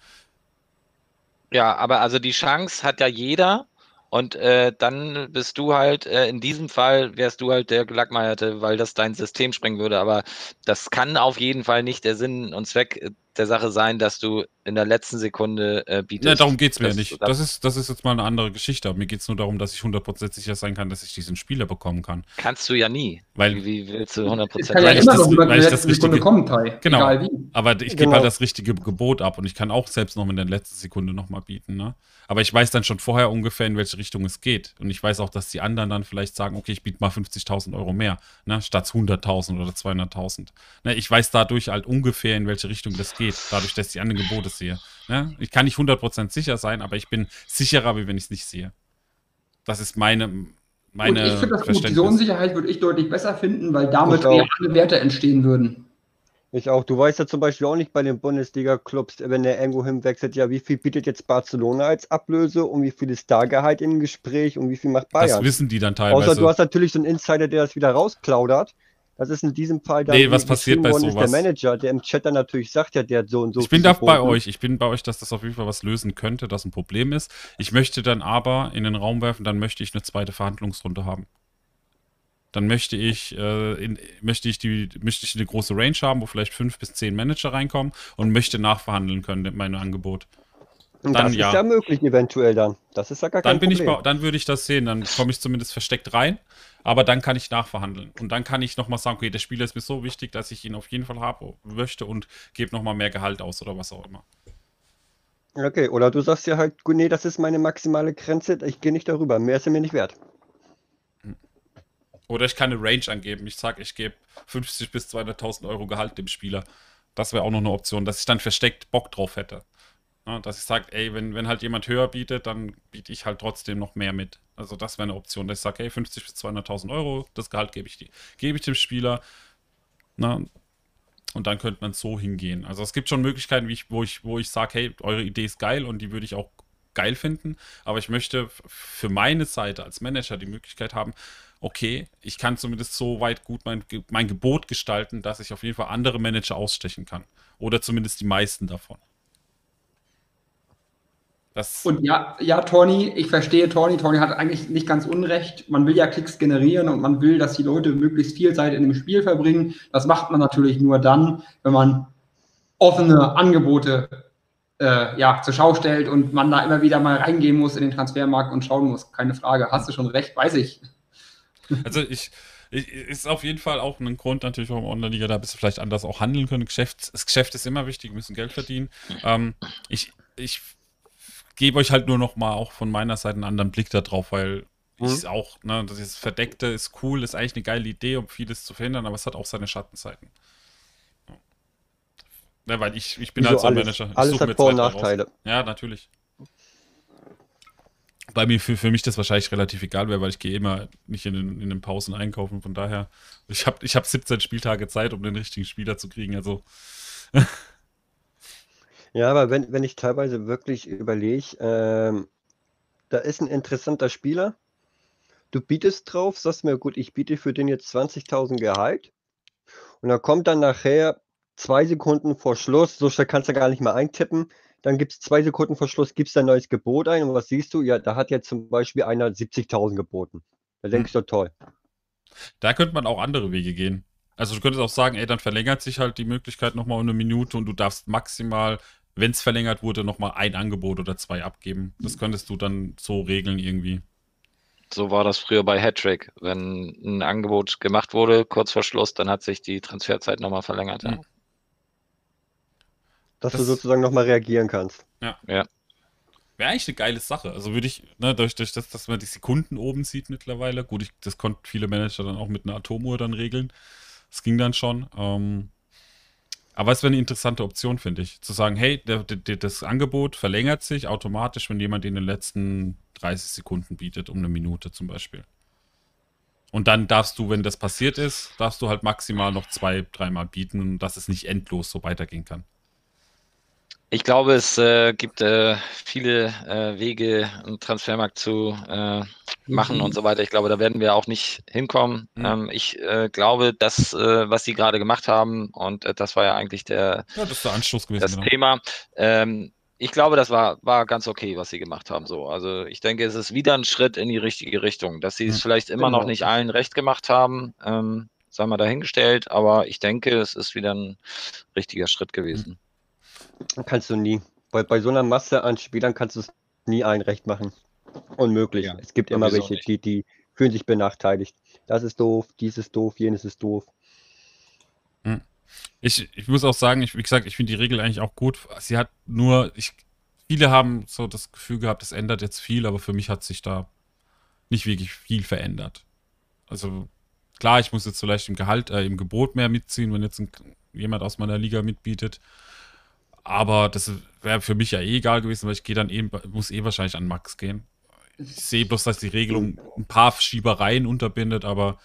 Ja, aber also die Chance hat ja jeder und äh, dann bist du halt, äh, in diesem Fall wärst du halt der Gelackmeierte, weil das dein System sprengen würde. Aber das kann auf jeden Fall nicht der Sinn und Zweck äh, der Sache sein, dass du in der letzten Sekunde äh, bietest. Ja, darum geht es mir das, nicht. Das ist, das ist jetzt mal eine andere Geschichte. Aber mir geht es nur darum, dass ich 100% sicher sein kann, dass ich diesen Spieler bekommen kann. Kannst du ja nie. Weil, wie, wie willst du 100% kann ja immer das, weil ich das richtige, kommen, Genau, aber ich gebe genau. halt das richtige Gebot ab und ich kann auch selbst noch in der letzten Sekunde nochmal bieten. Ne? Aber ich weiß dann schon vorher ungefähr, in welche Richtung es geht. Und ich weiß auch, dass die anderen dann vielleicht sagen, okay, ich biete mal 50.000 Euro mehr, ne? statt 100.000 oder 200.000. Ne? Ich weiß dadurch halt ungefähr, in welche Richtung das geht geht, dadurch, dass ich die anderen Gebote sehe. Ne? Ich kann nicht 100% sicher sein, aber ich bin sicherer, wie wenn ich es nicht sehe. Das ist meine, meine Und ich finde das gut. Diese Unsicherheit würde ich deutlich besser finden, weil damit reale Werte entstehen würden. Ich auch. Du weißt ja zum Beispiel auch nicht bei den Bundesliga-Clubs, wenn der irgendwo hinwechselt, ja, wie viel bietet jetzt Barcelona als Ablöse und wie viel ist da Gehalt im Gespräch und wie viel macht Bayern? Das wissen die dann teilweise. Außer du hast natürlich so einen Insider, der das wieder rausplaudert. Das ist in diesem Fall dann nee, was passiert bei sowas? der Manager, der im Chat dann natürlich sagt, ja, der hat so und so. Ich bin da bei euch. Ich bin bei euch, dass das auf jeden Fall was lösen könnte, dass ein Problem ist. Ich möchte dann aber in den Raum werfen, dann möchte ich eine zweite Verhandlungsrunde haben. Dann möchte ich, äh, in, möchte ich die, möchte ich eine große Range haben, wo vielleicht fünf bis zehn Manager reinkommen und möchte nachverhandeln können mit meinem Angebot. Dann, das ja. ist ja möglich eventuell dann. Das ist ja gar dann kein bin Problem. Ich, dann würde ich das sehen. Dann komme ich zumindest versteckt rein. Aber dann kann ich nachverhandeln. Und dann kann ich nochmal sagen, okay, der Spieler ist mir so wichtig, dass ich ihn auf jeden Fall haben möchte und gebe nochmal mehr Gehalt aus oder was auch immer. Okay, oder du sagst ja halt, nee, das ist meine maximale Grenze, ich gehe nicht darüber. Mehr ist er mir nicht wert. Hm. Oder ich kann eine Range angeben. Ich sage, ich gebe 50 bis 200.000 Euro Gehalt dem Spieler. Das wäre auch noch eine Option, dass ich dann versteckt Bock drauf hätte. Ja, dass ich sage, ey, wenn, wenn halt jemand höher bietet, dann biete ich halt trotzdem noch mehr mit. Also das wäre eine Option, dass ich sage, hey, 50 bis 200.000 Euro, das Gehalt gebe ich, die, ich dem Spieler. Na, und dann könnte man so hingehen. Also es gibt schon Möglichkeiten, ich, wo ich, wo ich sage, hey, eure Idee ist geil und die würde ich auch geil finden. Aber ich möchte für meine Seite als Manager die Möglichkeit haben, okay, ich kann zumindest so weit gut mein, mein Gebot gestalten, dass ich auf jeden Fall andere Manager ausstechen kann. Oder zumindest die meisten davon. Das und ja, ja, Tony, ich verstehe Tony. Tony hat eigentlich nicht ganz unrecht. Man will ja Klicks generieren und man will, dass die Leute möglichst viel Zeit in dem Spiel verbringen. Das macht man natürlich nur dann, wenn man offene Angebote äh, ja, zur Schau stellt und man da immer wieder mal reingehen muss in den Transfermarkt und schauen muss. Keine Frage. Hast du schon recht, weiß ich. Also ich, ich, ist auf jeden Fall auch ein Grund natürlich, warum Online-Liga da bist du vielleicht anders auch handeln können. Geschäft, das Geschäft ist immer wichtig, wir müssen Geld verdienen. Ähm, ich, ich gebe euch halt nur noch mal auch von meiner Seite einen anderen Blick darauf, weil mhm. ist auch, ne, das Verdeckte ist cool, ist eigentlich eine geile Idee, um vieles zu verhindern, aber es hat auch seine Schattenseiten. Ja, weil ich, ich bin Wieso halt so ein? Manager. Ich Alles suche hat mir Vor- und zwei, drei raus. Nachteile. Ja, natürlich. Bei mir, für, für mich das wahrscheinlich relativ egal wäre, weil ich gehe immer nicht in den, in den Pausen einkaufen. Von daher, ich habe ich hab 17 Spieltage Zeit, um den richtigen Spieler zu kriegen. Also, <laughs> Ja, aber wenn, wenn ich teilweise wirklich überlege, ähm, da ist ein interessanter Spieler, du bietest drauf, sagst mir, gut, ich biete für den jetzt 20.000 Gehalt und dann kommt dann nachher zwei Sekunden vor Schluss, so schnell kannst du gar nicht mehr eintippen, dann gibt es zwei Sekunden vor Schluss, gibst ein neues Gebot ein und was siehst du? Ja, da hat jetzt zum Beispiel einer 70.000 geboten. Da denkst du, toll. da könnte man auch andere Wege gehen. Also, du könntest auch sagen, ey, dann verlängert sich halt die Möglichkeit nochmal um eine Minute und du darfst maximal, wenn es verlängert wurde, nochmal ein Angebot oder zwei abgeben. Das könntest du dann so regeln irgendwie. So war das früher bei Hattrick. Wenn ein Angebot gemacht wurde, kurz vor Schluss, dann hat sich die Transferzeit nochmal verlängert. Ja. Dass Das- du sozusagen nochmal reagieren kannst. Wäre eigentlich eine geile Sache. Also würde ich, ne, durch, durch das, dass man die Sekunden oben sieht mittlerweile, gut, ich, das konnten viele Manager dann auch mit einer Atomuhr dann regeln. Das ging dann schon. Ähm, aber es wäre eine interessante Option, finde ich. Zu sagen, hey, der, der, das Angebot verlängert sich automatisch, wenn jemand in den letzten 30 Sekunden bietet, um eine Minute zum Beispiel. Und dann darfst du, wenn das passiert ist, darfst du halt maximal noch zwei, dreimal bieten, dass es nicht endlos so weitergehen kann. Ich glaube, es äh, gibt äh, viele äh, Wege, einen Transfermarkt zu äh, machen Mhm. und so weiter. Ich glaube, da werden wir auch nicht hinkommen. Mhm. Ähm, ich äh, glaube, dass, äh, was Sie gerade gemacht haben, und das war ja eigentlich der, Ja, das der gewesen. das genau. Thema. Ähm, ich glaube, das war, war ganz okay, was Sie gemacht haben. So. Also ich denke, es ist wieder ein Schritt in die richtige Richtung. Dass Sie es Mhm. vielleicht immer noch Genau. nicht allen recht gemacht haben, ähm, sei mal dahingestellt, aber ich denke, es ist wieder ein richtiger Schritt gewesen. Kannst du nie. Bei, bei so einer Masse an Spielern kannst du es nie allen recht machen. Unmöglich. Ja, es gibt immer welche, nicht. die, die fühlen sich benachteiligt. Das ist doof, dies ist doof, jenes ist doof. Ich, ich muss auch sagen, ich, wie gesagt, ich finde die Regel eigentlich auch gut. Sie hat nur, ich, viele haben so das Gefühl gehabt, es ändert jetzt viel, aber für mich hat sich da nicht wirklich viel verändert. Also klar, ich muss jetzt vielleicht im Gehalt, äh, im Gebot mehr mitziehen, wenn jetzt ein, jemand aus meiner Liga mitbietet. Aber das wäre für mich ja eh egal gewesen, weil ich gehe dann eh, muss eh wahrscheinlich an Max gehen. Ich sehe bloß, dass die Regelung ein paar Schiebereien unterbindet, aber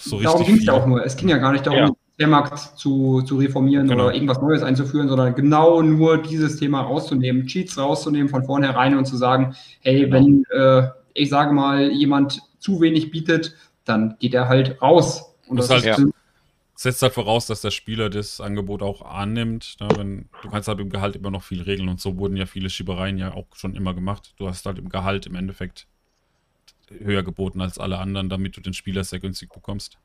so darum richtig ging es ja auch nur. Es ging ja gar nicht darum, Ja. den Transfermarkt zu, zu reformieren Genau. oder irgendwas Neues einzuführen, sondern genau nur dieses Thema rauszunehmen, Cheats rauszunehmen von vornherein und zu sagen, hey, Genau. wenn, äh, ich sage mal, jemand zu wenig bietet, dann geht er halt raus. Und Muss das halt- ist, setzt halt voraus, dass der Spieler das Angebot auch annimmt. Ne? Wenn, du kannst halt im Gehalt immer noch viel regeln und so wurden ja viele Schiebereien ja auch schon immer gemacht. Du hast halt im Gehalt im Endeffekt höher geboten als alle anderen, damit du den Spieler sehr günstig bekommst.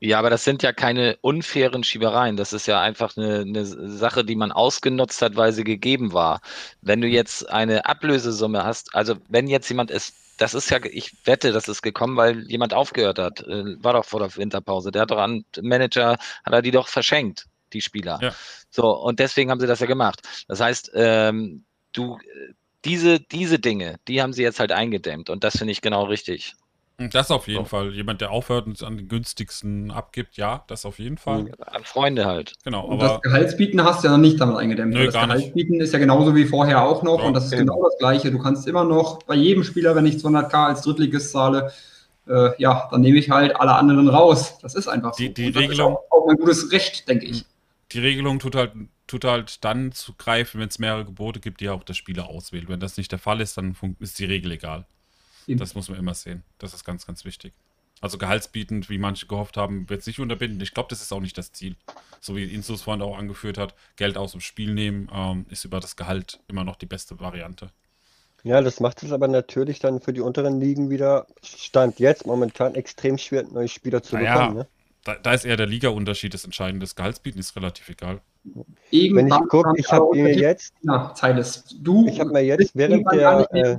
Ja, aber das sind ja keine unfairen Schiebereien. Das ist ja einfach eine, eine Sache, die man ausgenutzt hat, weil sie gegeben war. Wenn du jetzt eine Ablösesumme hast, also wenn jetzt jemand ist, das ist ja, ich wette, das ist gekommen, weil jemand aufgehört hat. Äh, War doch vor der Winterpause. Der hat doch an Manager, hat er die doch verschenkt, die Spieler. Ja. So, und deswegen haben sie das ja gemacht. Das heißt, ähm, du, diese, diese Dinge, die haben sie jetzt halt eingedämmt und das finde ich genau richtig. Das auf jeden So. Fall. Jemand, der aufhört und an den günstigsten abgibt, ja, das auf jeden Fall. Mhm. An Freunde halt. Genau, und das Gehaltsbieten hast du ja noch nicht damit eingedämmt. Nö, das gar nicht. Gehaltsbieten ist ja genauso wie vorher auch noch Ja, und das ist eben. genau das Gleiche. Du kannst immer noch bei jedem Spieler, wenn ich 200k als Drittligist zahle, äh, ja, dann nehme ich halt alle anderen raus. Das ist einfach so. Die- die Und das Regelung- ist auch, auch ein gutes Recht, denke ich. die Regelung tut halt, tut halt dann zu greifen, wenn es mehrere Gebote gibt, die auch der Spieler auswählt. Wenn das nicht der Fall ist, dann ist die Regel egal. Eben. Das muss man immer sehen. Das ist ganz, ganz wichtig. Also gehaltsbietend, wie manche gehofft haben, wird es nicht unterbinden. Ich glaube, das ist auch nicht das Ziel. So wie Insus vorhin auch angeführt hat, Geld aus dem Spiel nehmen, ähm, ist über das Gehalt immer noch die beste Variante. Ja, das macht es aber natürlich dann für die unteren Ligen wieder, Stand jetzt momentan extrem schwer, neue Spieler zu Naja, bekommen. Ne? Da, da ist eher der Liga-Unterschied das Entscheidende. Das Gehaltsbieten ist relativ egal. Wenn ich Irgendwann gucke, ich habe mir jetzt, Ja, Zeiles. Du ich habe mir jetzt während irgendwann der, äh,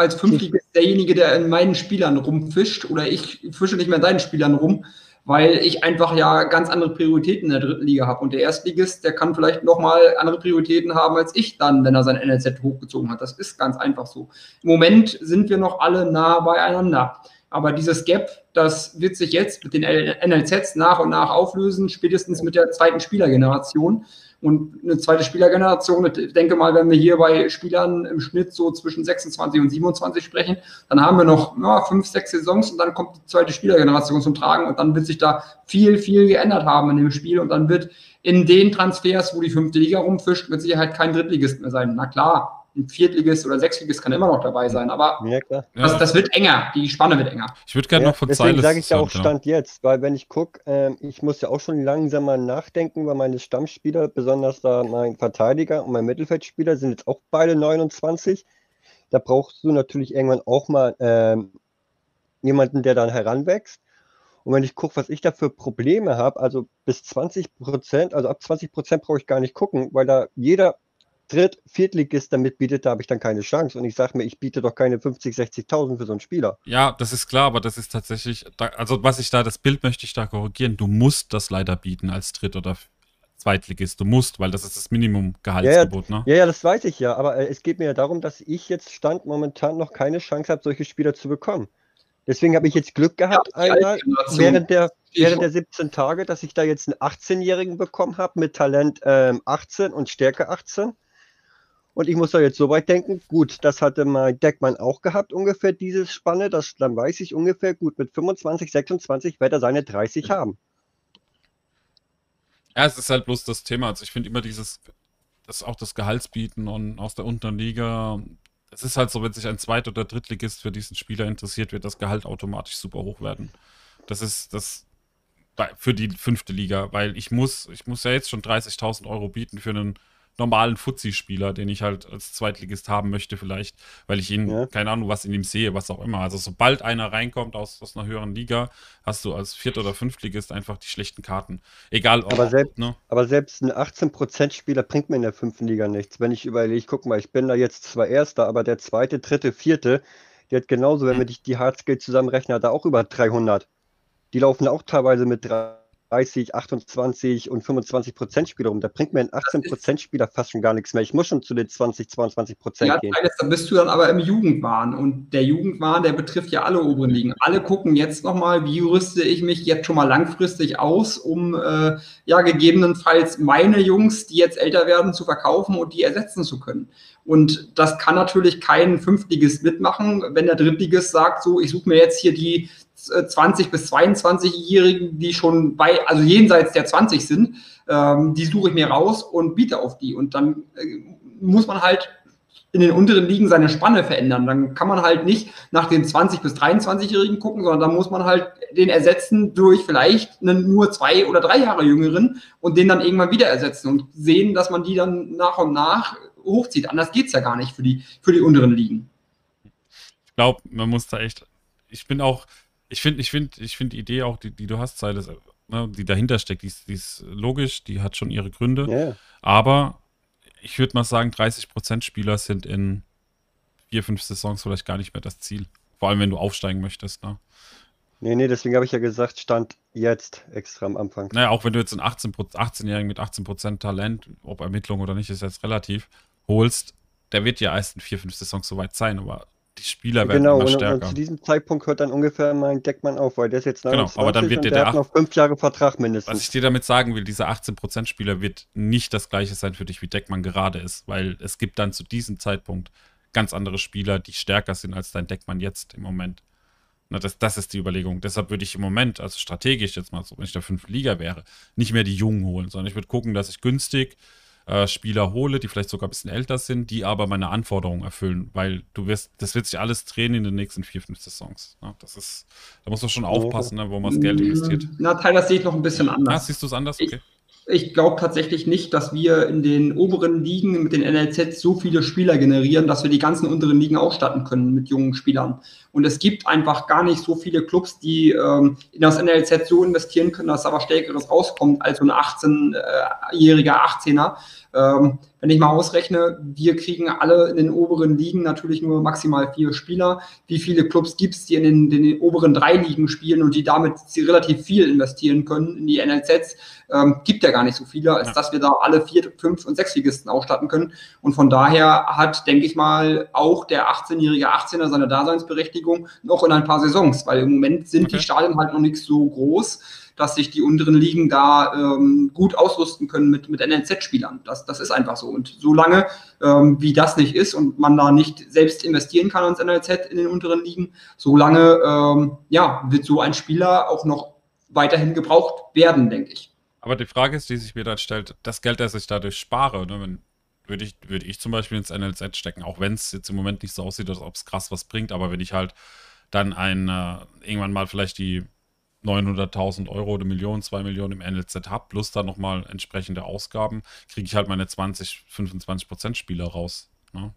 als Fünftligist derjenige, der in meinen Spielern rumfischt oder ich fische nicht mehr in deinen Spielern rum, weil ich einfach ja ganz andere Prioritäten in der dritten Liga habe. Und der Erstligist, der kann vielleicht nochmal andere Prioritäten haben als ich dann, wenn er sein NLZ hochgezogen hat. Das ist ganz einfach so. Im Moment sind wir noch alle nah beieinander. Aber dieses Gap, das wird sich jetzt mit den NLZs nach und nach auflösen, spätestens mit der zweiten Spielergeneration. Und eine zweite Spielergeneration, ich denke mal, wenn wir hier bei Spielern im Schnitt so zwischen 26 und 27 sprechen, dann haben wir noch ja, fünf, sechs Saisons und dann kommt die zweite Spielergeneration zum Tragen und dann wird sich da viel, viel geändert haben in dem Spiel und dann wird in den Transfers, wo die fünfte Liga rumfischt, mit Sicherheit kein Drittligist mehr sein. Na klar, ein Viertligist oder Sechstligist kann immer noch dabei sein, aber ja, das, das, wird enger, die Spanne wird enger. Ich würde gerne ja, noch von Deswegen sage ich ja auch Stand jetzt, weil wenn ich gucke, äh, ich muss ja auch schon langsam mal nachdenken über meine Stammspieler, besonders da mein Verteidiger und mein Mittelfeldspieler sind jetzt auch beide 29. Da brauchst du natürlich irgendwann auch mal äh, jemanden, der dann heranwächst. Und wenn ich gucke, was ich da für Probleme habe, also bis 20 Prozent, also ab 20 Prozent brauche ich gar nicht gucken, weil da jeder Dritt-, Viertligist damit bietet, da habe ich dann keine Chance. Und ich sage mir, ich biete doch keine 50, 60.000 für so einen Spieler. Ja, das ist klar, aber das ist tatsächlich, also was ich da, das Bild möchte ich da korrigieren. Du musst das leider bieten als Dritt- oder Zweitligist. Du musst, weil das ist das Minimum-Gehaltsgebot, ja, ja, ne? Ja, ja, das weiß ich ja. Aber äh, es geht mir ja darum, dass ich jetzt Stand momentan noch keine Chance habe, solche Spieler zu bekommen. Deswegen habe ich jetzt Glück gehabt, ja, einmal während der, während der 17 Tage, dass ich da jetzt einen 18-Jährigen bekommen habe mit Talent ähm, 18 und Stärke 18. Und ich muss da jetzt so weit denken, gut, das hatte mein Deckmann auch gehabt, ungefähr dieses Spanne. Das, dann weiß ich ungefähr, gut, mit 25, 26 wird er seine 30 haben. Ja, es ist halt bloß das Thema. Also ich finde immer dieses, das auch das Gehaltsbieten und aus der unteren Liga. Es ist halt so, wenn sich ein Zweit- oder Drittligist für diesen Spieler interessiert, wird das Gehalt automatisch super hoch werden. Das ist das für die fünfte Liga, weil ich muss, ich muss ja jetzt schon 30.000 Euro bieten für einen normalen Fuzzi-Spieler, den ich halt als Zweitligist haben möchte, vielleicht, weil ich ihn, ja. keine Ahnung, was in ihm sehe, was auch immer. Also, sobald einer reinkommt aus, aus einer höheren Liga, hast du als Viert- oder Fünftligist einfach die schlechten Karten. Egal, ob. Aber selbst, ne? aber selbst ein 18%-Spieler bringt mir in der fünften Liga nichts. Wenn ich überlege, guck mal, ich bin da jetzt zwar Erster, aber der zweite, dritte, vierte, der hat genauso, wenn hm. wir die Hardskills zusammenrechnen, hat er auch über 300. Die laufen auch teilweise mit 3 30, 28 und 25 Prozent Spieler rum. Da bringt mir ein 18 Prozent Spieler fast schon gar nichts mehr. Ich muss schon zu den 20, 22 Prozent ja, gehen. da bist du dann aber im Jugendwahn. Und der Jugendwahn, der betrifft ja alle oberen Ligen. Alle gucken jetzt nochmal, wie rüste ich mich jetzt schon mal langfristig aus, um äh, ja gegebenenfalls meine Jungs, die jetzt älter werden, zu verkaufen und die ersetzen zu können. Und das kann natürlich kein Fünftligist mitmachen, wenn der Drittligist sagt, so, ich suche mir jetzt hier die 20 äh, bis 22-Jährigen, die schon bei, also jenseits der 20 sind, ähm, die suche ich mir raus und biete auf die. Und dann äh, muss man halt in den unteren Ligen seine Spanne verändern. Dann kann man halt nicht nach den 20 bis 23-Jährigen gucken, sondern dann muss man halt den ersetzen durch vielleicht einen nur zwei oder drei Jahre jüngeren und den dann irgendwann wieder ersetzen und sehen, dass man die dann nach und nach hochzieht. Anders geht es ja gar nicht für die, für die unteren Ligen. Ich glaube, man muss da echt. Ich bin auch, ich finde, ich finde, ich finde die Idee auch, die, die du hast, Silas, ne, die dahinter steckt, die ist, die ist, logisch, die hat schon ihre Gründe. Yeah. Aber ich würde mal sagen, 30% Spieler sind in vier, fünf Saisons vielleicht gar nicht mehr das Ziel. Vor allem, wenn du aufsteigen möchtest. Ne? Nee, nee, deswegen habe ich ja gesagt, stand jetzt extra am Anfang. Naja, auch wenn du jetzt einen 18, 18-Jährigen mit 18% Talent, ob Ermittlung oder nicht, ist jetzt relativ, holst, der wird ja erst in vier, fünf Saisons soweit sein, aber die Spieler werden genau, immer stärker. Genau, und zu diesem Zeitpunkt hört dann ungefähr mein Deckmann auf, weil der ist jetzt 29 genau, aber dann wird der, der, hat noch fünf Jahre Vertrag mindestens. Was ich dir damit sagen will, dieser 18% Spieler wird nicht das gleiche sein für dich, wie Deckmann gerade ist, weil es gibt dann zu diesem Zeitpunkt ganz andere Spieler, die stärker sind als dein Deckmann jetzt im Moment. Na, das, das ist die Überlegung. Deshalb würde ich im Moment, also strategisch jetzt mal so, wenn ich der fünften Liga wäre, nicht mehr die Jungen holen, sondern ich würde gucken, dass ich günstig äh, Spieler hole, die vielleicht sogar ein bisschen älter sind, die aber meine Anforderungen erfüllen, weil du wirst, das wird sich alles drehen in den nächsten vier, fünf Saisons. Ja, das ist, da muss man schon aufpassen, ne, wo man das Geld investiert. Na, Teil, das sehe ich noch ein bisschen anders. Ah, siehst du es anders? Okay. Ich, ich glaube tatsächlich nicht, dass wir in den oberen Ligen mit den NLZ so viele Spieler generieren, dass wir die ganzen unteren Ligen ausstatten können mit jungen Spielern. Und es gibt einfach gar nicht so viele Clubs, die ähm, in das NLZ so investieren können, dass aber Stärkeres rauskommt als so ein 18-jähriger 18er. Ähm, wenn ich mal ausrechne, wir kriegen alle in den oberen Ligen natürlich nur maximal vier Spieler. Wie viele Clubs gibt es, die in den, in den, oberen drei Ligen spielen und die damit relativ viel investieren können in die NLZs? Ähm, gibt ja gar nicht so viele, als ja. dass wir da alle vier, fünf und sechsligisten ausstatten können. Und von daher hat, denke ich mal, auch der 18-jährige 18er seine Daseinsberechtigung noch in ein paar Saisons, weil im Moment sind okay. die Stadien halt noch nicht so groß dass sich die unteren Ligen da ähm, gut ausrüsten können mit, mit NLZ-Spielern. Das, das ist einfach so. Und solange ähm, wie das nicht ist und man da nicht selbst investieren kann ins NLZ in den unteren Ligen, solange ähm, ja, wird so ein Spieler auch noch weiterhin gebraucht werden, denke ich. Aber die Frage ist, die sich mir dann stellt, das Geld, das ich dadurch spare, ne, wenn, würde ich, würde ich zum Beispiel ins NLZ stecken, auch wenn es jetzt im Moment nicht so aussieht, als ob es krass was bringt, aber wenn ich halt dann ein, äh, irgendwann mal vielleicht die 900.000 Euro oder Millionen, 2 Millionen im NLZ habe, plus dann nochmal entsprechende Ausgaben, kriege ich halt meine 20, 25 Prozent Spieler raus. Ne?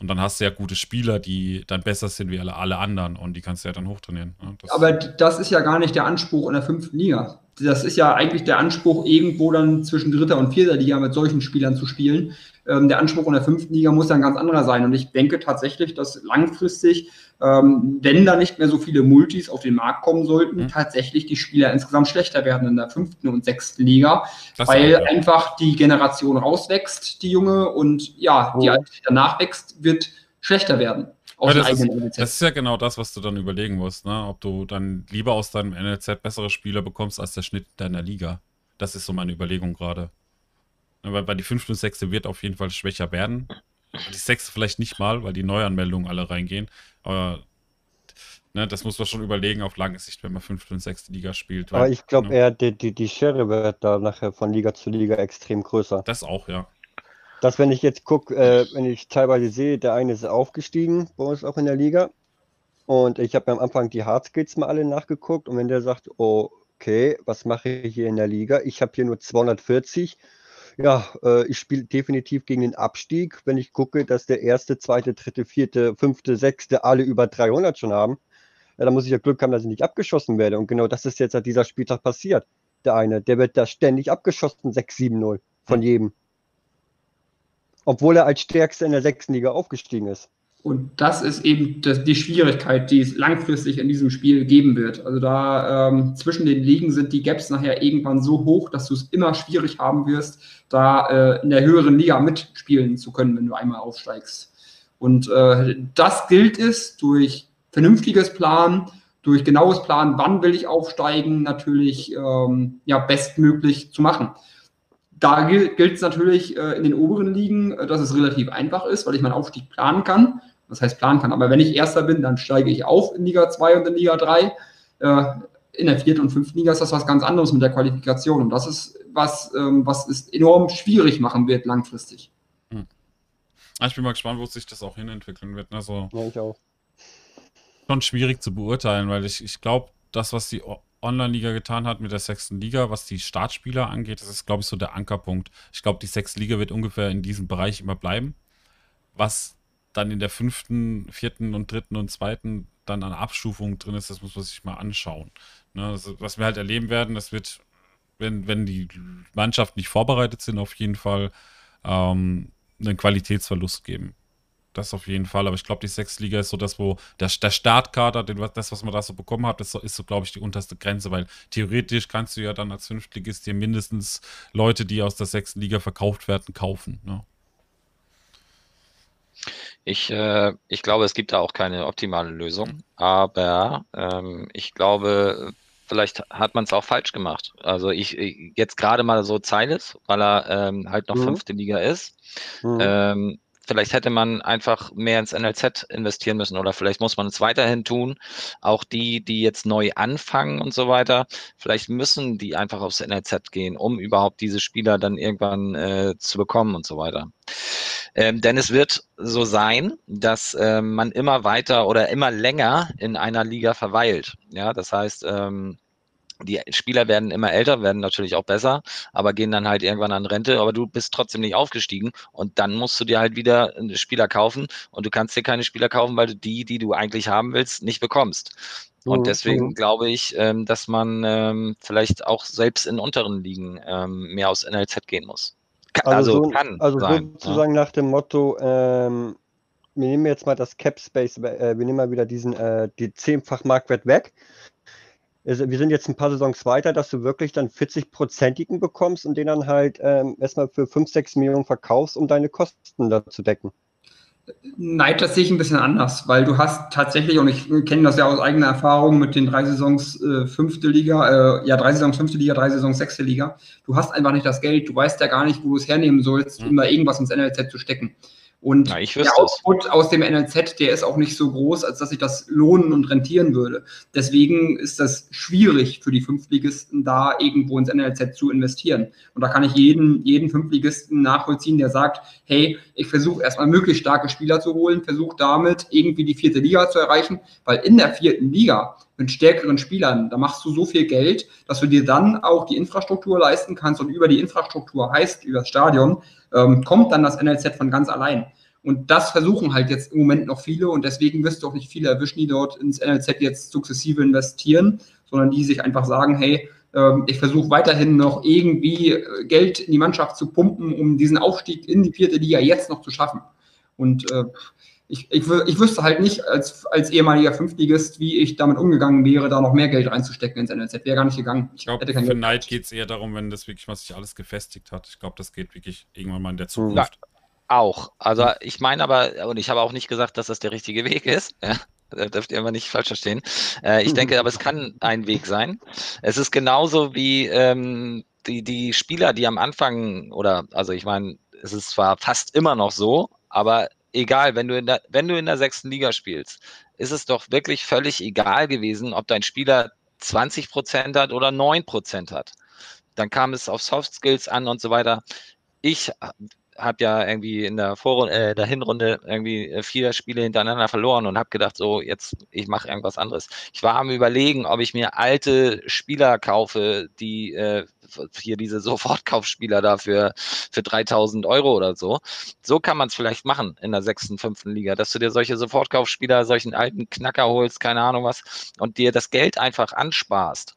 Und dann hast du ja gute Spieler, die dann besser sind wie alle, alle anderen und die kannst du ja dann hochtrainieren. Ne? Das Aber das ist ja gar nicht der Anspruch in der fünften Liga. Das ist ja eigentlich der Anspruch, irgendwo dann zwischen dritter und vierter Liga mit solchen Spielern zu spielen. Ähm, der Anspruch in der fünften Liga muss dann ganz anderer sein. Und ich denke tatsächlich, dass langfristig ähm, wenn da nicht mehr so viele Multis auf den Markt kommen sollten, mhm. tatsächlich die Spieler insgesamt schlechter werden in der fünften und sechsten Liga, das weil auch, einfach die Generation rauswächst, die junge, und ja, oh. die, die danach wächst, wird schlechter werden. Ja, das, ist, das, ist, ja genau das, was du dann überlegen musst, ne? ob du dann lieber aus deinem NLZ bessere Spieler bekommst als der Schnitt deiner Liga. Das ist so meine Überlegung gerade. Weil, weil die fünfte und sechste wird auf jeden Fall schwächer werden. Die sechste vielleicht nicht mal, weil die Neuanmeldungen alle reingehen. Aber ne, das muss man schon überlegen auf lange Sicht, wenn man fünfte und sechste Liga spielt. Weil, Aber ich glaube ne? eher, die, die, die Schere wird da nachher von Liga zu Liga extrem größer. Das auch, ja. Dass, wenn ich jetzt gucke, äh, wenn ich teilweise sehe, der eine ist aufgestiegen bei uns auch in der Liga. Und ich habe am Anfang die Hardskills mal alle nachgeguckt. Und wenn der sagt, okay, was mache ich hier in der Liga? Ich habe hier nur 240 ja, äh, ich spiele definitiv gegen den Abstieg. Wenn ich gucke, dass der erste, zweite, dritte, vierte, fünfte, sechste alle über 300 schon haben, ja, dann muss ich ja Glück haben, dass ich nicht abgeschossen werde. Und genau das ist jetzt an dieser Spieltag passiert. Der eine, der wird da ständig abgeschossen, 6-7-0 von jedem. Obwohl er als Stärkster in der sechsten Liga aufgestiegen ist. Und das ist eben das, die Schwierigkeit, die es langfristig in diesem Spiel geben wird. Also da ähm, zwischen den Ligen sind die Gaps nachher irgendwann so hoch, dass du es immer schwierig haben wirst, da äh, in der höheren Liga mitspielen zu können, wenn du einmal aufsteigst. Und äh, das gilt es durch vernünftiges Plan, durch genaues Plan, wann will ich aufsteigen, natürlich ähm, ja, bestmöglich zu machen. Da gilt es natürlich äh, in den oberen Ligen, äh, dass es relativ einfach ist, weil ich meinen Aufstieg planen kann was heißt planen kann. Aber wenn ich Erster bin, dann steige ich auf in Liga 2 und in Liga 3. Äh, in der vierten und fünften Liga ist das was ganz anderes mit der Qualifikation. Und das ist was, ähm, was es enorm schwierig machen wird langfristig. Hm. Ich bin mal gespannt, wo sich das auch hinentwickeln wird. Also, ja, ich auch. Schon schwierig zu beurteilen, weil ich, ich glaube, das, was die Online-Liga getan hat mit der sechsten Liga, was die Startspieler angeht, das ist, glaube ich, so der Ankerpunkt. Ich glaube, die sechste Liga wird ungefähr in diesem Bereich immer bleiben. Was dann in der fünften, vierten und dritten und zweiten dann an Abstufung drin ist, das muss man sich mal anschauen. Ne, also, was wir halt erleben werden, das wird, wenn, wenn die Mannschaften nicht vorbereitet sind, auf jeden Fall ähm, einen Qualitätsverlust geben. Das auf jeden Fall. Aber ich glaube, die Sechsliga ist so das, wo der, der Startkader, den, das, was man da so bekommen hat, das ist so, glaube ich, die unterste Grenze, weil theoretisch kannst du ja dann als Fünftligist dir mindestens Leute, die aus der sechsten Liga verkauft werden, kaufen. Ne? Ich, äh, ich glaube, es gibt da auch keine optimale Lösung, aber ähm, ich glaube, vielleicht hat man es auch falsch gemacht. Also ich, ich jetzt gerade mal so Zeiles, weil er ähm, halt noch mhm. fünfte Liga ist. Mhm. Ähm, vielleicht hätte man einfach mehr ins NLZ investieren müssen oder vielleicht muss man es weiterhin tun. Auch die, die jetzt neu anfangen und so weiter, vielleicht müssen die einfach aufs NLZ gehen, um überhaupt diese Spieler dann irgendwann äh, zu bekommen und so weiter. Ähm, denn es wird so sein, dass äh, man immer weiter oder immer länger in einer Liga verweilt. Ja, das heißt, ähm, die Spieler werden immer älter, werden natürlich auch besser, aber gehen dann halt irgendwann an Rente, aber du bist trotzdem nicht aufgestiegen und dann musst du dir halt wieder Spieler kaufen und du kannst dir keine Spieler kaufen, weil du die, die du eigentlich haben willst, nicht bekommst. Und mhm, deswegen mhm. glaube ich, ähm, dass man ähm, vielleicht auch selbst in unteren Ligen ähm, mehr aus NLZ gehen muss. Also, also so, kann also sein. sozusagen ja. nach dem Motto, ähm, wir nehmen jetzt mal das Cap Space, äh, wir nehmen mal wieder diesen, äh, die zehnfach Marktwert weg. Also wir sind jetzt ein paar Saisons weiter, dass du wirklich dann 40-prozentigen bekommst und den dann halt ähm, erstmal für 5, 6 Millionen verkaufst, um deine Kosten da zu decken. Nein, das sehe ich ein bisschen anders, weil du hast tatsächlich, und ich kenne das ja aus eigener Erfahrung mit den drei Saisons äh, fünfte Liga, äh, ja, drei Saisons fünfte Liga, drei Saisons sechste Liga. Du hast einfach nicht das Geld, du weißt ja gar nicht, wo du es hernehmen sollst, um da irgendwas ins NLZ zu stecken. Und Na, der Output aus dem NLZ, der ist auch nicht so groß, als dass sich das lohnen und rentieren würde. Deswegen ist das schwierig für die Fünftligisten, da irgendwo ins NLZ zu investieren. Und da kann ich jeden, jeden Fünftligisten nachvollziehen, der sagt, hey, ich versuche erstmal möglichst starke Spieler zu holen, versuche damit irgendwie die vierte Liga zu erreichen, weil in der vierten Liga mit stärkeren Spielern, da machst du so viel Geld, dass du dir dann auch die Infrastruktur leisten kannst und über die Infrastruktur heißt, über das Stadion, ähm, kommt dann das NLZ von ganz allein. Und das versuchen halt jetzt im Moment noch viele und deswegen wirst du auch nicht viele erwischen, die dort ins NLZ jetzt sukzessive investieren, sondern die sich einfach sagen, hey, ähm, ich versuche weiterhin noch irgendwie äh, Geld in die Mannschaft zu pumpen, um diesen Aufstieg in die vierte Liga jetzt noch zu schaffen. Und äh, ich, ich, ich wüsste halt nicht als, als ehemaliger Fünftligist, wie ich damit umgegangen wäre, da noch mehr Geld reinzustecken ins NLZ. Wäre gar nicht gegangen. Ich, glaube, für Neid geht es eher darum, wenn das wirklich mal sich alles gefestigt hat. Ich glaube, das geht wirklich irgendwann mal in der Zukunft. Ja, auch. Also ich meine aber, und ich habe auch nicht gesagt, dass das der richtige Weg ist. Ja, da dürft ihr immer nicht falsch verstehen. Äh, ich denke aber, es kann ein Weg sein. Es ist genauso wie ähm, die, die Spieler, die am Anfang, oder also ich meine, es ist zwar fast immer noch so, aber egal, wenn du in der, wenn du in der sechsten Liga spielst, ist es doch wirklich völlig egal gewesen, ob dein Spieler 20 Prozent hat oder 9 Prozent hat. Dann kam es auf Soft Skills an und so weiter. Ich habe ja irgendwie in der Vor äh, der Hinrunde irgendwie äh, vier Spiele hintereinander verloren und habe gedacht, so jetzt ich mache irgendwas anderes. Ich war am überlegen, ob ich mir alte Spieler kaufe, die äh, hier diese <laughs> Sofortkaufspieler dafür für 3000 Euro oder so. So kann man es vielleicht machen in der sechsten, fünften Liga, dass du dir solche Sofortkaufspieler, solchen alten Knacker holst, keine Ahnung was, und dir das Geld einfach ansparst.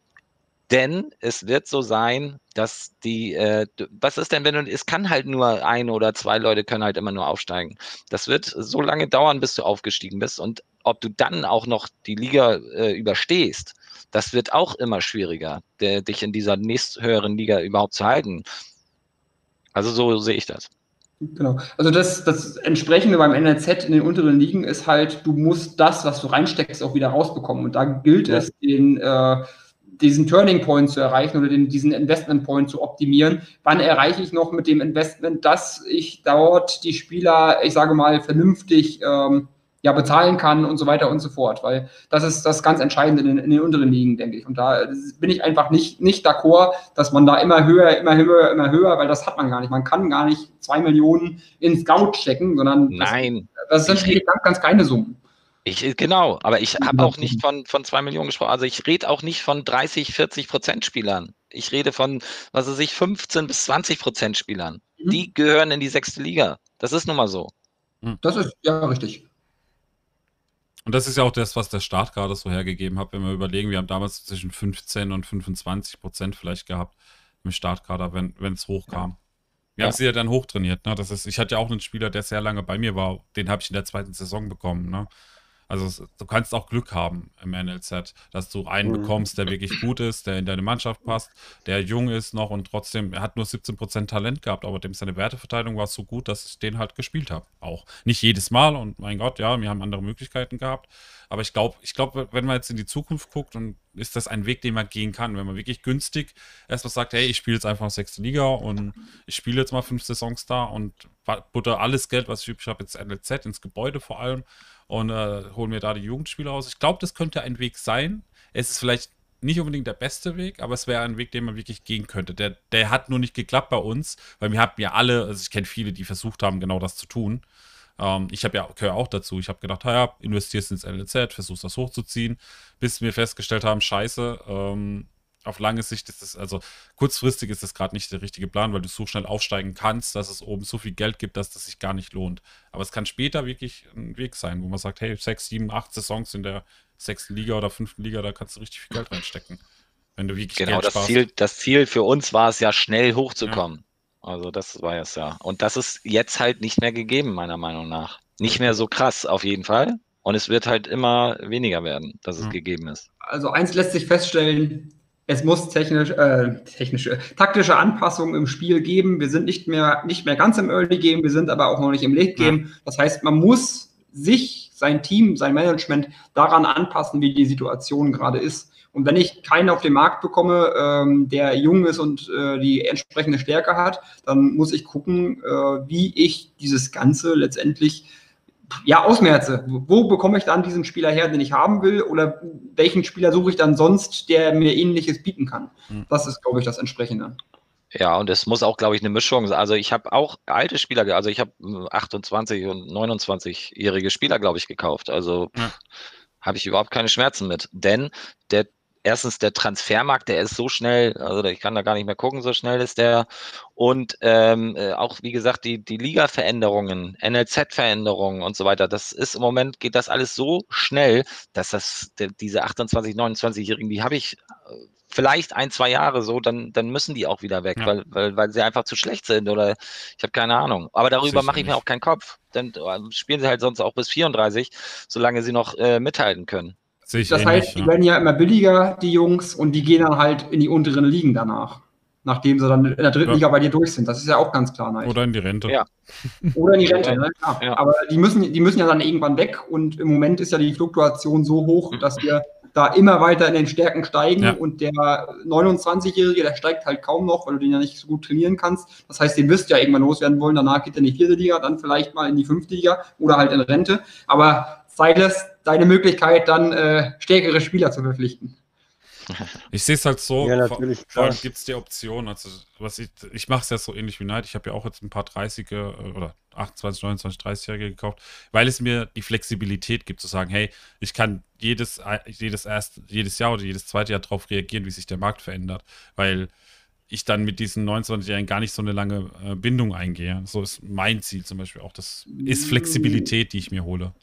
Denn es wird so sein, dass die, äh, was ist denn, wenn du, es kann halt nur ein oder zwei Leute können halt immer nur aufsteigen. Das wird so lange dauern, bis du aufgestiegen bist. Und ob du dann auch noch die Liga äh, überstehst, das wird auch immer schwieriger, der, dich in dieser nächsthöheren Liga überhaupt zu halten. Also so sehe ich das. Genau. Also das, das Entsprechende beim NLZ in den unteren Ligen ist halt, du musst das, was du reinsteckst, auch wieder rausbekommen. Und da gilt ja. es, den äh, diesen Turning Point zu erreichen oder den, diesen Investment Point zu optimieren. Wann erreiche ich noch mit dem Investment, dass ich dort die Spieler, ich sage mal, vernünftig ähm, ja, bezahlen kann und so weiter und so fort, weil das ist das ganz Entscheidende in, in den unteren Ligen, denke ich. Und da bin ich einfach nicht, nicht d'accord, dass man da immer höher, immer höher, immer höher, weil das hat man gar nicht. Man kann gar nicht zwei Millionen in Scout stecken, sondern Nein. das, das sind ganz, ganz kleine Summen. Ich, äh, genau, aber ich habe auch nicht von, von zwei Millionen gesprochen. Also ich rede auch nicht von 30, 40 Prozent Spielern. Ich rede von, was weiß ich, 15 bis 20 Prozent Spielern. Mhm. Die gehören in die sechste Liga. Das ist nun mal so. Hm. Das ist ja richtig. Und das ist ja auch das, was der Start gerade so hergegeben hat. Wenn wir überlegen, wir haben damals zwischen 15 und 25 Prozent vielleicht gehabt im Startkader, wenn es hochkam. Wir ja. haben sie ja dann hochtrainiert. Ne? Das ist, ich hatte ja auch einen Spieler, der sehr lange bei mir war. Den habe ich in der zweiten Saison bekommen. Ne? Also du kannst auch Glück haben im NLZ, dass du einen mhm. bekommst, der wirklich gut ist, der in deine Mannschaft passt, der jung ist noch und trotzdem, er hat nur 17% Talent gehabt, aber dem seine Werteverteilung war so gut, dass ich den halt gespielt habe. Auch. Nicht jedes Mal und mein Gott, ja, wir haben andere Möglichkeiten gehabt. Aber ich glaube, ich glaube, wenn man jetzt in die Zukunft guckt, dann ist das ein Weg, den man gehen kann. Wenn man wirklich günstig erstmal sagt, hey, ich spiele jetzt einfach sechste Liga und ich spiele jetzt mal fünf Saisons da und butter alles Geld, was ich übrig habe, ins NLZ, ins Gebäude vor allem und äh, holen mir da die Jugendspieler raus. Ich glaube, das könnte ein Weg sein. Es ist vielleicht nicht unbedingt der beste Weg, aber es wäre ein Weg, den man wirklich gehen könnte. Der, der hat nur nicht geklappt bei uns, weil wir haben ja alle, also ich kenne viele, die versucht haben, genau das zu tun. Ähm, ich habe ja gehöre auch dazu. Ich habe gedacht, ja, investierst ins NLZ, versuchst das hochzuziehen, bis wir festgestellt haben, scheiße, ähm, auf lange Sicht ist es, also kurzfristig ist das gerade nicht der richtige Plan, weil du so schnell aufsteigen kannst, dass es oben so viel Geld gibt, dass das sich gar nicht lohnt. Aber es kann später wirklich ein Weg sein, wo man sagt, hey, sechs, sieben, acht Saisons in der sechsten Liga oder fünften Liga, da kannst du richtig viel Geld reinstecken. Wenn du wirklich genau, Geld das Ziel, das Ziel für uns war es ja, schnell hochzukommen. Also das war es ja. Und das ist jetzt halt nicht mehr gegeben, meiner Meinung nach. Nicht mehr so krass, auf jeden Fall. Und es wird halt immer weniger werden, dass es Ja. gegeben ist. Also eins lässt sich feststellen, es muss technisch, äh, technische, taktische Anpassungen im Spiel geben. Wir sind nicht mehr, nicht mehr ganz im Early Game, wir sind aber auch noch nicht im Late Game. Das heißt, man muss sich, sein Team, sein Management daran anpassen, wie die Situation gerade ist. Und wenn ich keinen auf den Markt bekomme, ähm, der jung ist und äh, die entsprechende Stärke hat, dann muss ich gucken, äh, wie ich dieses Ganze letztendlich ja, ausmerze. Wo bekomme ich dann diesen Spieler her, den ich haben will? Oder welchen Spieler suche ich dann sonst, der mir ähnliches bieten kann? Hm. Das ist, glaube ich, das Entsprechende. Ja, und es muss auch, glaube ich, eine Mischung sein. Also ich habe auch alte Spieler, also ich habe 28 und 29-jährige Spieler, glaube ich, gekauft. Also Ja. habe ich überhaupt keine Schmerzen mit. Denn der erstens der Transfermarkt, der ist so schnell, also ich kann da gar nicht mehr gucken, so schnell ist der. Und ähm, äh, auch, wie gesagt, die, die Liga-Veränderungen, NLZ-Veränderungen und so weiter, das ist im Moment, geht das alles so schnell, dass das, diese 28, 29-Jährigen, die habe ich äh, vielleicht ein, zwei Jahre so, dann, dann müssen die auch wieder weg, Ja. weil, weil, weil sie einfach zu schlecht sind oder ich habe keine Ahnung. Aber darüber mache ich mir auch keinen Kopf. Dann äh, spielen sie halt sonst auch bis 34, solange sie noch äh, mithalten können. Das ähnlich, heißt, die ja. werden ja immer billiger, die Jungs, und die gehen dann halt in die unteren Ligen danach. Nachdem sie dann in der dritten Ja. Liga bei dir durch sind. Das ist ja auch ganz klar. Nein. Oder in die Rente. Ja. <laughs> Oder in die Rente, ne? Ja. Aber die müssen, die müssen ja dann irgendwann weg und im Moment ist ja die Fluktuation so hoch, Mhm. dass wir da immer weiter in den Stärken steigen Ja. und der 29-Jährige, der steigt halt kaum noch, weil du den ja nicht so gut trainieren kannst. Das heißt, den wirst du ja irgendwann loswerden wollen. Danach geht er in die vierte Liga, dann vielleicht mal in die fünfte Liga oder halt in Rente. Aber sei das deine Möglichkeit, dann äh, stärkere Spieler zu verpflichten. Ich sehe es halt so, Ja, vor- natürlich, vor allem gibt es die Option, also was ich, ich mache es ja so ähnlich wie Neid, ich habe ja auch jetzt ein paar 30er äh, oder 28, 29, 30-Jährige gekauft, weil es mir die Flexibilität gibt zu sagen, hey, ich kann jedes, jedes, erst, jedes Jahr oder jedes zweite Jahr darauf reagieren, wie sich der Markt verändert, weil ich dann mit diesen 29-Jährigen gar nicht so eine lange äh, Bindung eingehe. So ist mein Ziel zum Beispiel auch. Das ist Flexibilität, die ich mir hole.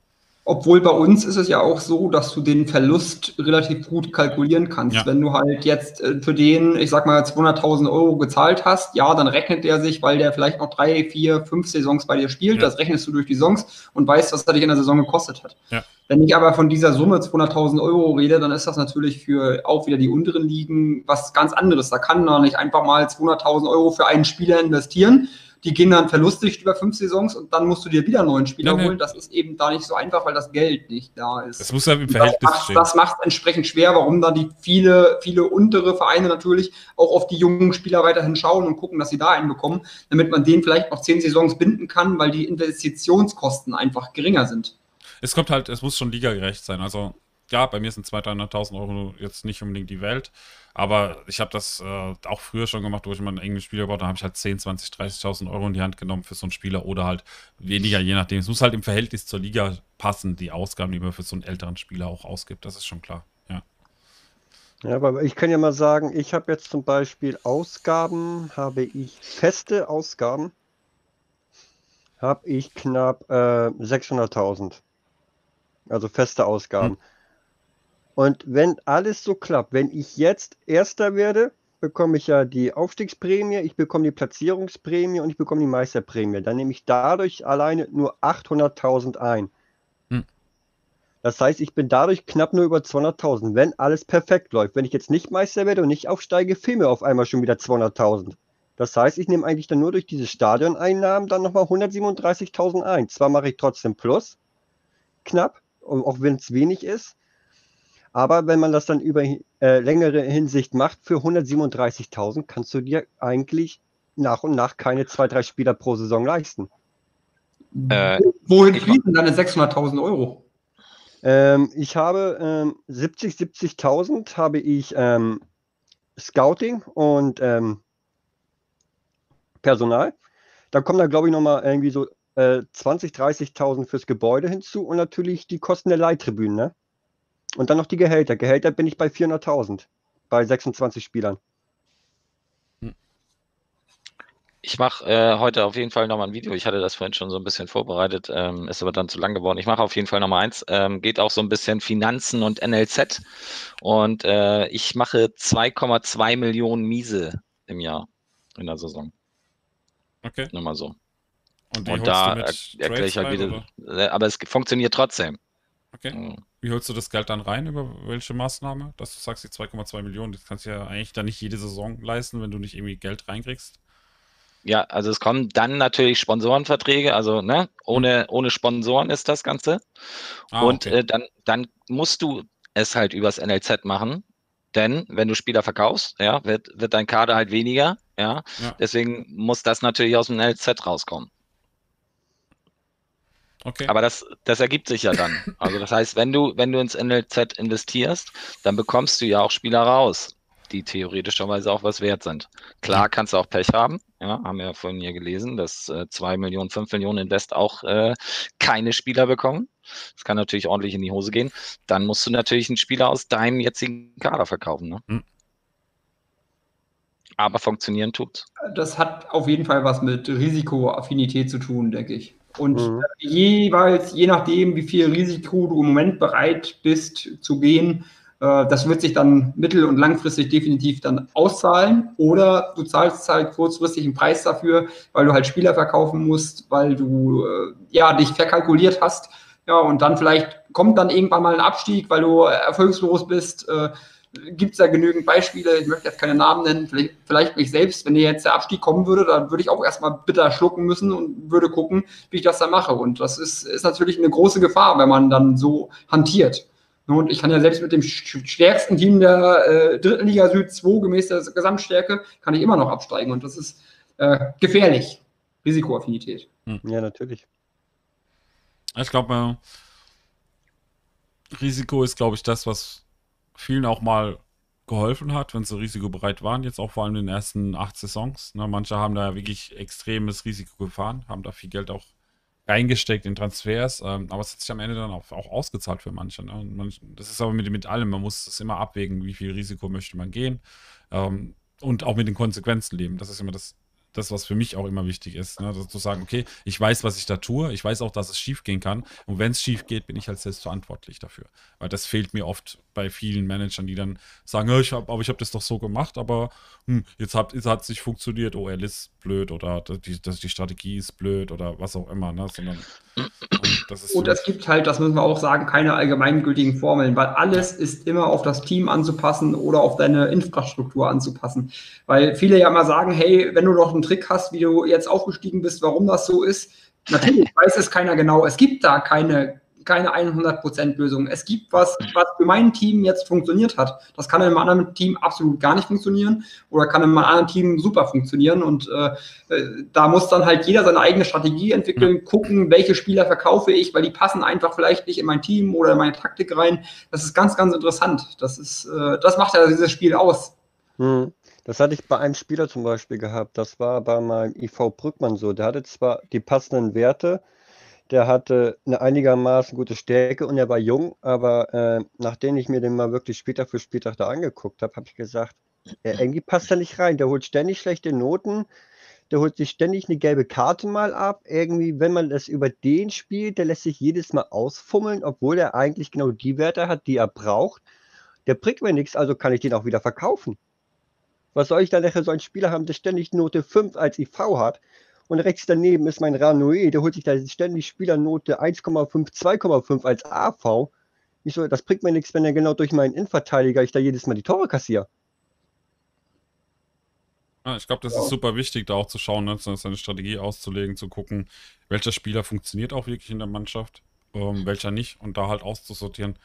Obwohl bei uns ist es ja auch so, dass du den Verlust relativ gut kalkulieren kannst. Ja. Wenn du halt jetzt äh, für den, ich sag mal, 200.000 Euro gezahlt hast, ja, dann rechnet der sich, weil der vielleicht noch drei, vier, fünf Saisons bei dir spielt. Ja. Das rechnest du durch die Saisons und weißt, was er dich in der Saison gekostet hat. Ja. Wenn ich aber von dieser Summe 200.000 Euro rede, dann ist das natürlich für auch wieder die unteren Ligen was ganz anderes. Da kann man nicht einfach mal 200.000 Euro für einen Spieler investieren. Die gehen dann verlustig über fünf Saisons und dann musst du dir wieder einen neuen Spieler Ja, ne. holen. Das ist eben da nicht so einfach, weil das Geld nicht da ist. Es muss ja im Verhältnis das macht, stehen. das macht entsprechend schwer, warum dann die viele, viele untere Vereine natürlich auch auf die jungen Spieler weiterhin schauen und gucken, dass sie da einen bekommen, damit man den vielleicht noch zehn Saisons binden kann, weil die Investitionskosten einfach geringer sind. Es kommt halt, es muss schon ligagerecht sein. Also, ja, bei mir sind 200.000, 300.000 Euro jetzt nicht unbedingt die Welt. Aber ich habe das äh, auch früher schon gemacht, wo ich mal einen englischen Spieler gebaut habe. Da habe ich halt 10, 20, 30.000 Euro in die Hand genommen für so einen Spieler oder halt weniger, je nachdem. Es muss halt im Verhältnis zur Liga passen, die Ausgaben, die man für so einen älteren Spieler auch ausgibt. Das ist schon klar. Ja. Ja, aber ich kann ja mal sagen, ich habe jetzt zum Beispiel Ausgaben, habe ich feste Ausgaben, habe ich knapp äh, 600.000. Also feste Ausgaben. Und wenn alles so klappt, wenn ich jetzt Erster werde, bekomme ich ja die Aufstiegsprämie, ich bekomme die Platzierungsprämie und ich bekomme die Meisterprämie. Dann nehme ich dadurch alleine nur 800.000 ein. Hm. Das heißt, ich bin dadurch knapp nur über 200.000, wenn alles perfekt läuft. Wenn ich jetzt nicht Meister werde und nicht aufsteige, fehlen mir auf einmal schon wieder 200.000. Das heißt, ich nehme eigentlich dann nur durch diese Stadioneinnahmen dann nochmal 137.000 ein. Zwar mache ich trotzdem Plus, knapp, auch wenn es wenig ist. Aber wenn man das dann über äh, längere Hinsicht macht, für 137.000 kannst du dir eigentlich nach und nach keine zwei, drei Spieler pro Saison leisten. Äh, Wohin fließen deine 600.000 Euro? Ähm, ich habe ähm, 70, 70.000 habe ich ähm, Scouting und ähm, Personal. Da kommen dann, glaube ich, nochmal irgendwie so äh, 20, 30.000 fürs Gebäude hinzu und natürlich die Kosten der Leihtribünen. Ne? Und dann noch die Gehälter. Gehälter bin ich bei 400.000 bei 26 Spielern. Ich mache äh, heute auf jeden Fall nochmal ein Video. Ich hatte das vorhin schon so ein bisschen vorbereitet, ähm, ist aber dann zu lang geworden. Ich mache auf jeden Fall nochmal eins. Ähm, geht auch so ein bisschen Finanzen und NLZ. Und äh, ich mache 2,2 Millionen Miese im Jahr in der Saison. Okay. Nur mal so. Und, und da er, erkläre ich halt wieder, oder? Äh, aber es funktioniert trotzdem. Okay. Mhm. Wie holst du das Geld dann rein? Über welche Maßnahme? Dass du sagst, die 2,2 Millionen, das kannst du ja eigentlich dann nicht jede Saison leisten, wenn du nicht irgendwie Geld reinkriegst. Ja, also es kommen dann natürlich Sponsorenverträge, also ne, ohne, ohne Sponsoren ist das Ganze. Ah, und okay. äh, dann, dann musst du es halt übers NLZ machen, denn wenn du Spieler verkaufst, ja, wird, wird dein Kader halt weniger, ja? ja. Deswegen muss das natürlich aus dem NLZ rauskommen. Okay. Aber das, das ergibt sich ja dann. Also das heißt, wenn du, wenn du ins NLZ investierst, dann bekommst du ja auch Spieler raus die theoretischerweise auch was wert sind. Klar kannst du auch Pech haben, ja, haben wir ja vorhin hier gelesen, dass äh, 2 Millionen, 5 Millionen Invest auch äh, keine Spieler bekommen. Das kann natürlich ordentlich in die Hose gehen. Dann musst du natürlich einen Spieler aus deinem jetzigen Kader verkaufen. Ne? Mhm. Aber funktionieren tut. Das hat auf jeden Fall was mit Risikoaffinität zu tun, denke ich. Und mhm. jeweils, je nachdem, wie viel Risiko du im Moment bereit bist zu gehen, äh, das wird sich dann mittel- und langfristig definitiv dann auszahlen. Oder du zahlst halt kurzfristig einen Preis dafür, weil du halt Spieler verkaufen musst, weil du äh, ja dich verkalkuliert hast. Ja, und dann vielleicht kommt dann irgendwann mal ein Abstieg, weil du erfolgslos bist. Gibt es da genügend Beispiele? Ich möchte jetzt keine Namen nennen, vielleicht, vielleicht mich selbst. Wenn jetzt der Abstieg kommen würde, dann würde ich auch erstmal bitter schlucken müssen und würde gucken, wie ich das dann mache. Und das ist, ist natürlich eine große Gefahr, wenn man dann so hantiert. Und ich kann ja selbst mit dem stärksten Team der äh, dritten Liga Süd 2 gemäß der Gesamtstärke, kann ich immer noch absteigen. Und das ist äh, gefährlich. Risikoaffinität. Hm. Ja, natürlich. Ich glaube, äh, Risiko ist, glaube ich, das, was vielen auch mal geholfen hat, wenn sie risikobereit waren, jetzt auch vor allem in den ersten acht Saisons. Ne, manche haben da wirklich extremes Risiko gefahren, haben da viel Geld auch reingesteckt in Transfers, ähm, aber es hat sich am Ende dann auch, auch ausgezahlt für manche. Ne? Manch, das ist aber mit, mit allem, man muss es immer abwägen, wie viel Risiko möchte man gehen ähm, und auch mit den Konsequenzen leben. Das ist immer das, das, was für mich auch immer wichtig ist. Ne? zu sagen, okay, ich weiß, was ich da tue, ich weiß auch, dass es schief gehen kann. Und wenn es schief geht, bin ich halt selbst verantwortlich dafür. Weil das fehlt mir oft bei vielen Managern, die dann sagen, ja, ich hab, aber ich habe das doch so gemacht, aber hm, jetzt, hat, es nicht funktioniert, oh, er ist blöd oder die, das, die Strategie ist blöd oder was auch immer. Ne? Sondern, das ist Und es gibt halt, das müssen wir auch sagen, keine allgemeingültigen Formeln, weil alles ist immer auf das Team anzupassen oder auf deine Infrastruktur anzupassen. Weil viele ja immer sagen, hey, wenn du noch einen Trick hast, wie du jetzt aufgestiegen bist, warum das so ist, natürlich <laughs> weiß es keiner genau. Es gibt da keine keine 100% Lösung. Es gibt was, was für mein Team jetzt funktioniert hat. Das kann in einem anderen Team absolut gar nicht funktionieren oder kann in einem anderen Team super funktionieren. Und äh, äh, da muss dann halt jeder seine eigene Strategie entwickeln, gucken, welche Spieler verkaufe ich, weil die passen einfach vielleicht nicht in mein Team oder in meine Taktik rein. Das ist ganz, ganz interessant. Das ist, äh, das macht ja dieses Spiel aus. Hm. Das hatte ich bei einem Spieler zum Beispiel gehabt. Das war bei meinem IV Brückmann so. Der hatte zwar die passenden Werte, der hatte eine einigermaßen gute Stärke und er war jung, aber äh, nachdem ich mir den mal wirklich später für später da angeguckt habe, habe ich gesagt, äh, irgendwie passt er nicht rein. Der holt ständig schlechte Noten, der holt sich ständig eine gelbe Karte mal ab. Irgendwie, wenn man das über den spielt, der lässt sich jedes Mal ausfummeln, obwohl er eigentlich genau die Werte hat, die er braucht. Der bringt mir nichts, also kann ich den auch wieder verkaufen. Was soll ich dann nachher so einen Spieler haben, der ständig Note 5 als IV hat? Und rechts daneben ist mein Ranoe, der holt sich da ständig Spielernote 1,5, 2,5 als AV. Ich so, das bringt mir nichts, wenn er genau durch meinen Innenverteidiger ich da jedes Mal die Tore kassiere. Ja, ich glaube, das ist super wichtig, da auch zu schauen, ne, seine Strategie auszulegen, zu gucken, welcher Spieler funktioniert auch wirklich in der Mannschaft, ähm, welcher nicht und da halt auszusortieren.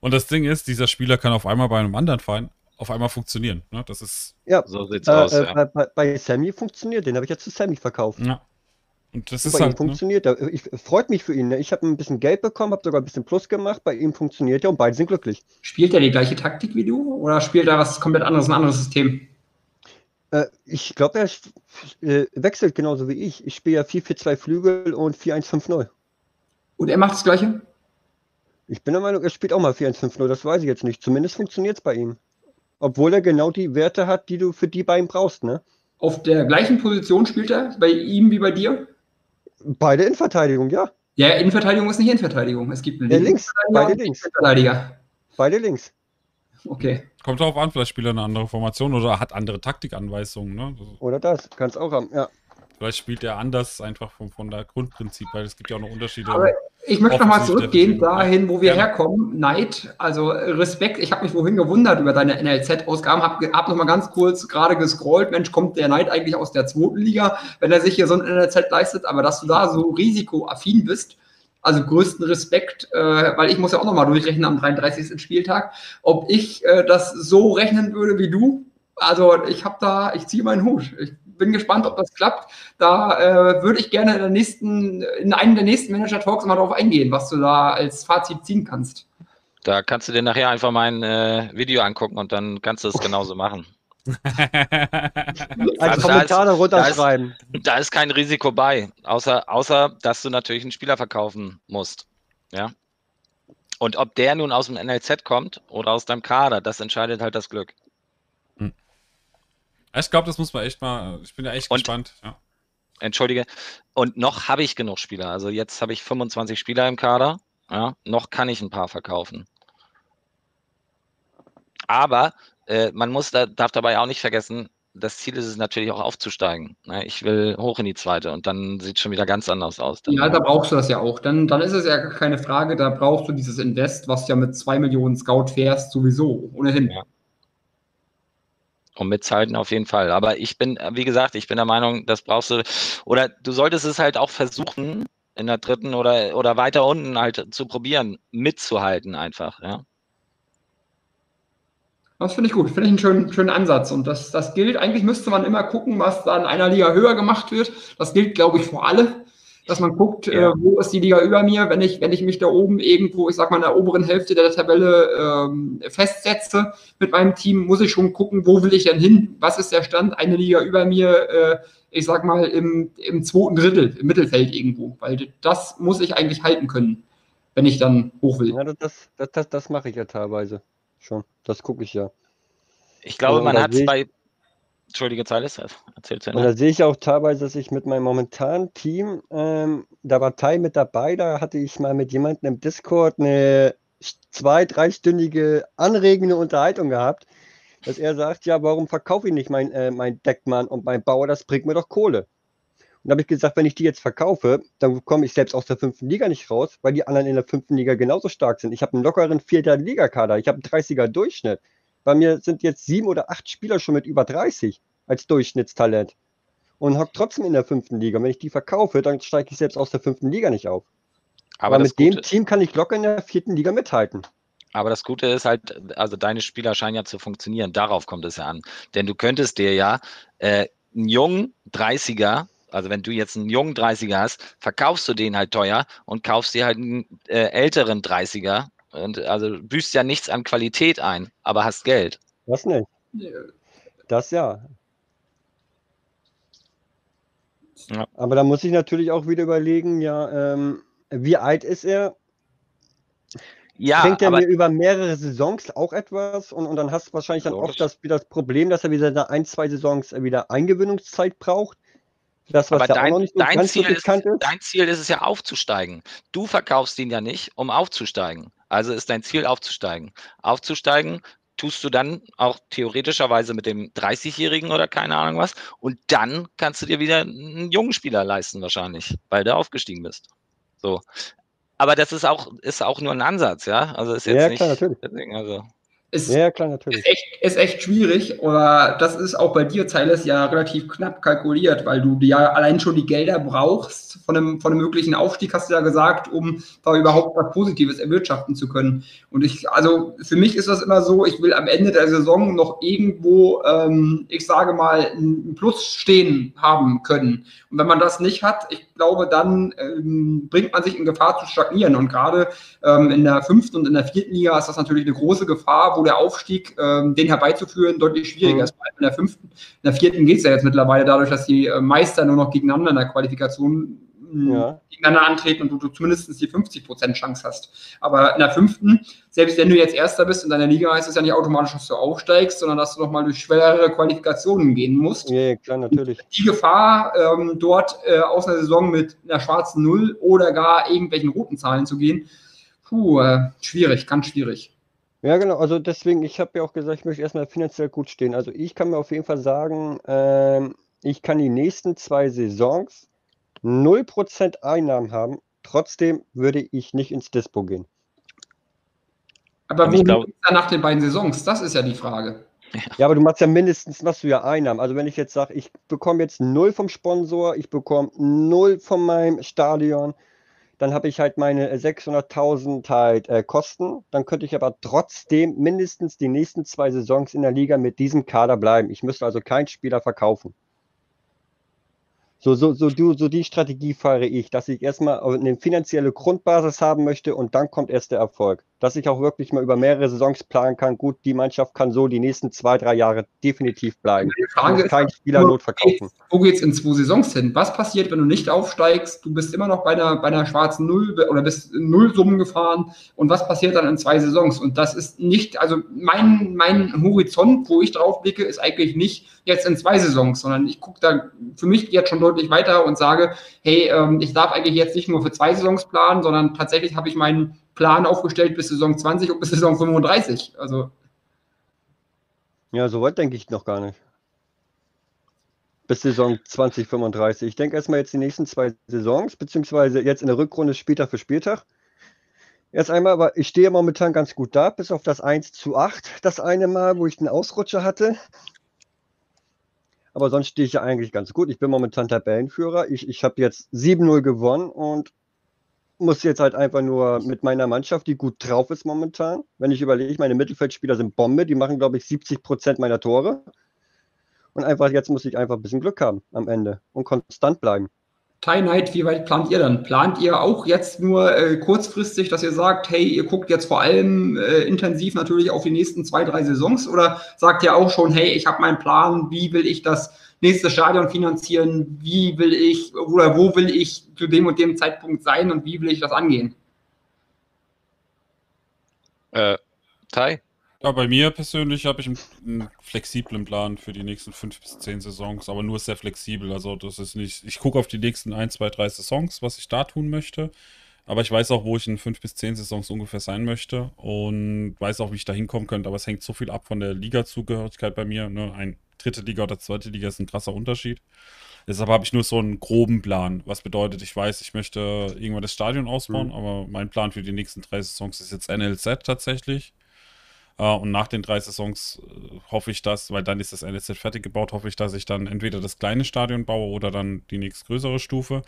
Und das Ding ist, dieser Spieler kann auf einmal bei einem anderen Verein auf einmal funktionieren. Ne? Das ist. Ja, so sieht's äh, aus. Äh, ja. bei, bei, Sammy funktioniert, den habe ich jetzt zu Sammy verkauft. Ja. Und das ist bei halt, ihm ne? funktioniert. Ne? Ich freut mich für ihn. Ne? Ich habe ein bisschen Geld bekommen, habe sogar ein bisschen Plus gemacht. Bei ihm funktioniert er und beide sind glücklich. Spielt er die gleiche Taktik wie du oder spielt er was komplett anderes, ein anderes System? Äh, ich glaube, er äh, wechselt genauso wie ich. Ich spiele ja 4-4-2 Flügel und 4-1-5-0. Und er macht das Gleiche? Ich bin der Meinung, er spielt auch mal 4-1-5-0. Das weiß ich jetzt nicht. Zumindest funktioniert es bei ihm. Obwohl er genau die Werte hat, die du für die beiden brauchst, ne? Auf der gleichen Position spielt er, bei ihm wie bei dir? Beide in Verteidigung, ja. Ja, Innenverteidigung ist nicht Innenverteidigung. Es gibt einen ja, links, beide links. Verteidiger. Beide links. Okay. Kommt darauf an, vielleicht spielt er eine andere Formation oder hat andere Taktikanweisungen, ne? Oder das, kannst auch haben, ja. Vielleicht spielt er anders einfach von, von der Grundprinzip, weil es gibt ja auch noch Unterschiede. Aber ich möchte nochmal zurückgehen dahin, wo wir ja. herkommen. Neid, also Respekt. Ich habe mich vorhin gewundert über deine NLZ-Ausgaben, habe hab nochmal ganz kurz gerade gescrollt. Mensch, kommt der Neid eigentlich aus der zweiten Liga, wenn er sich hier so ein NLZ leistet? Aber dass du da so risikoaffin bist, also größten Respekt, äh, weil ich muss ja auch nochmal durchrechnen am 33. Spieltag, ob ich äh, das so rechnen würde wie du. Also ich habe da, ich ziehe meinen Hut. Ich bin gespannt, ob das klappt. Da äh, würde ich gerne in, der nächsten, in einem der nächsten Manager-Talks mal darauf eingehen, was du da als Fazit ziehen kannst. Da kannst du dir nachher einfach mein äh, Video angucken und dann kannst du es genauso machen. Als <laughs> also Kommentar da ist, runterschreiben. Da ist, da ist, kein Risiko bei, außer, außer dass du natürlich einen Spieler verkaufen musst. Ja. Und ob der nun aus dem NLZ kommt oder aus deinem Kader, das entscheidet halt das Glück. Hm. Ich glaube, das muss man echt mal. Ich bin ja echt und, gespannt. Ja. Entschuldige. Und noch habe ich genug Spieler. Also jetzt habe ich 25 Spieler im Kader. Ja, noch kann ich ein paar verkaufen. Aber äh, man muss da, darf dabei auch nicht vergessen, das Ziel ist es natürlich auch aufzusteigen. Ne? Ich will hoch in die zweite und dann sieht es schon wieder ganz anders aus. Dann. Ja, da brauchst du das ja auch. Dann, dann ist es ja keine Frage, da brauchst du dieses Invest, was ja mit zwei Millionen Scout fährst, sowieso, ohnehin. Ja. Und mithalten auf jeden Fall. Aber ich bin, wie gesagt, ich bin der Meinung, das brauchst du, oder du solltest es halt auch versuchen, in der dritten oder, oder weiter unten halt zu probieren, mitzuhalten einfach, ja. Das finde ich gut, finde ich einen schönen, schönen Ansatz. Und das, das gilt, eigentlich müsste man immer gucken, was da in einer Liga höher gemacht wird. Das gilt, glaube ich, für alle, dass man guckt, ja. äh, wo ist die Liga über mir, wenn ich, wenn ich mich da oben irgendwo, ich sag mal, in der oberen Hälfte der Tabelle ähm, festsetze mit meinem Team, muss ich schon gucken, wo will ich denn hin? Was ist der Stand? Eine Liga über mir, äh, ich sag mal, im, im zweiten Drittel, im Mittelfeld irgendwo. Weil das muss ich eigentlich halten können, wenn ich dann hoch will. Ja, das, das, das, das mache ich ja teilweise schon. Das gucke ich ja. Ich glaube, man hat es bei. Entschuldige, Zeiles, erzählt Und da sehe ich auch teilweise, dass ich mit meinem momentanen Team, ähm, da war Teil mit dabei, da hatte ich mal mit jemandem im Discord eine zwei-, dreistündige anregende Unterhaltung gehabt, dass er sagt, ja, warum verkaufe ich nicht mein, äh, mein Deckmann und mein Bauer, das bringt mir doch Kohle. Und da habe ich gesagt, wenn ich die jetzt verkaufe, dann komme ich selbst aus der fünften Liga nicht raus, weil die anderen in der fünften Liga genauso stark sind. Ich habe einen lockeren vierter Liga-Kader, ich habe einen 30er Durchschnitt. Bei mir sind jetzt sieben oder acht Spieler schon mit über 30 als Durchschnittstalent und hockt trotzdem in der fünften Liga. Wenn ich die verkaufe, dann steige ich selbst aus der fünften Liga nicht auf. Aber, Aber mit dem Team kann ich locker in der vierten Liga mithalten. Aber das Gute ist halt, also deine Spieler scheinen ja zu funktionieren. Darauf kommt es ja an. Denn du könntest dir ja äh, einen jungen 30er, also wenn du jetzt einen jungen 30er hast, verkaufst du den halt teuer und kaufst dir halt einen äh, älteren 30er und also büßt ja nichts an Qualität ein, aber hast Geld. Das nicht. Das ja. ja. Aber da muss ich natürlich auch wieder überlegen, ja, ähm, wie alt ist er? Ja, Bringt er mir über mehrere Saisons auch etwas und, und dann hast du wahrscheinlich dann oft das, das Problem, dass er wieder ein, zwei Saisons wieder Eingewöhnungszeit braucht. Das, was Aber dein, so dein, Ziel ist, ist, dein Ziel ist es ja aufzusteigen. Du verkaufst ihn ja nicht, um aufzusteigen. Also ist dein Ziel aufzusteigen. Aufzusteigen tust du dann auch theoretischerweise mit dem 30-Jährigen oder keine Ahnung was. Und dann kannst du dir wieder einen jungen Spieler leisten wahrscheinlich, weil du aufgestiegen bist. So. Aber das ist auch, ist auch nur ein Ansatz, ja. Also ist jetzt ja, nicht. Klar, natürlich. Deswegen, also. Ist, ja, klar, natürlich. Ist echt, ist echt schwierig, aber das ist auch bei dir, Zeiles, ja relativ knapp kalkuliert, weil du ja allein schon die Gelder brauchst von einem, von einem möglichen Aufstieg, hast du ja gesagt, um da überhaupt was Positives erwirtschaften zu können. Und ich, also für mich ist das immer so, ich will am Ende der Saison noch irgendwo, ähm, ich sage mal, ein Plus stehen haben können. Und wenn man das nicht hat, ich glaube, dann ähm, bringt man sich in Gefahr zu stagnieren. Und gerade ähm, in der fünften und in der vierten Liga ist das natürlich eine große Gefahr, wo der Aufstieg, ähm, den herbeizuführen, deutlich schwieriger mhm. ist. In der fünften, in der vierten geht es ja jetzt mittlerweile dadurch, dass die äh, Meister nur noch gegeneinander in der Qualifikation ja. gegeneinander antreten und du, du zumindest die 50% Chance hast. Aber in der fünften, selbst wenn du jetzt Erster bist in deiner Liga, heißt es ja nicht automatisch, dass du aufsteigst, sondern dass du nochmal durch schwere Qualifikationen gehen musst. Ja, klar, natürlich. Und die Gefahr, ähm, dort äh, aus einer Saison mit einer schwarzen Null oder gar irgendwelchen roten Zahlen zu gehen, puh, äh, schwierig, ganz schwierig. Ja, genau. Also deswegen, ich habe ja auch gesagt, ich möchte erstmal finanziell gut stehen. Also ich kann mir auf jeden Fall sagen, ähm, ich kann die nächsten zwei Saisons 0% Einnahmen haben, trotzdem würde ich nicht ins Dispo gehen. Aber wo glaub... ist er nach den beiden Saisons? Das ist ja die Frage. Ja, aber du machst ja mindestens, machst du ja Einnahmen. Also wenn ich jetzt sage, ich bekomme jetzt null vom Sponsor, ich bekomme null von meinem Stadion, dann habe ich halt meine 600.000 halt äh, Kosten. Dann könnte ich aber trotzdem mindestens die nächsten zwei Saisons in der Liga mit diesem Kader bleiben. Ich müsste also keinen Spieler verkaufen. So, so, so, du, so die Strategie fahre ich, dass ich erstmal eine finanzielle Grundbasis haben möchte und dann kommt erst der Erfolg. Dass ich auch wirklich mal über mehrere Saisons planen kann. Gut, die Mannschaft kann so die nächsten zwei, drei Jahre definitiv bleiben. Die Frage ist kein Spieler not verkaufen. Wo geht's in zwei Saisons hin? Was passiert, wenn du nicht aufsteigst? Du bist immer noch bei einer, bei einer schwarzen Null oder bist Null Summen gefahren. Und was passiert dann in zwei Saisons? Und das ist nicht, also mein, mein Horizont, wo ich drauf blicke, ist eigentlich nicht jetzt in zwei Saisons, sondern ich gucke da für mich jetzt schon deutlich weiter und sage, hey, ähm, ich darf eigentlich jetzt nicht nur für zwei Saisons planen, sondern tatsächlich habe ich meinen Plan aufgestellt bis Saison 20 und bis Saison 35. Also. Ja, so weit denke ich noch gar nicht. Bis Saison 2035. Ich denke erstmal jetzt die nächsten zwei Saisons, beziehungsweise jetzt in der Rückrunde Spieltag für Spieltag. Erst einmal, aber ich stehe momentan ganz gut da, bis auf das 1 zu 8, das eine Mal, wo ich den Ausrutscher hatte. Aber sonst stehe ich ja eigentlich ganz gut. Ich bin momentan Tabellenführer. Ich, ich habe jetzt 7-0 gewonnen und muss jetzt halt einfach nur mit meiner Mannschaft, die gut drauf ist momentan. Wenn ich überlege, meine Mittelfeldspieler sind Bombe, die machen, glaube ich, 70 Prozent meiner Tore. Und einfach jetzt muss ich einfach ein bisschen Glück haben am Ende und konstant bleiben. Night, wie weit plant ihr dann? Plant ihr auch jetzt nur äh, kurzfristig, dass ihr sagt, hey, ihr guckt jetzt vor allem äh, intensiv natürlich auf die nächsten zwei, drei Saisons? Oder sagt ihr auch schon, hey, ich habe meinen Plan, wie will ich das nächste Stadion finanzieren? Wie will ich oder wo will ich zu dem und dem Zeitpunkt sein und wie will ich das angehen? Äh, Tai? Ja, bei mir persönlich habe ich einen, einen, flexiblen Plan für die nächsten fünf bis zehn Saisons, aber nur sehr flexibel. Also das ist nicht, ich gucke auf die nächsten ein, zwei, drei Saisons, was ich da tun möchte. Aber ich weiß auch, wo ich in fünf bis zehn Saisons ungefähr sein möchte und weiß auch, wie ich da hinkommen könnte. Aber es hängt so viel ab von der Liga-Zugehörigkeit bei mir. Ne? Ein dritte Liga oder zweite Liga ist ein krasser Unterschied. Deshalb habe ich nur so einen groben Plan. Was bedeutet, ich weiß, ich möchte irgendwann das Stadion ausbauen, mhm. aber mein Plan für die nächsten drei Saisons ist jetzt NLZ tatsächlich. Uh, und nach den drei Saisons uh, hoffe ich dass, weil dann ist das NLZ fertig gebaut, hoffe ich, dass ich dann entweder das kleine Stadion baue oder dann die nächstgrößere Stufe.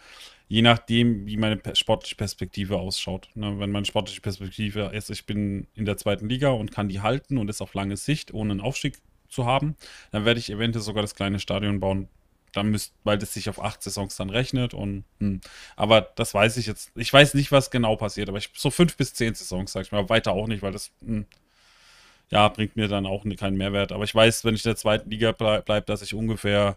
Je nachdem, wie meine sportliche Perspektive ausschaut. Ne, wenn meine sportliche Perspektive ist, ich bin in der zweiten Liga und kann die halten und ist auf lange Sicht, ohne einen Aufstieg zu haben, dann werde ich eventuell sogar das kleine Stadion bauen. Dann müsst, weil das sich auf acht Saisons dann rechnet und hm. aber das weiß ich jetzt. Ich weiß nicht, was genau passiert, aber ich, so fünf bis zehn Saisons, sag ich mal, weiter auch nicht, weil das hm, ja, bringt mir dann auch keinen Mehrwert. Aber ich weiß, wenn ich in der zweiten Liga bleibe, bleib, dass ich ungefähr,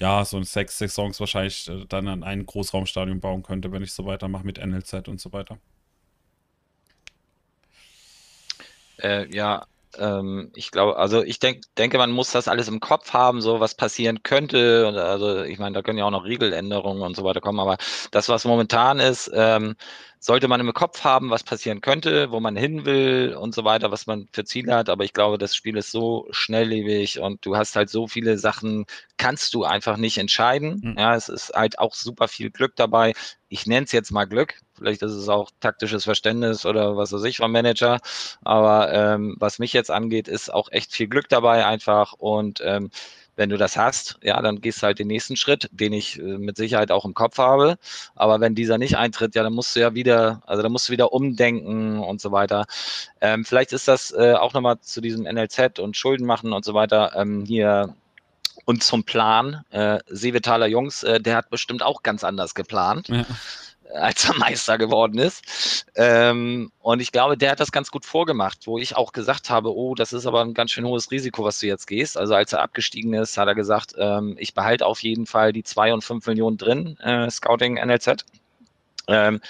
ja, so sechs Saisons wahrscheinlich äh, dann an ein Großraumstadion bauen könnte, wenn ich so weitermache mit NLZ und so weiter. Äh, ja, ähm, ich glaube, also ich denk, denke, man muss das alles im Kopf haben, so was passieren könnte. also ich meine, da können ja auch noch Regeländerungen und so weiter kommen, aber das, was momentan ist, ähm, sollte man im Kopf haben, was passieren könnte, wo man hin will und so weiter, was man für Ziele hat. Aber ich glaube, das Spiel ist so schnelllebig und du hast halt so viele Sachen, kannst du einfach nicht entscheiden. Mhm. Ja, es ist halt auch super viel Glück dabei. Ich nenne es jetzt mal Glück. Vielleicht ist es auch taktisches Verständnis oder was weiß ich vom Manager. Aber ähm, was mich jetzt angeht, ist auch echt viel Glück dabei einfach und ähm, wenn du das hast, ja, dann gehst du halt den nächsten Schritt, den ich äh, mit Sicherheit auch im Kopf habe. Aber wenn dieser nicht eintritt, ja, dann musst du ja wieder, also dann musst du wieder umdenken und so weiter. Ähm, vielleicht ist das äh, auch nochmal zu diesem NLZ und Schulden machen und so weiter ähm, hier und zum Plan. Äh, Seevetaler Jungs, äh, der hat bestimmt auch ganz anders geplant. Ja als er Meister geworden ist. Ähm, und ich glaube, der hat das ganz gut vorgemacht, wo ich auch gesagt habe, oh, das ist aber ein ganz schön hohes Risiko, was du jetzt gehst. Also als er abgestiegen ist, hat er gesagt, ähm, ich behalte auf jeden Fall die 2 und 5 Millionen drin, äh, Scouting NLZ. Ähm,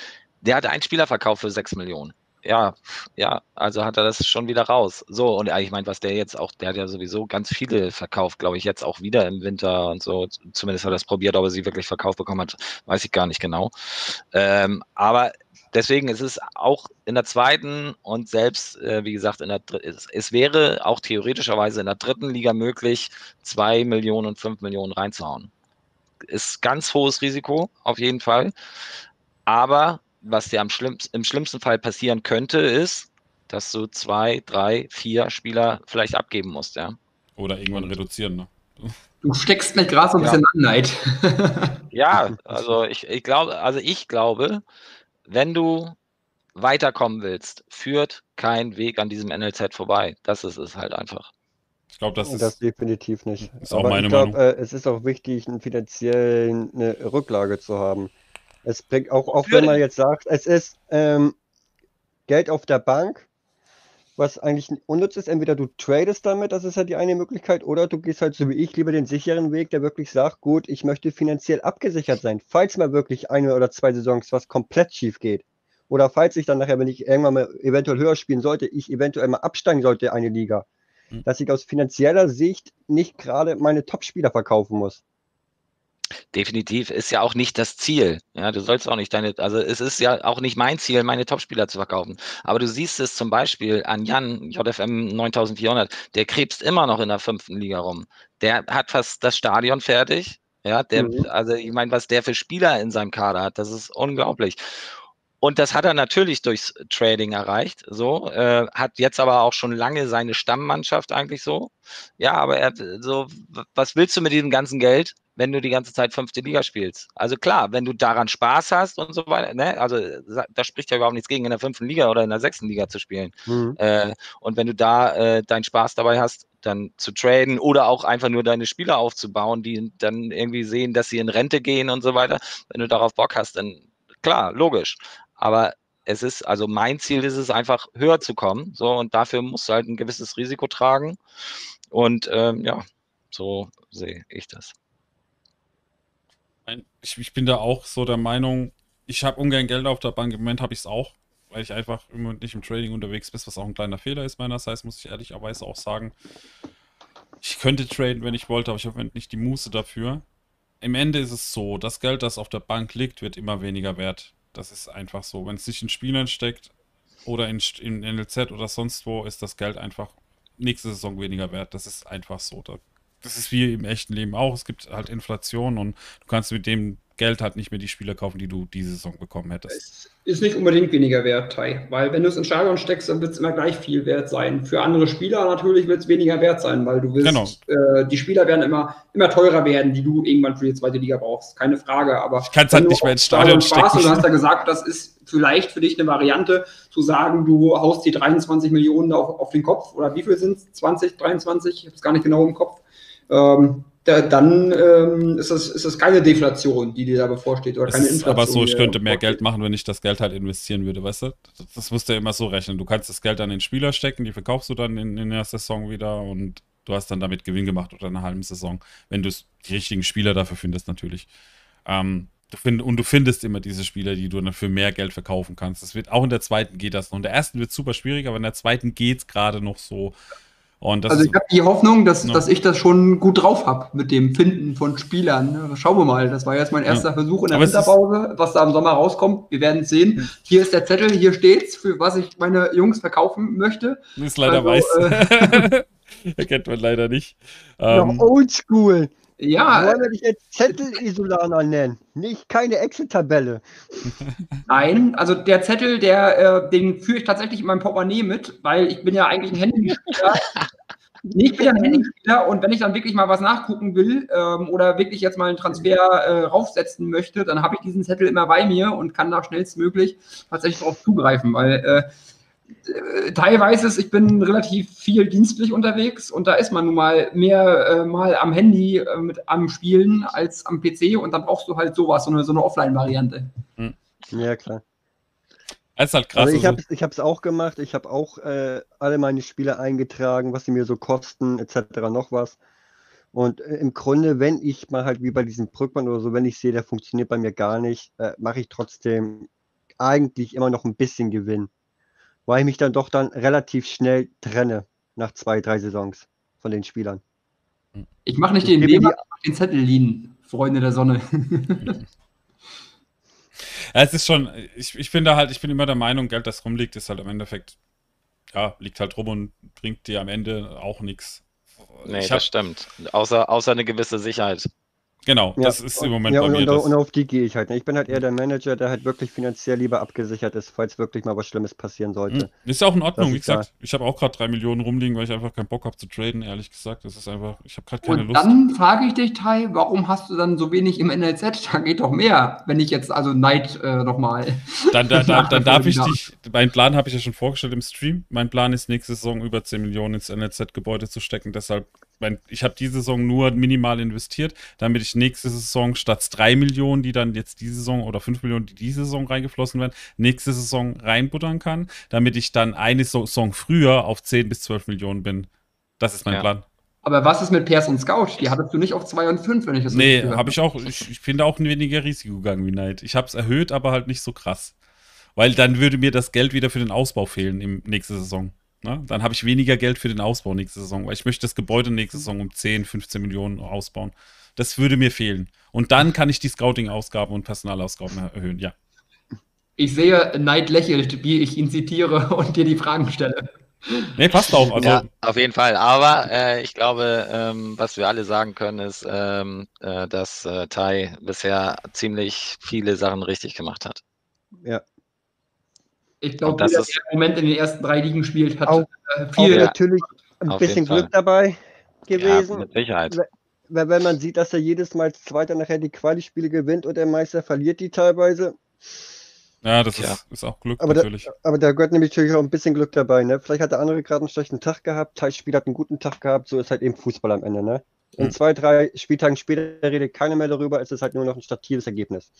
der hatte einen Spieler verkauft für 6 Millionen. Ja, ja, also hat er das schon wieder raus. So, und ich meine, was der jetzt auch, der hat ja sowieso ganz viele verkauft, glaube ich, jetzt auch wieder im Winter und so. Zumindest hat er es probiert, ob er sie wirklich verkauft bekommen hat, weiß ich gar nicht genau. Ähm, aber deswegen ist es auch in der zweiten und selbst, äh, wie gesagt, in der es, es wäre auch theoretischerweise in der dritten Liga möglich, zwei Millionen und fünf Millionen reinzuhauen. Ist ganz hohes Risiko, auf jeden Fall. Aber was dir am schlimmsten, im schlimmsten Fall passieren könnte, ist, dass du zwei, drei, vier Spieler vielleicht abgeben musst, ja. Oder irgendwann reduzieren, ne? Du steckst mich gerade so ein bisschen an Neid. <laughs> ja, also ich, ich glaube, also ich glaube, wenn du weiterkommen willst, führt kein Weg an diesem NLZ vorbei. Das ist es halt einfach. Ich glaube, das ist. Das definitiv nicht. Ist auch Aber meine ich glaub, Meinung. Äh, es ist auch wichtig, finanziell eine Rücklage zu haben. Es bringt auch, auch wenn man jetzt sagt, es ist ähm, Geld auf der Bank, was eigentlich unnütz ist. Entweder du tradest damit, das ist halt die eine Möglichkeit, oder du gehst halt so wie ich lieber den sicheren Weg, der wirklich sagt, gut, ich möchte finanziell abgesichert sein, falls mal wirklich eine oder zwei Saisons was komplett schief geht. Oder falls ich dann nachher, wenn ich irgendwann mal eventuell höher spielen sollte, ich eventuell mal absteigen sollte, eine Liga. Hm. Dass ich aus finanzieller Sicht nicht gerade meine Top-Spieler verkaufen muss. Definitiv ist ja auch nicht das Ziel. Ja, du sollst auch nicht deine, also es ist ja auch nicht mein Ziel, meine Topspieler zu verkaufen. Aber du siehst es zum Beispiel an Jan, JFM 9400, der krebst immer noch in der fünften Liga rum. Der hat fast das Stadion fertig. Ja, der, mhm. also ich meine, was der für Spieler in seinem Kader hat, das ist unglaublich. Und das hat er natürlich durchs Trading erreicht. So, äh, hat jetzt aber auch schon lange seine Stammmannschaft eigentlich so. Ja, aber er, so, was willst du mit diesem ganzen Geld? Wenn du die ganze Zeit fünfte Liga spielst. Also klar, wenn du daran Spaß hast und so weiter, ne? also da spricht ja überhaupt nichts gegen, in der fünften Liga oder in der sechsten Liga zu spielen. Mhm. Äh, und wenn du da äh, deinen Spaß dabei hast, dann zu traden oder auch einfach nur deine Spieler aufzubauen, die dann irgendwie sehen, dass sie in Rente gehen und so weiter, wenn du darauf Bock hast, dann klar, logisch. Aber es ist, also mein Ziel ist es einfach höher zu kommen, so und dafür musst du halt ein gewisses Risiko tragen. Und ähm, ja, so sehe ich das ich, ich bin da auch so der Meinung, ich habe ungern Geld auf der Bank. Im Moment habe ich es auch, weil ich einfach immer nicht im Trading unterwegs bin, was auch ein kleiner Fehler ist meinerseits, muss ich ehrlicherweise auch sagen. Ich könnte traden, wenn ich wollte, aber ich habe nicht die Muße dafür. Im Ende ist es so, das Geld, das auf der Bank liegt, wird immer weniger wert. Das ist einfach so. Wenn es sich in Spielern steckt oder in, in NLZ oder sonst wo, ist das Geld einfach nächste Saison weniger wert. Das ist einfach so. Da das ist wie im echten Leben auch. Es gibt halt Inflation und du kannst mit dem Geld halt nicht mehr die Spieler kaufen, die du diese Saison bekommen hättest. Es ist nicht unbedingt weniger wert, Tai, weil wenn du es in Stadion steckst, dann wird es immer gleich viel wert sein. Für andere Spieler natürlich wird es weniger wert sein, weil du willst, genau. äh, die Spieler werden immer, immer teurer werden, die du irgendwann für die zweite Liga brauchst. Keine Frage, aber ich kann es halt nicht mehr ins Stadion stecken. Und du hast ja gesagt, das ist vielleicht für dich eine Variante, zu sagen, du haust die 23 Millionen auf, auf den Kopf oder wie viel sind es? 20, 23? Ich habe es gar nicht genau im Kopf ähm, da, dann ähm, ist, das, ist das keine Deflation, die dir da bevorsteht oder keine Inflation. aber so, ich könnte mehr Geld machen, wenn ich das Geld halt investieren würde, weißt du? Das, das musst du ja immer so rechnen. Du kannst das Geld an den Spieler stecken, die verkaufst du dann in, in der Saison wieder und du hast dann damit Gewinn gemacht oder in einer halben Saison, wenn du die richtigen Spieler dafür findest natürlich. Ähm, du find, und du findest immer diese Spieler, die du dann für mehr Geld verkaufen kannst. Das wird auch in der zweiten geht das noch. In der ersten wird es super schwierig, aber in der zweiten geht es gerade noch so also ich habe die Hoffnung, dass, ja. dass ich das schon gut drauf habe mit dem Finden von Spielern. Schauen wir mal. Das war jetzt mein erster ja. Versuch in der Winterpause, was da im Sommer rauskommt. Wir werden sehen. Mhm. Hier ist der Zettel, hier steht's, für was ich meine Jungs verkaufen möchte. Das ist leider also, weiß. Äh, <laughs> Erkennt man leider nicht. Ähm, oldschool. Ja. Wollen wir dich jetzt Zettel-Isolaner nennen? Nicht keine Excel-Tabelle. <laughs> Nein, also der Zettel, der, äh, den führe ich tatsächlich in meinem Portemonnaie mit, weil ich bin ja eigentlich ein Handyspieler. nee, <laughs> ich bin ja ein Handyspieler und wenn ich dann wirklich mal was nachgucken will ähm, oder wirklich jetzt mal einen Transfer äh, raufsetzen möchte, dann habe ich diesen Zettel immer bei mir und kann da schnellstmöglich tatsächlich darauf zugreifen, weil äh, teilweise ist, ich bin relativ viel dienstlich unterwegs und da ist man nun mal mehr äh, mal am Handy äh, mit am Spielen als am PC und dann brauchst du halt sowas, so eine, so eine Offline-Variante. Hm. Ja, klar. Das ist halt krass. Also ich habe es auch gemacht, ich habe auch äh, alle meine Spiele eingetragen, was sie mir so kosten, etc. noch was. Und äh, im Grunde, wenn ich mal halt wie bei diesem Brückmann oder so, wenn ich sehe, der funktioniert bei mir gar nicht, äh, mache ich trotzdem eigentlich immer noch ein bisschen Gewinn. Weil ich mich dann doch dann relativ schnell trenne nach zwei, drei Saisons von den Spielern. Ich mache nicht den Weber, den Zettelin, Freunde der Sonne. <laughs> ja, es ist schon, ich, ich bin da halt, ich bin immer der Meinung, Geld, das rumliegt, ist halt im Endeffekt, ja, liegt halt rum und bringt dir am Ende auch nichts. Nee, ich das hab, stimmt. Außer, außer eine gewisse Sicherheit. Genau, ja, das ist im Moment ja, bei und, mir. Und, und auf die gehe ich halt. Ich bin halt eher der Manager, der halt wirklich finanziell lieber abgesichert ist, falls wirklich mal was Schlimmes passieren sollte. Hm, ist ja auch in Ordnung, wie gesagt. Da. Ich habe auch gerade drei Millionen rumliegen, weil ich einfach keinen Bock habe zu traden, ehrlich gesagt. Das ist einfach, ich habe gerade keine und Lust. Dann frage ich dich, Tai, warum hast du dann so wenig im NLZ? <laughs> Da geht doch mehr, wenn ich jetzt also Neid äh, nochmal. Dann, da, <laughs> da, dann darf ich dich, meinen Plan habe ich ja schon vorgestellt im Stream. Mein Plan ist, nächste Saison über 10 Millionen ins NLZ-Gebäude zu stecken. Deshalb mein, ich habe diese Saison nur minimal investiert, damit ich nächste Saison statt 3 Millionen, die dann jetzt diese Saison oder 5 Millionen, die diese Saison reingeflossen werden, nächste Saison reinbuttern kann, damit ich dann eine Saison früher auf 10 bis 12 Millionen bin. Das ist mein ja. Plan. Aber was ist mit Pers und Scout? Die hattest du nicht auf 2 und 5, wenn ich das Nee, habe ich auch. Ich, ich bin da auch ein weniger Risiko gegangen wie Neid. Ich habe es erhöht, aber halt nicht so krass. Weil dann würde mir das Geld wieder für den Ausbau fehlen im nächste Saison. Ne? Dann habe ich weniger Geld für den Ausbau nächste Saison, weil ich möchte das Gebäude nächste Saison um 10, 15 Millionen ausbauen. Das würde mir fehlen. Und dann kann ich die Scouting-Ausgaben und Personalausgaben erhöhen, ja. Ich sehe, Neid lächelt, wie ich ihn zitiere <laughs> und dir die Fragen stelle. Nee, passt auch. Also, ja, auf jeden Fall. Aber äh, ich glaube, ähm, was wir alle sagen können, ist, ähm, äh, dass äh, Tai bisher ziemlich viele Sachen richtig gemacht hat. Ja. Ich glaube, der, der im Moment in den ersten drei Ligen spielt, hat auch, äh, viel. Auch natürlich ein bisschen Glück dabei gewesen. Ja, mit Sicherheit. Weil, wenn man sieht, dass er jedes Mal Zweiter nachher die Quali-Spiele gewinnt und der Meister verliert die teilweise. Ja, das ja. Ist, ist, auch Glück aber natürlich. Da, aber da gehört nämlich natürlich auch ein bisschen Glück dabei. Ne? Vielleicht hat der andere gerade einen schlechten Tag gehabt, Teil Spiel hat einen guten Tag gehabt, so ist halt eben Fußball am Ende. Ne? In hm. zwei, drei Spieltagen später redet keiner mehr darüber, es ist halt nur noch ein statives Ergebnis.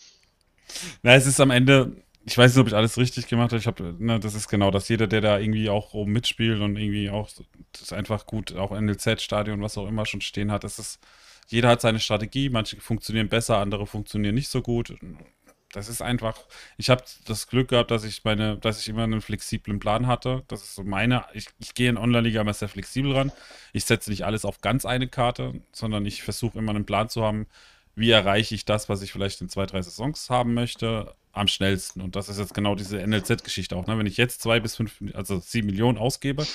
Na, es ist am Ende, ich weiß nicht, ob ich alles richtig gemacht habe. Ich habe, ne, das ist genau, dass jeder, der da irgendwie auch oben mitspielt und irgendwie auch das einfach gut, auch NLZ-Stadion, was auch immer schon stehen hat, das ist, jeder hat seine Strategie, manche funktionieren besser, andere funktionieren nicht so gut. Das ist einfach, ich habe das Glück gehabt, dass ich meine, dass ich immer einen flexiblen Plan hatte. Das ist so meine, ich, ich gehe in Online-Liga immer sehr flexibel ran. Ich setze nicht alles auf ganz eine Karte, sondern ich versuche immer einen Plan zu haben, wie erreiche ich das, was ich vielleicht in zwei, drei Saisons haben möchte, am schnellsten. Und das ist jetzt genau diese NLZ-Geschichte auch. Ne? Wenn ich jetzt zwei bis fünf, also sieben Millionen ausgebe,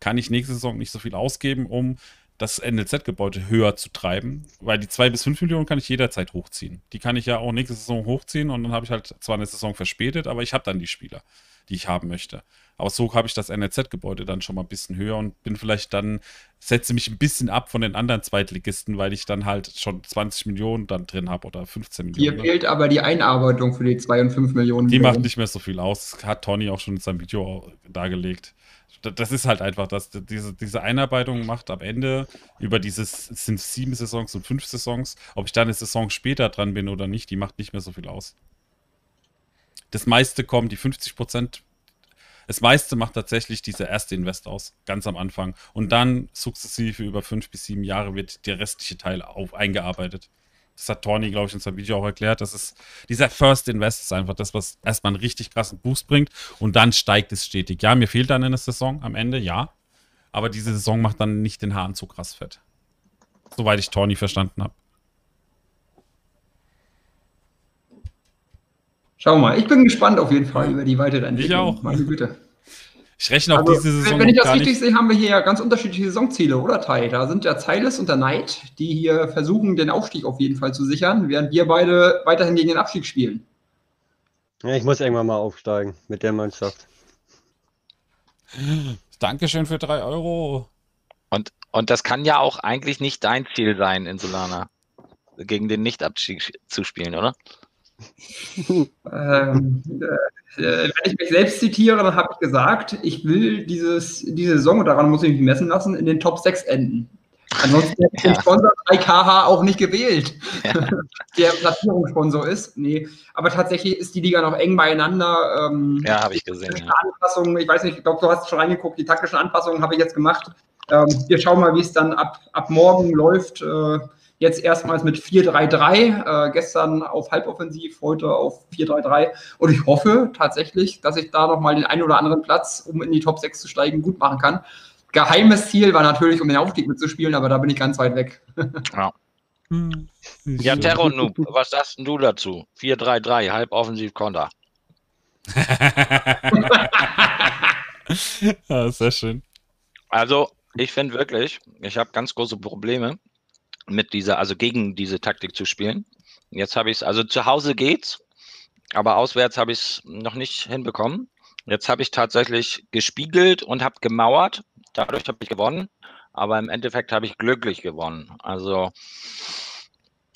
kann ich nächste Saison nicht so viel ausgeben, um das NLZ-Gebäude höher zu treiben, weil die zwei bis fünf Millionen kann ich jederzeit hochziehen. Die kann ich ja auch nächste Saison hochziehen und dann habe ich halt zwar eine Saison verspätet, aber ich habe dann die Spieler, die ich haben möchte. Aber so habe ich das NLZ-Gebäude dann schon mal ein bisschen höher und bin vielleicht dann, setze mich ein bisschen ab von den anderen Zweitligisten, weil ich dann halt schon 20 Millionen dann drin habe oder 15 Millionen. Hier fehlt aber die Einarbeitung für die 2 und 5 Millionen. Die macht nicht mehr so viel aus. Das hat Tony auch schon in seinem Video dargelegt das ist halt einfach, dass diese, diese Einarbeitung macht am Ende über dieses, es sind sieben Saisons und fünf Saisons, ob ich da eine Saison später dran bin oder nicht, die macht nicht mehr so viel aus. Das meiste kommt, die 50 Prozent, das meiste macht tatsächlich dieser erste Invest aus, ganz am Anfang. Und dann sukzessive über fünf bis sieben Jahre wird der restliche Teil auf, eingearbeitet. Das hat Tony, glaube ich, in seinem Video auch erklärt. Das ist, dieser First Invest ist einfach das, was erstmal einen richtig krassen Boost bringt und dann steigt es stetig. Ja, mir fehlt dann eine Saison am Ende, ja. Aber diese Saison macht dann nicht den Hahn zu krass fett. Soweit ich Tony verstanden habe. Schau mal, ich bin gespannt auf jeden Fall über die weitere Entwicklung. Ich auch. Meine Güte. Ich rechne auch also, diese Saison. Wenn ich das richtig sehe, haben wir hier ja ganz unterschiedliche Saisonziele, oder Tai? Da sind der Zeiles und der Neid, die hier versuchen, den Aufstieg auf jeden Fall zu sichern, während wir beide weiterhin gegen den Abstieg spielen. Ja, ich muss irgendwann mal aufsteigen mit der Mannschaft. Dankeschön für drei Euro. Und, und das kann ja auch eigentlich nicht dein Ziel sein, in Solana, gegen den Nicht-Abstieg zu spielen, oder? <laughs> ähm, äh, wenn ich mich selbst zitiere, dann habe ich gesagt, ich will dieses, diese Saison, und daran muss ich mich messen lassen, in den Top 6 enden. Ansonsten hätte ich ja. den Sponsor 3KH auch nicht gewählt, ja. <laughs> der Platzierungssponsor ist. Nee, aber tatsächlich ist die Liga noch eng beieinander. Ähm, ja, habe ich gesehen. Ja. Anpassungen, ich weiß nicht, ich glaube, du hast schon reingeguckt, die taktischen Anpassungen habe ich jetzt gemacht. Ähm, wir schauen mal, wie es dann ab, ab morgen läuft. Äh, Jetzt erstmals mit 4-3-3, äh, gestern auf Halboffensiv, heute auf 4-3-3. Und ich hoffe tatsächlich, dass ich da nochmal den einen oder anderen Platz, um in die Top 6 zu steigen, gut machen kann. Geheimes Ziel war natürlich, um den Aufstieg mitzuspielen, aber da bin ich ganz weit weg. <laughs> Ja. Hm. Ja, Terror Noob, was sagst du dazu? 4-3-3, halboffensiv Konter. <laughs> <laughs> ja, sehr schön. Also, ich finde wirklich, ich habe ganz große Probleme mit dieser, also gegen diese Taktik zu spielen. Jetzt habe ich es, also zu Hause geht's, aber auswärts habe ich es noch nicht hinbekommen. Jetzt habe ich tatsächlich gespiegelt und habe gemauert. Dadurch habe ich gewonnen, aber im Endeffekt habe ich glücklich gewonnen. Also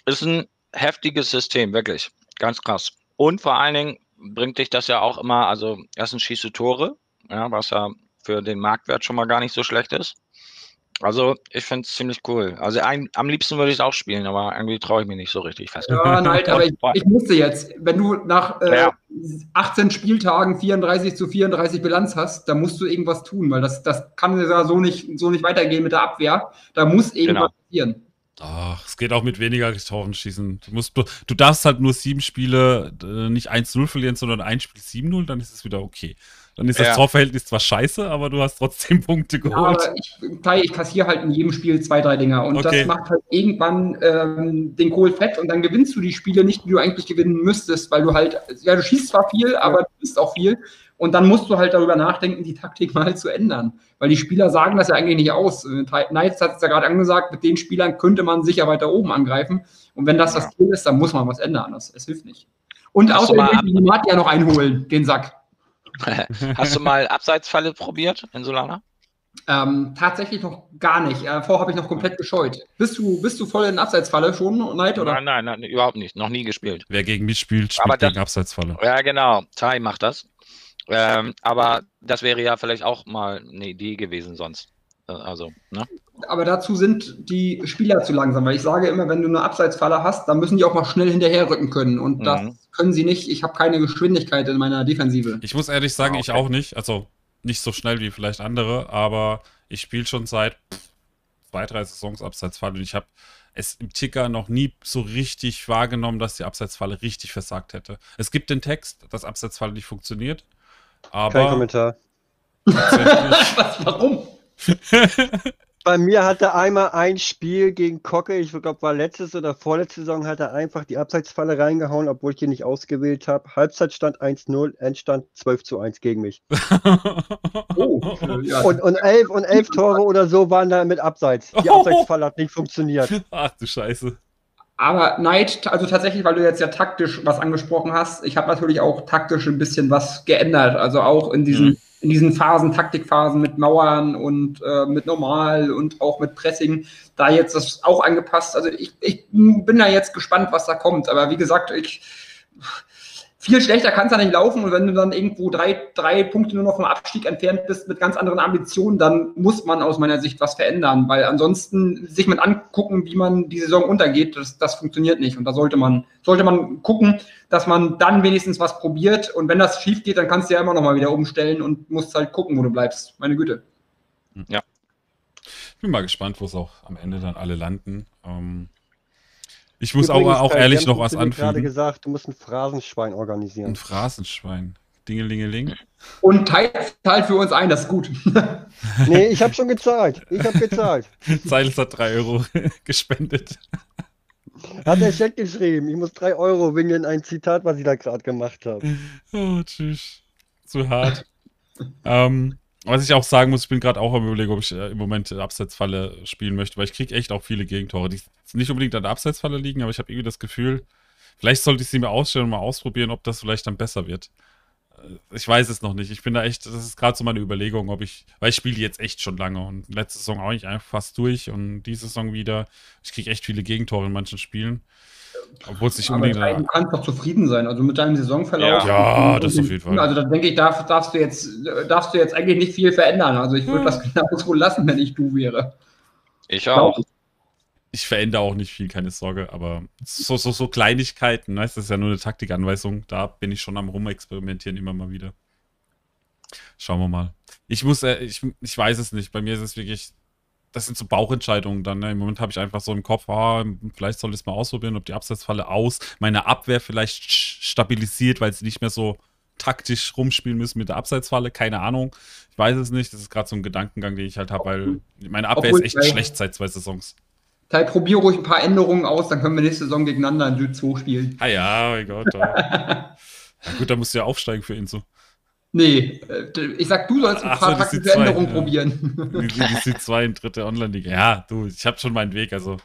ist ein heftiges System, wirklich. Ganz krass. Und vor allen Dingen bringt dich das ja auch immer, also erstens schießt du Tore, ja, was ja für den Marktwert schon mal gar nicht so schlecht ist. Also ich finde es ziemlich cool. Also ein, am liebsten würde ich es auch spielen, aber irgendwie traue ich mich nicht so richtig fest. Ja, nein, <laughs> aber ich, ich musste jetzt, wenn du nach äh, ja. 18 Spieltagen 34 zu 34 Bilanz hast, da musst du irgendwas tun, weil das, das kann ja so nicht, so nicht weitergehen mit der Abwehr. Da muss irgendwas genau. passieren. Ach, es geht auch mit weniger Toren schießen. Du, musst, du darfst halt nur sieben Spiele äh, nicht 1-0 verlieren, sondern ein Spiel 7-0, dann ist es wieder okay. Dann ist ja. das Torverhältnis zwar scheiße, aber du hast trotzdem <laughs> Punkte geholt. Ja, aber ich, ich kassiere halt in jedem Spiel zwei, drei Dinger. Und okay. das macht halt irgendwann ähm, den Kohl fett und dann gewinnst du die Spiele nicht, wie du eigentlich gewinnen müsstest, weil du halt, ja, du schießt zwar viel, aber du bist auch viel. Und dann musst du halt darüber nachdenken, die Taktik <laughs> mal zu ändern. Weil die Spieler sagen das ja eigentlich nicht aus. Knights hat es ja gerade angesagt, mit den Spielern könnte man sicher weiter oben angreifen. Und wenn das ja. das Ziel ist, dann muss man was ändern. Das, es hilft nicht. Und außerdem will ich die Mat ja noch einholen, den Sack. <laughs> Hast du mal Abseitsfalle probiert in Solana? Ähm, tatsächlich noch gar nicht. Äh, vorher habe ich noch komplett gescheut. Bist du, bist du voll in Abseitsfalle schon, Neid, oder? Nein, nein, nein, überhaupt nicht. Noch nie gespielt. Wer gegen mich spielt, spielt Aber gegen das, Abseitsfalle. Ja, genau. Tai macht das. Ähm, aber das wäre ja vielleicht auch mal eine Idee gewesen sonst. Äh, also, ne? Aber dazu sind die Spieler zu langsam, weil ich sage immer, wenn du eine Abseitsfalle hast, dann müssen die auch mal schnell hinterherrücken können. Und mhm. das können sie nicht. Ich habe keine Geschwindigkeit in meiner Defensive. Ich muss ehrlich sagen, ah, okay. ich auch nicht. Also nicht so schnell wie vielleicht andere, aber ich spiele schon seit zwei, drei Saisons Abseitsfalle und ich habe es im Ticker noch nie so richtig wahrgenommen, dass die Abseitsfalle richtig versagt hätte. Es gibt den Text, dass Abseitsfalle nicht funktioniert, aber. Kein Kommentar. <laughs> Was, warum? Bei mir hat er einmal ein Spiel gegen Kocke, ich glaube, war letztes oder vorletzte Saison, hat er einfach die Abseitsfalle reingehauen, obwohl ich ihn nicht ausgewählt habe. Halbzeitstand 1-0, Endstand 12 zu 1 gegen mich. oh, ja. und, und, elf, und elf Tore oder so waren da mit Abseits. Die Abseitsfalle hat nicht funktioniert. Ach du Scheiße. Aber Neid, also tatsächlich, weil du jetzt ja taktisch was angesprochen hast, ich habe natürlich auch taktisch ein bisschen was geändert. Also auch in diesen, mhm. In diesen Phasen, Taktikphasen mit Mauern und äh, mit Normal und auch mit Pressing, da jetzt das auch angepasst. Also ich, ich bin da jetzt gespannt, was da kommt. Aber wie gesagt, ich viel schlechter kann es ja nicht laufen. Und wenn du dann irgendwo drei, drei Punkte nur noch vom Abstieg entfernt bist mit ganz anderen Ambitionen, dann muss man aus meiner Sicht was verändern. Weil ansonsten sich mit angucken, wie man die Saison untergeht, das, das funktioniert nicht. Und da sollte man, sollte man gucken, dass man dann wenigstens was probiert. Und wenn das schief geht, dann kannst du ja immer noch mal wieder umstellen und musst halt gucken, wo du bleibst. Meine Güte. Ja. Ich bin mal gespannt, wo es auch am Ende dann alle landen. Ähm ich muss Übrigens, auch, auch ehrlich noch was anfügen. Ich gerade gesagt, du musst ein Phrasenschwein organisieren. Ein Phrasenschwein. Dingelingeling. Und teilt halt für uns ein, das ist gut. <laughs> nee, ich habe schon gezahlt. Ich habe gezahlt. Silas hat 3 Euro <laughs> gespendet. Hat der Scheck geschrieben. Ich muss 3 Euro wegen ein Zitat, was ich da gerade gemacht habe. Oh, tschüss. Zu hart. ähm, was ich auch sagen muss, ich bin gerade auch am überlegen, ob ich äh, im Moment Abseitsfalle spielen möchte, weil ich kriege echt auch viele Gegentore, die nicht unbedingt an der Abseitsfalle liegen, aber ich habe irgendwie das Gefühl, vielleicht sollte ich sie mir ausstellen und mal ausprobieren, ob das vielleicht dann besser wird. Äh, ich weiß es noch nicht. Ich bin da echt, das ist gerade so meine Überlegung, ob ich, weil ich spiele jetzt echt schon lange und letzte Saison auch nicht einfach fast durch und diese Saison wieder. Ich kriege echt viele Gegentore in manchen Spielen. Obwohl es nicht unbedingt. Aber du kannst doch zufrieden sein. Also mit deinem Saisonverlauf. Ja, ja das auf jeden Fall. Also da denke ich, darf, darfst, du jetzt, darfst du jetzt eigentlich nicht viel verändern. Also ich würde hm. das genau so lassen, wenn ich du wäre. Ich auch. Ich verändere auch nicht viel, keine Sorge, aber so, so, so Kleinigkeiten, ne? das ist ja nur eine Taktikanweisung, da bin ich schon am rumexperimentieren immer mal wieder. Schauen wir mal. Ich muss, äh, ich, ich weiß es nicht, bei mir ist es wirklich das sind so Bauchentscheidungen dann. Ne? Im Moment habe ich einfach so im Kopf, ah, vielleicht soll ich es mal ausprobieren, ob die Abseitsfalle aus, meine Abwehr vielleicht stabilisiert, weil sie nicht mehr so taktisch rumspielen müssen mit der Abseitsfalle. Keine Ahnung. Ich weiß es nicht. Das ist gerade so ein Gedankengang, den ich halt habe, weil meine Abwehr Obwohl, ist echt schlecht seit zwei Saisons. Teil, probiere ruhig ein paar Änderungen aus, dann können wir nächste Saison gegeneinander in Süd 2 spielen. Ah ja, mein Gott. ja <laughs> gut, dann musst du ja aufsteigen für ihn so. Nee, äh, ich sag, du sollst ein Ach paar so, taktische Änderungen ja. probieren. Die, die, die C2 in dritte Online-Liga. Ja, du, ich habe schon meinen Weg. Also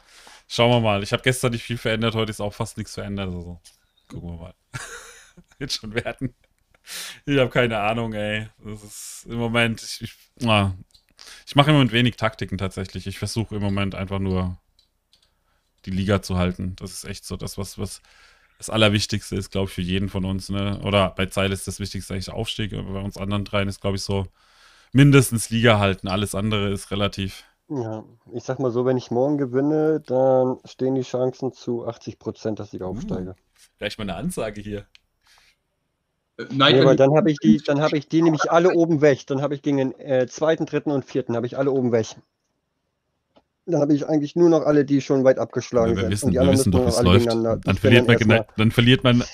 schauen wir mal. Ich habe gestern nicht viel verändert, heute ist auch fast nichts verändert. Also gucken wir mal. <laughs> Jetzt schon werden. Ich habe keine Ahnung, ey. Das ist im Moment. Ich, ich, ich mache im Moment wenig Taktiken tatsächlich. Ich versuche im Moment einfach nur die Liga zu halten. Das ist echt so das, was, was das Allerwichtigste ist, glaube ich, für jeden von uns. Ne? Oder bei Zeil ist das Wichtigste eigentlich der Aufstieg, aber bei uns anderen dreien ist, glaube ich, so mindestens Liga halten. Alles andere ist relativ. Ja, ich sag mal so, wenn ich morgen gewinne, dann stehen die Chancen zu 80 Prozent, dass ich hm. aufsteige. Hm. Gleich mal eine Ansage hier. Äh, nein, nee, aber dann habe ich die, dann habe ich die nämlich alle oben weg. Dann habe ich gegen den äh, zweiten, dritten und vierten habe ich alle oben weg. Dann habe ich eigentlich nur noch alle, die schon weit abgeschlagen ja, wir sind. Wissen, wir wissen doch, wie es läuft. Dann verliert, man genau, dann verliert man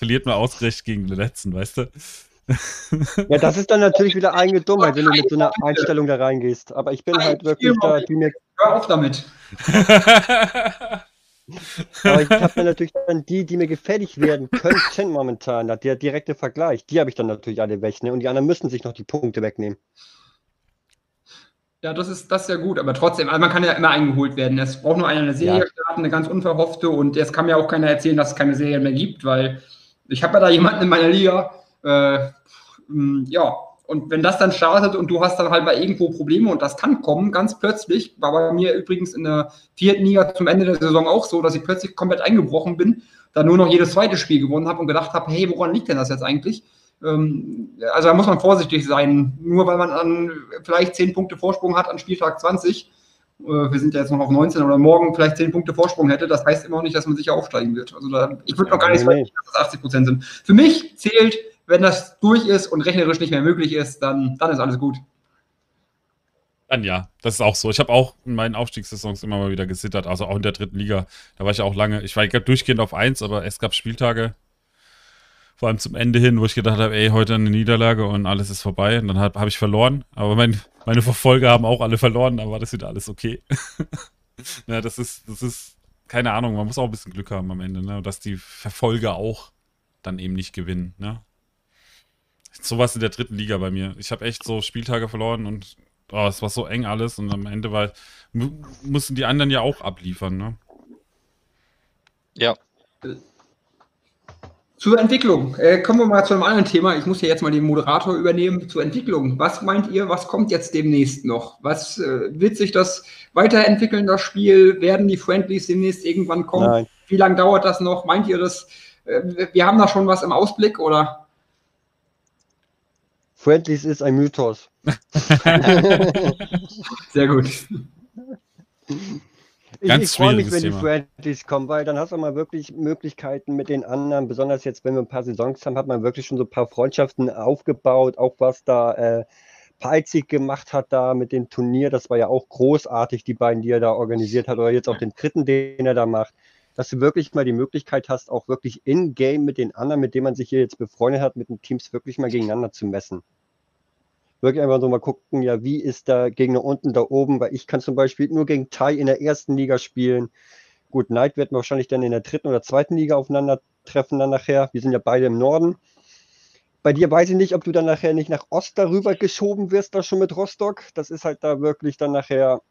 verliert man ausgerechnet gegen den letzten, weißt du? Ja, das ist dann natürlich wieder eigene Dummheit, wenn du mit so einer Einstellung da reingehst. Aber ich bin halt wirklich da, die mir. Hör auf damit. <laughs> Aber ich habe dann natürlich dann die, die mir gefährlich werden könnten momentan, der direkte Vergleich, die habe ich dann natürlich alle weg, ne? Und die anderen müssen sich noch die Punkte wegnehmen. Ja, das ist, das ist ja gut, aber trotzdem, also man kann ja immer eingeholt werden. Es braucht nur einer eine Serie ja. starten, eine ganz unverhoffte und jetzt kann mir auch keiner erzählen, dass es keine Serie mehr gibt, weil ich habe ja da jemanden in meiner Liga, äh, ja, und wenn das dann startet und du hast dann halt mal irgendwo Probleme und das kann kommen, ganz plötzlich, war bei mir übrigens in der vierten Liga zum Ende der Saison auch so, dass ich plötzlich komplett eingebrochen bin, dann nur noch jedes zweite Spiel gewonnen habe und gedacht habe, hey, woran liegt denn das jetzt eigentlich? Ähm, also da muss man vorsichtig sein. Nur weil man dann vielleicht 10 Punkte Vorsprung hat an Spieltag 20, äh, wir sind ja jetzt noch auf 19 oder morgen vielleicht 10 Punkte Vorsprung hätte, das heißt immer noch nicht, dass man sicher aufsteigen wird. Also da, ich würde noch gar nicht sagen, dass das 80 Prozent sind. Für mich zählt, wenn das durch ist und rechnerisch nicht mehr möglich ist, dann, dann ist alles gut. Dann ja, das ist auch so. Ich habe auch in meinen Aufstiegssaisons immer mal wieder gesittert, also auch in der dritten Liga. Da war ich auch lange, ich war ich durchgehend auf 1, aber es gab Spieltage, vor allem zum Ende hin, wo ich gedacht habe, ey, heute eine Niederlage und alles ist vorbei. Und dann habe hab ich verloren. Aber mein, meine Verfolger haben auch alle verloren, dann war das wieder alles okay. <laughs> ja, das ist, das ist, keine Ahnung, man muss auch ein bisschen Glück haben am Ende, ne? dass die Verfolger auch dann eben nicht gewinnen. Ne? Sowas in der dritten Liga bei mir. Ich habe echt so Spieltage verloren und oh, es war so eng alles und am Ende war, mussten die anderen ja auch abliefern. Ne? Ja, zur Entwicklung. Äh, kommen wir mal zu einem anderen Thema. Ich muss ja jetzt mal den Moderator übernehmen. Zur Entwicklung. Was meint ihr, was kommt jetzt demnächst noch? Was äh, wird sich das weiterentwickeln, das Spiel? Werden die Friendlies demnächst irgendwann kommen? Nein. Wie lange dauert das noch? Meint ihr das? Äh, wir haben da schon was im Ausblick, oder? Friendlies ist ein Mythos. <laughs> <laughs> Sehr gut. Ich, ich freue mich, wenn Thema. die Friendlies kommen, weil dann hast du mal wirklich Möglichkeiten mit den anderen. Besonders jetzt, wenn wir ein paar Saisons haben, hat man wirklich schon so ein paar Freundschaften aufgebaut. Auch was da äh, Peizig gemacht hat da mit dem Turnier, das war ja auch großartig, die beiden, die er da organisiert hat. Oder jetzt auch den dritten, den er da macht. Dass du wirklich mal die Möglichkeit hast, auch wirklich in-game mit den anderen, mit denen man sich hier jetzt befreundet hat, mit den Teams wirklich mal gegeneinander zu messen wirklich einfach so mal gucken, ja, wie ist der Gegner unten, da oben, weil ich kann zum Beispiel nur gegen Tai in der ersten Liga spielen. Gut, Knight wird wahrscheinlich dann in der dritten oder zweiten Liga aufeinandertreffen dann nachher. Wir sind ja beide im Norden. Bei dir weiß ich nicht, ob du dann nachher nicht nach Ost darüber geschoben wirst, da schon mit Rostock. Das ist halt da wirklich dann nachher.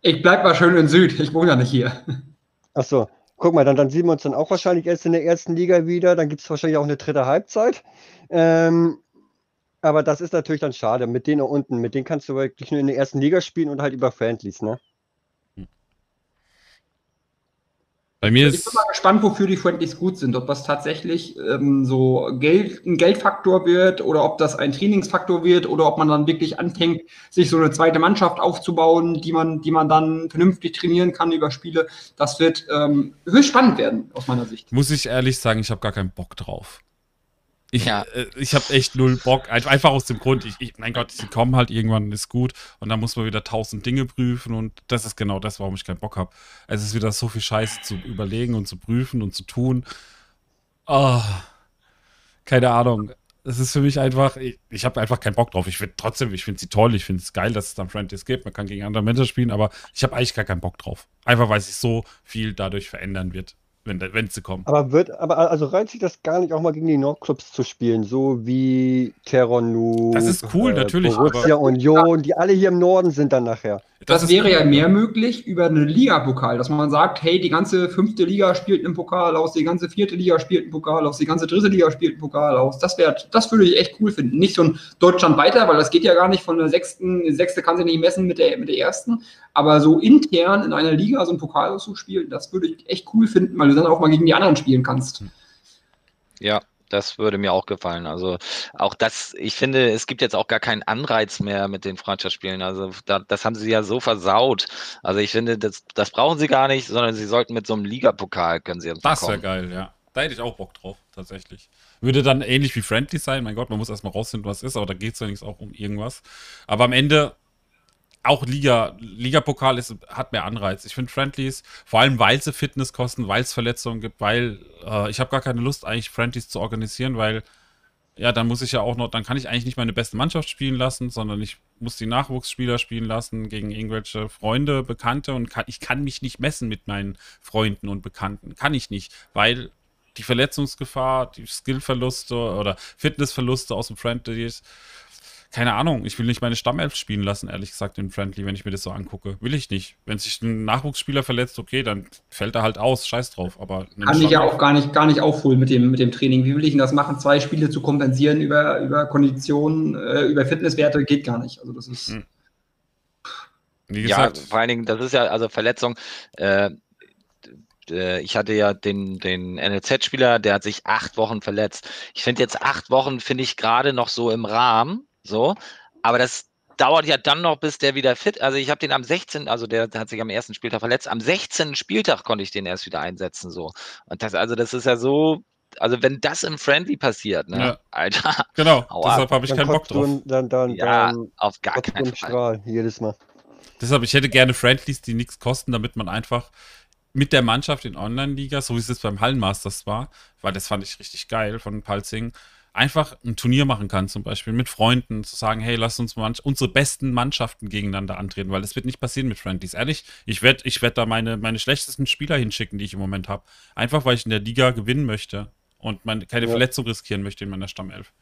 Ich bleib mal schön in Süd, ich wohne ja nicht hier. Achso, guck mal, dann, dann sehen wir uns dann auch wahrscheinlich erst in der ersten Liga wieder. Dann gibt es wahrscheinlich auch eine dritte Halbzeit. Ähm, aber das ist natürlich dann schade. Mit denen unten, mit denen kannst du wirklich nur in der ersten Liga spielen und halt über Friendlies, ne? Bei mir ich bin mal gespannt, wofür die Friendlies gut sind. Ob das tatsächlich ähm, so Geld, ein Geldfaktor wird oder ob das ein Trainingsfaktor wird oder ob man dann wirklich anfängt, sich so eine zweite Mannschaft aufzubauen, die man, die man dann vernünftig trainieren kann über Spiele. Das wird ähm, höchst spannend werden, aus meiner Sicht. Muss ich ehrlich sagen, ich habe gar keinen Bock drauf Ich, Ja. äh, ich habe echt null Bock. Ein- Einfach aus dem Grund, ich, ich, mein Gott, sie kommen halt irgendwann, ist gut. Und dann muss man wieder tausend Dinge prüfen. Und das ist genau das, warum ich keinen Bock habe. Es ist wieder so viel Scheiße zu überlegen und zu prüfen und zu tun. Oh, keine Ahnung. Es ist für mich einfach, ich, ich habe einfach keinen Bock drauf. Ich finde trotzdem, ich finde sie toll. Ich finde es geil, dass es dann Friendlies gibt. Man kann gegen andere Menschen spielen, aber ich habe eigentlich gar keinen Bock drauf. Einfach weil sich so viel dadurch verändern wird, wenn, wenn sie kommen. Aber wird, aber also reizt sich das gar nicht auch mal gegen die Nordclubs zu spielen, so wie Terronu, Das ist cool, natürlich, Borussia Union, die alle hier im Norden sind dann nachher. Das, ist wäre ja mehr möglich über eine Liga-Pokal, dass man sagt, hey, die ganze fünfte Liga spielt einen Pokal aus, die ganze vierte Liga spielt einen Pokal aus, die ganze dritte Liga spielt einen Pokal aus. Das wäre, das würde ich echt cool finden. Nicht so ein Deutschland weiter, weil das geht ja gar nicht von der sechsten, die sechste kann sich nicht messen mit der, mit der ersten, aber so intern in einer Liga so einen Pokal auszuspielen, das würde ich echt cool finden, weil du dann auch mal gegen die anderen spielen kannst. Ja, das würde mir auch gefallen. Also auch das, ich finde, es gibt jetzt auch gar keinen Anreiz mehr mit den Freundschaftsspielen. Also da, das haben sie ja so versaut. Also ich finde, das, das brauchen sie gar nicht, sondern sie sollten mit so einem Ligapokal können sie Das wäre geil, ja. Da hätte ich auch Bock drauf, tatsächlich. Würde dann ähnlich wie Friendly sein. Mein Gott, man muss erstmal rausfinden, was ist, aber da geht es ja nichts auch um irgendwas. Aber am Ende auch Liga, Ligapokal ist, hat mehr Anreiz. Ich finde Friendlies, vor allem weil sie Fitness kosten, weil es Verletzungen gibt, weil äh, ich habe gar keine Lust, eigentlich Friendlies zu organisieren, weil ja, dann muss ich ja auch noch, dann kann ich eigentlich nicht meine beste Mannschaft spielen lassen, sondern ich muss die Nachwuchsspieler spielen lassen gegen irgendwelche Freunde, Bekannte und kann, ich kann mich nicht messen mit meinen Freunden und Bekannten. Kann ich nicht, weil die Verletzungsgefahr, die Skillverluste oder Fitnessverluste aus dem Friendlies, keine Ahnung, ich will nicht meine Stammelf spielen lassen, ehrlich gesagt, in Friendly, wenn ich mir das so angucke. Will ich nicht. Wenn sich ein Nachwuchsspieler verletzt, okay, dann fällt er halt aus, scheiß drauf. Aber Kann ich ja auch gar nicht, gar nicht aufholen mit dem, mit dem Training. Wie will ich denn das machen? Zwei Spiele zu kompensieren über, über Konditionen, äh, über Fitnesswerte geht gar nicht. Also das ist. Hm. Wie Ja, gesagt, vor allen Dingen, das ist ja, also Verletzung, äh, äh, ich hatte ja den, den NLZ-Spieler, der hat sich acht Wochen verletzt. Ich finde jetzt acht Wochen, finde ich gerade noch so im Rahmen, so, aber das dauert ja dann noch, bis der wieder fit, also ich habe den am 16., also der, hat sich am ersten Spieltag verletzt, am 16. Spieltag konnte ich den erst wieder einsetzen, so. Und das, also das ist ja so, also wenn das im Friendly passiert, ne, Ja. Alter, genau, Aua. deshalb habe ich Dann keinen Bock drauf. du dann, dann, ja, dann auf gar keinen im Fall. Strahl jedes Mal. Deshalb, ich hätte gerne Friendlies, die nichts kosten, damit man einfach mit der Mannschaft in Online-Liga, so wie es jetzt beim Hallenmasters war, weil das fand ich richtig geil von Palzing, einfach ein Turnier machen kann, zum Beispiel mit Freunden, zu sagen, hey, lass uns unsere besten Mannschaften gegeneinander antreten, weil das wird nicht passieren mit Friendlies. Ehrlich, ich werde ich werd da meine, meine schlechtesten Spieler hinschicken, die ich im Moment habe. Einfach, weil ich in der Liga gewinnen möchte und meine, keine Ja. Verletzung riskieren möchte in meiner Stammelf.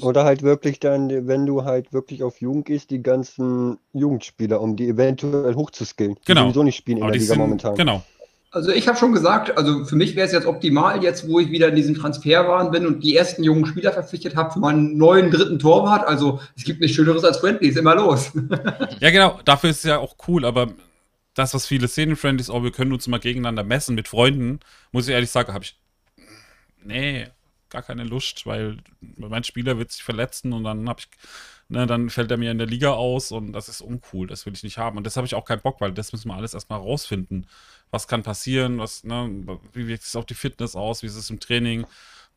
Oder halt wirklich dann, wenn du halt wirklich auf Jugend gehst, die ganzen Jugendspieler, um die eventuell hochzuskillen. Die Genau. sowieso nicht spielen in aber der die Liga sind, momentan. genau. Also ich habe schon gesagt, also für mich wäre es jetzt optimal, jetzt wo ich wieder in diesem Transferwahn bin und die ersten jungen Spieler verpflichtet habe für meinen neuen dritten Torwart. Also es gibt nichts Schöneres als Friendlies, immer los. <laughs> Ja, genau, dafür ist es ja auch cool, aber das, was viele sehen in Friendlies, oh, wir können uns mal gegeneinander messen mit Freunden, muss ich ehrlich sagen, habe ich. Nee, gar keine Lust, weil mein Spieler wird sich verletzen und dann habe ich. Ne, dann fällt er mir in der Liga aus und das ist uncool, das will ich nicht haben. Und das habe ich auch keinen Bock, weil das müssen wir alles erstmal rausfinden. Was kann passieren, was, ne, wie wirkt es auf die Fitness aus, wie ist es im Training.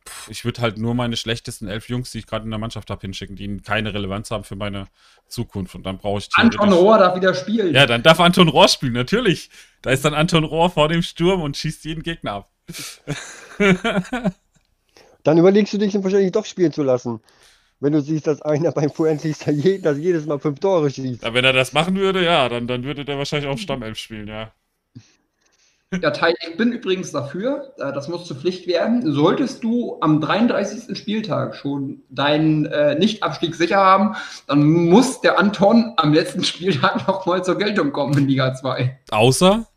Puh, ich würde halt nur meine schlechtesten elf Jungs, die ich gerade in der Mannschaft habe, hinschicken, die keine Relevanz haben für meine Zukunft. Und dann brauche ich Anton Rohr darf wieder spielen. ja, dann darf Anton Rohr spielen, natürlich. Da ist dann Anton Rohr vor dem Sturm und schießt jeden Gegner ab. <laughs> Dann überlegst du dich, ihn wahrscheinlich doch spielen zu lassen. Wenn du siehst, dass einer beim Friendlies da je, dass jedes Mal fünf Tore schießt. Ja, wenn er das machen würde, ja, dann, dann würde der wahrscheinlich auch Stammelf spielen, ja. Ja, Tai, ich bin übrigens dafür, äh, das muss zur Pflicht werden. Solltest du am 33. Spieltag schon deinen äh, Nicht-Abstieg sicher haben, dann muss der Anton am letzten Spieltag nochmal zur Geltung kommen in Liga 2. Außer,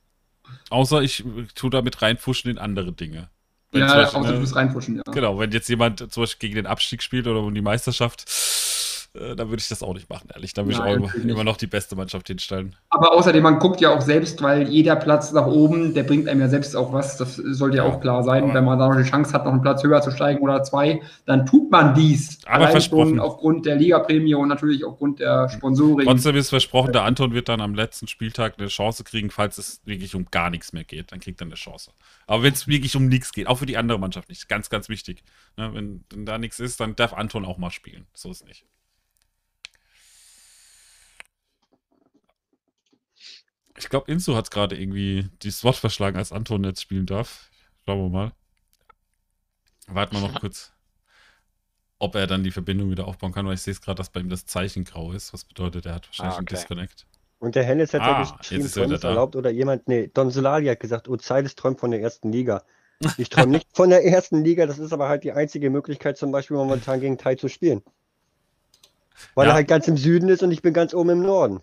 außer ich tue damit reinfuschen in andere Dinge. Wenn Ja, Beispiel, außer du ne, musst reinpushen, ja. Genau, wenn jetzt jemand zum Beispiel gegen den Abstieg spielt oder um die Meisterschaft, äh, da würde ich das auch nicht machen, ehrlich. Da würde ich auch immer, immer noch die beste Mannschaft hinstellen. Aber außerdem, man guckt ja auch selbst, weil jeder Platz nach oben, der bringt einem ja selbst auch was. Das sollte ja Ja, auch klar sein. Wenn man da noch die Chance hat, noch einen Platz höher zu steigen oder zwei, dann tut man dies. Aber versprochen. schon aufgrund der Ligaprämie und natürlich aufgrund der Sponsoring. Trotzdem ist versprochen, der Anton wird dann am letzten Spieltag eine Chance kriegen, falls es wirklich um gar nichts mehr geht. Dann kriegt er eine Chance. Aber wenn es wirklich um nichts geht, auch für die andere Mannschaft nicht, ganz, ganz wichtig. Ne, wenn, wenn da nichts ist, dann darf Anton auch mal spielen. So ist nicht. Ich glaube, Insu hat gerade irgendwie die SWAT verschlagen, als Anton jetzt spielen darf. Schauen wir mal. Warten wir noch kurz, ob er dann die Verbindung wieder aufbauen kann, weil ich sehe es gerade, dass bei ihm das Zeichen grau ist. Was bedeutet, er hat wahrscheinlich Ah, einen okay. Disconnect. Und der Hennes hat Ah, ja jetzt geschrieben, ist er wieder Träumen ist da. erlaubt oder jemand, nee, Don Solari hat gesagt, Ozeiles träumt von der ersten Liga. Ich träume nicht von der ersten Liga, das ist aber halt die einzige Möglichkeit, zum Beispiel momentan gegen Tai zu spielen. Weil Ja. er halt ganz im Süden ist und ich bin ganz oben im Norden.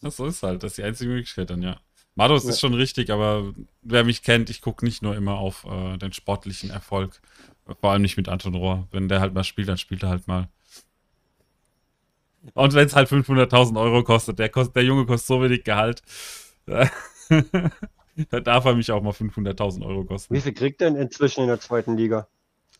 Das so ist halt, das ist die einzige Möglichkeit dann, ja. Mados Ja. ist schon richtig, aber wer mich kennt, ich gucke nicht nur immer auf äh, den sportlichen Erfolg. Vor allem nicht mit Anton Rohr. Wenn der halt mal spielt, dann spielt er halt mal. Und wenn es halt 500.000 Euro kostet, der, kostet, der Junge kostet so wenig Gehalt, <laughs> da darf er mich auch mal 500.000 Euro kosten. Wie viel kriegt er denn inzwischen in der zweiten Liga?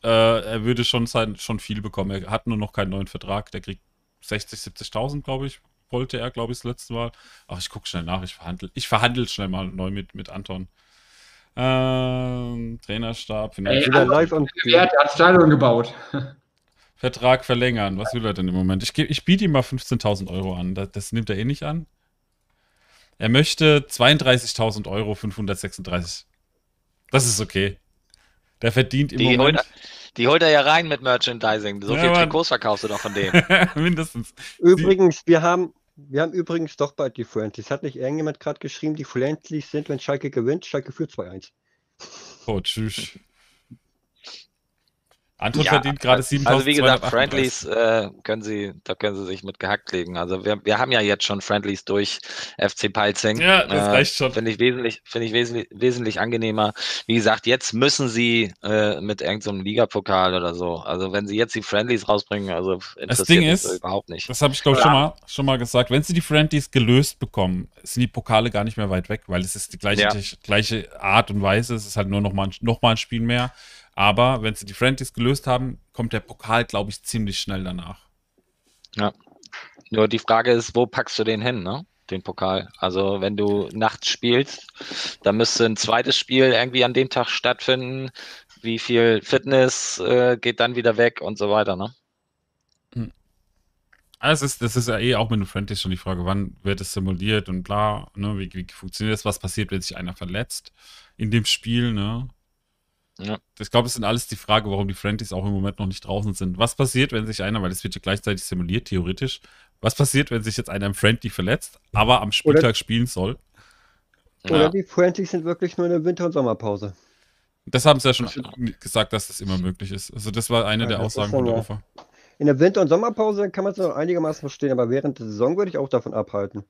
Äh, er würde schon, sein, schon viel bekommen. Er hat nur noch keinen neuen Vertrag. Der kriegt 60, 70.000, glaube ich. Wollte er, glaube ich, das letzte Mal. Ach, ich gucke schnell nach. Ich verhandle ich verhandel schnell mal neu mit, mit Anton. Ähm, Trainerstab, Ey, Wieder live am Wer hat, Stadion gebaut? <laughs> Vertrag verlängern. Was will er denn im Moment? Ich, ich biete ihm mal 15.000 Euro an. Das, das nimmt er eh nicht an. Er möchte 32.000 Euro 536. Das ist okay. Der verdient im Die holt, Moment er, die holt er ja rein mit Merchandising. So Ja, viel. Trikots verkaufst du doch von dem. <laughs> mindestens. Übrigens, wir haben, wir haben übrigens doch bald die Friendlies. Hat nicht irgendjemand gerade geschrieben, die Friendlies sind, wenn Schalke gewinnt, Schalke führt 2-1. Oh, tschüss. Anton Ja, verdient gerade 7.238. Also wie gesagt, Friendlies äh, können Sie, da können Sie sich mit gehackt legen. Also wir, wir haben ja jetzt schon Friendlies durch FC Peilsing. Ja, das reicht schon. Finde ich wesentlich, finde ich wesentlich, wesentlich angenehmer. Wie gesagt, jetzt müssen Sie äh, mit irgendeinem Ligapokal oder so. Also wenn Sie jetzt die Friendlies rausbringen, also interessiert Ding mich ist, so überhaupt nicht. Das habe ich, glaube ich, schon mal, schon mal gesagt. Wenn sie die Friendlies gelöst bekommen, sind die Pokale gar nicht mehr weit weg, weil es ist die gleiche, Ja. gleiche Art und Weise. Es ist halt nur noch mal, noch mal ein Spiel mehr. Aber wenn sie die Friendlies gelöst haben, kommt der Pokal, glaube ich, ziemlich schnell danach. Nur die Frage ist, wo packst du den hin, ne? Den Pokal. Also wenn du nachts spielst, dann müsste ein zweites Spiel irgendwie an dem Tag stattfinden. Wie viel Fitness äh, geht dann wieder weg und so weiter, ne? Also es ist, das ist ja eh auch mit den Friendlies schon die Frage, wann wird es simuliert und bla, ne, wie, wie funktioniert das, was passiert, wenn sich einer verletzt in dem Spiel, ne? Ja. Ich glaube, das sind alles die Frage, warum die Friendlies auch im Moment noch nicht draußen sind. Was passiert, wenn sich einer, weil es wird ja gleichzeitig simuliert, theoretisch, was passiert, wenn sich jetzt einer im Friendly verletzt, aber am Spieltag spielen soll? Oder Ja. die Friendlies sind wirklich nur eine Winter- und Sommerpause. Das haben sie ja schon gesagt, dass das immer möglich ist. Also das war eine Ja, der das Aussagen von der UFA. In der Winter- und Sommerpause kann man es noch einigermaßen verstehen, aber während der Saison würde ich auch davon abhalten.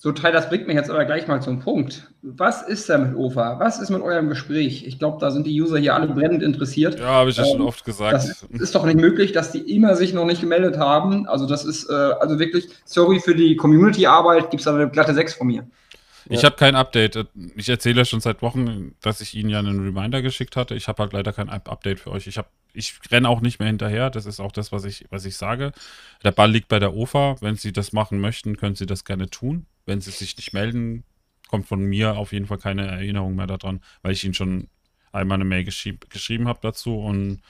So, Teil, das bringt mich jetzt aber gleich mal zum Punkt. Was ist da mit OFA? Was ist mit eurem Gespräch? Ich glaube, da sind die User hier alle brennend interessiert. Ja, habe ich ja schon Ähm, oft gesagt. Das ist doch nicht möglich, dass die immer sich noch nicht gemeldet haben. Also das ist, äh, also wirklich, sorry für die Community-Arbeit, gibt es da eine glatte 6 von mir. Ich habe kein Update. Ich erzähle ja schon seit Wochen, dass ich Ihnen ja einen Reminder geschickt hatte. Ich habe halt leider kein Up- Update für euch. Ich, hab, ich renne auch nicht mehr hinterher. Das ist auch das, was ich, was ich sage. Der Ball liegt bei der OFA. Wenn Sie das machen möchten, können Sie das gerne tun. Wenn Sie sich nicht melden, kommt von mir auf jeden Fall keine Erinnerung mehr daran, weil ich Ihnen schon einmal eine Mail geschrieb, geschrieben habe dazu und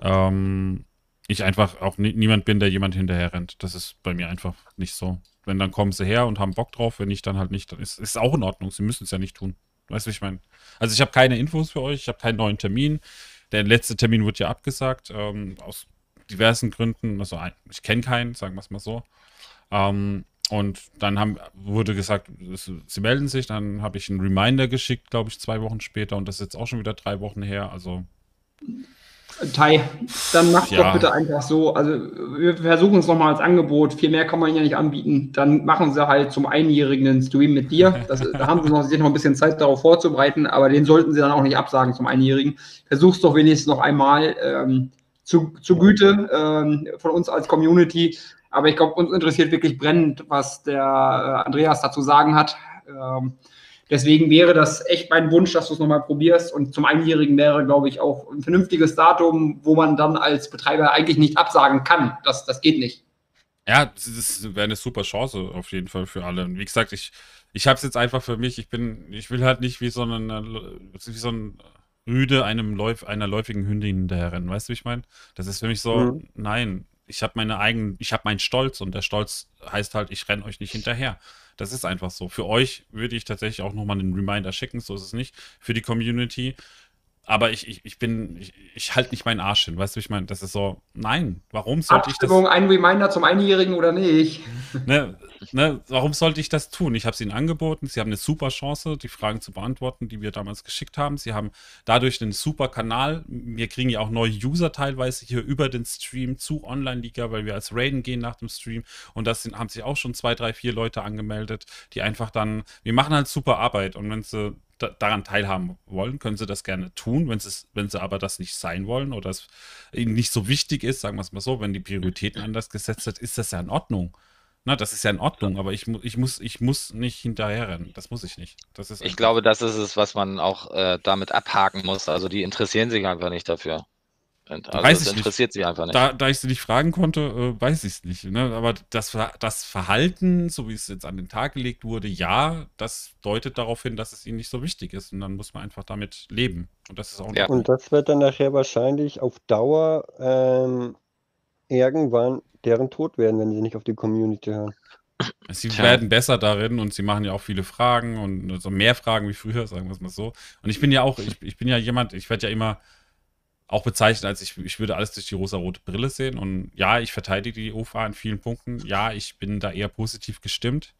ähm, ich einfach auch nie, niemand bin, der jemand hinterher rennt. Das ist bei mir einfach nicht so. Wenn, dann kommen sie her und haben Bock drauf. Wenn nicht, dann halt nicht. Dann ist, ist auch in Ordnung. Sie müssen es ja nicht tun. Weißt du, wie ich meine? Also ich habe keine Infos für euch. Ich habe keinen neuen Termin. Der letzte Termin wurde ja abgesagt. Ähm, aus diversen Gründen. Also ich kenne keinen, sagen wir es mal so. Ähm, und dann haben, wurde gesagt, es, sie melden sich. Dann habe ich einen Reminder geschickt, glaube ich, zwei Wochen später. Und das ist jetzt auch schon wieder drei Wochen her. Also Tai, dann macht Ja. doch bitte einfach so. Also wir versuchen es nochmal als Angebot. Viel mehr kann man ihnen ja nicht anbieten. Dann machen sie halt zum Einjährigen einen Stream mit dir. Das, <laughs> da haben sie noch, sich noch ein bisschen Zeit darauf vorzubereiten, aber den sollten sie dann auch nicht absagen zum Einjährigen. Versuch's doch wenigstens noch einmal. Ähm, zu, zu Güte ähm, von uns als Community. Aber ich glaube, uns interessiert wirklich brennend, was der äh, Andreas dazu sagen hat. Ähm, deswegen wäre das echt mein Wunsch, dass du es nochmal probierst. Und zum Einjährigen wäre, glaube ich, auch ein vernünftiges Datum, wo man dann als Betreiber eigentlich nicht absagen kann. Das, das geht nicht. Ja, das wäre eine super Chance auf jeden Fall für alle. Und wie gesagt, ich, ich habe es jetzt einfach für mich. Ich bin, ich will halt nicht wie so, eine, wie so ein Rüde einem Läuf, einer läufigen Hündin hinterherrennen. Weißt du, wie ich meine? Das ist für mich so, mhm. nein, ich habe meine eigenen, ich habe meinen Stolz und der Stolz heißt halt, ich renne euch nicht hinterher. Das ist einfach so. Für euch würde ich tatsächlich auch nochmal einen Reminder schicken, so ist es nicht. Für die Community. Aber ich, ich, ich bin, ich, ich halte nicht meinen Arsch hin, weißt du, ich meine, das ist so, nein, warum sollte ich das... ein Reminder zum Einjährigen oder nicht? Ne, ne, warum sollte ich das tun? Ich habe es ihnen angeboten, sie haben eine super Chance, die Fragen zu beantworten, die wir damals geschickt haben. Sie haben dadurch einen super Kanal. Wir kriegen ja auch neue User teilweise hier über den Stream zu Online-Liga, weil wir als Raiden gehen nach dem Stream. Und das sind, haben sich auch schon zwei, drei, vier Leute angemeldet, die einfach dann, wir machen halt super Arbeit. Und wenn sie daran teilhaben wollen, können sie das gerne tun. Wenn, wenn sie aber das nicht sein wollen oder es ihnen nicht so wichtig ist, sagen wir es mal so, wenn die Prioritäten anders gesetzt sind, ist das ja in Ordnung. Na, das ist ja in Ordnung, aber ich, ich, muss, ich muss nicht hinterherrennen. Das muss ich nicht. Das ist ich glaube, das ist es, was man auch äh, damit abhaken muss. Also die interessieren sich einfach nicht dafür. Also weiß das interessiert nicht. sie einfach nicht. Da, da, ich sie nicht fragen konnte, äh, weiß ich es nicht. Ne? Aber das, das Verhalten, so wie es jetzt an den Tag gelegt wurde, ja, das deutet darauf hin, dass es ihnen nicht so wichtig ist. Und dann muss man einfach damit leben. Und das ist auch ja. Und das wird dann nachher wahrscheinlich auf Dauer ähm, irgendwann deren Tod werden, wenn sie nicht auf die Community hören. Sie Tja. werden besser darin und sie machen ja auch viele Fragen und so also mehr Fragen wie früher, sagen wir es mal so. Und ich bin ja auch, ich, ich bin ja jemand, ich werde ja immer auch bezeichnet als ich, ich würde alles durch die rosa-rote Brille sehen. Und ja, ich verteidige die UFA in vielen Punkten. Ja, ich bin da eher positiv gestimmt,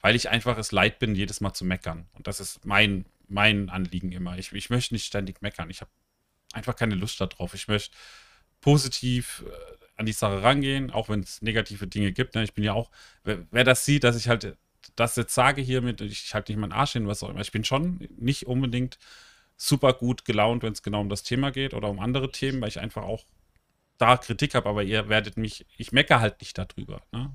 weil ich einfach es leid bin, jedes Mal zu meckern. Und das ist mein, mein Anliegen immer. Ich, ich möchte nicht ständig meckern. Ich habe einfach keine Lust darauf. Ich möchte positiv äh, an die Sache rangehen, auch wenn es negative Dinge gibt. Ne? Ich bin ja auch, wer, wer, das sieht, dass ich halt das jetzt sage hier mit, ich halte nicht meinen Arsch hin, was auch immer. Ich bin schon nicht unbedingt super gut gelaunt, wenn es genau um das Thema geht oder um andere Themen, weil ich einfach auch da Kritik habe, aber ihr werdet mich, ich meckere halt nicht darüber. Ne?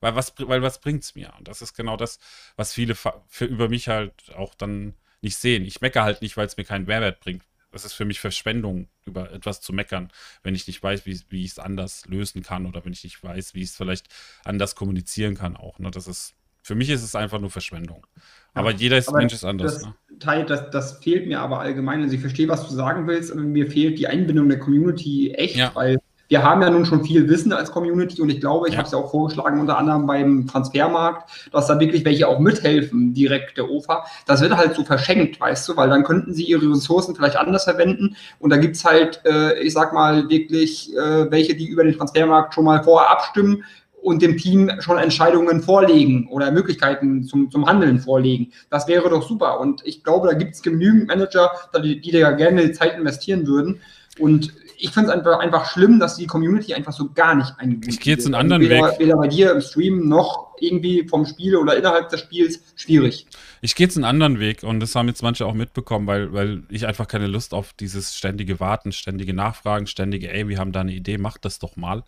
Weil was, weil was bringt's mir? Und das ist genau das, was viele für über mich halt auch dann nicht sehen. Ich meckere halt nicht, weil es mir keinen Mehrwert bringt. Das ist für mich Verschwendung, über etwas zu meckern, wenn ich nicht weiß, wie, wie ich es anders lösen kann oder wenn ich nicht weiß, wie ich es vielleicht anders kommunizieren kann auch. Ne? Das ist, für mich ist es einfach nur Verschwendung. Aber jeder ist, aber Mensch ist anders. Das, ne? Teil, das, das fehlt mir aber allgemein. Also ich verstehe, was du sagen willst, aber mir fehlt die Einbindung der Community echt, ja. weil wir haben ja nun schon viel Wissen als Community und ich glaube, ich ja. habe es ja auch vorgeschlagen, unter anderem beim Transfermarkt, dass da wirklich welche auch mithelfen, direkt der OFA. Das wird halt so verschenkt, weißt du, weil dann könnten sie ihre Ressourcen vielleicht anders verwenden und da gibt es halt, äh, ich sag mal, wirklich äh, welche, die über den Transfermarkt schon mal vorher abstimmen und dem Team schon Entscheidungen vorlegen oder Möglichkeiten zum, zum Handeln vorlegen. Das wäre doch super. Und ich glaube, da gibt es genügend Manager, die, die da gerne Zeit investieren würden. Und ich finde es einfach, einfach schlimm, dass die Community einfach so gar nicht eingebunden Ich gehe jetzt einen also anderen weder, Weg. Weder bei dir im Stream noch irgendwie vom Spiel oder innerhalb des Spiels schwierig. Ich gehe jetzt einen anderen Weg und das haben jetzt manche auch mitbekommen, weil, weil ich einfach keine Lust auf dieses ständige Warten, ständige Nachfragen, ständige, ey, wir haben da eine Idee, macht das doch mal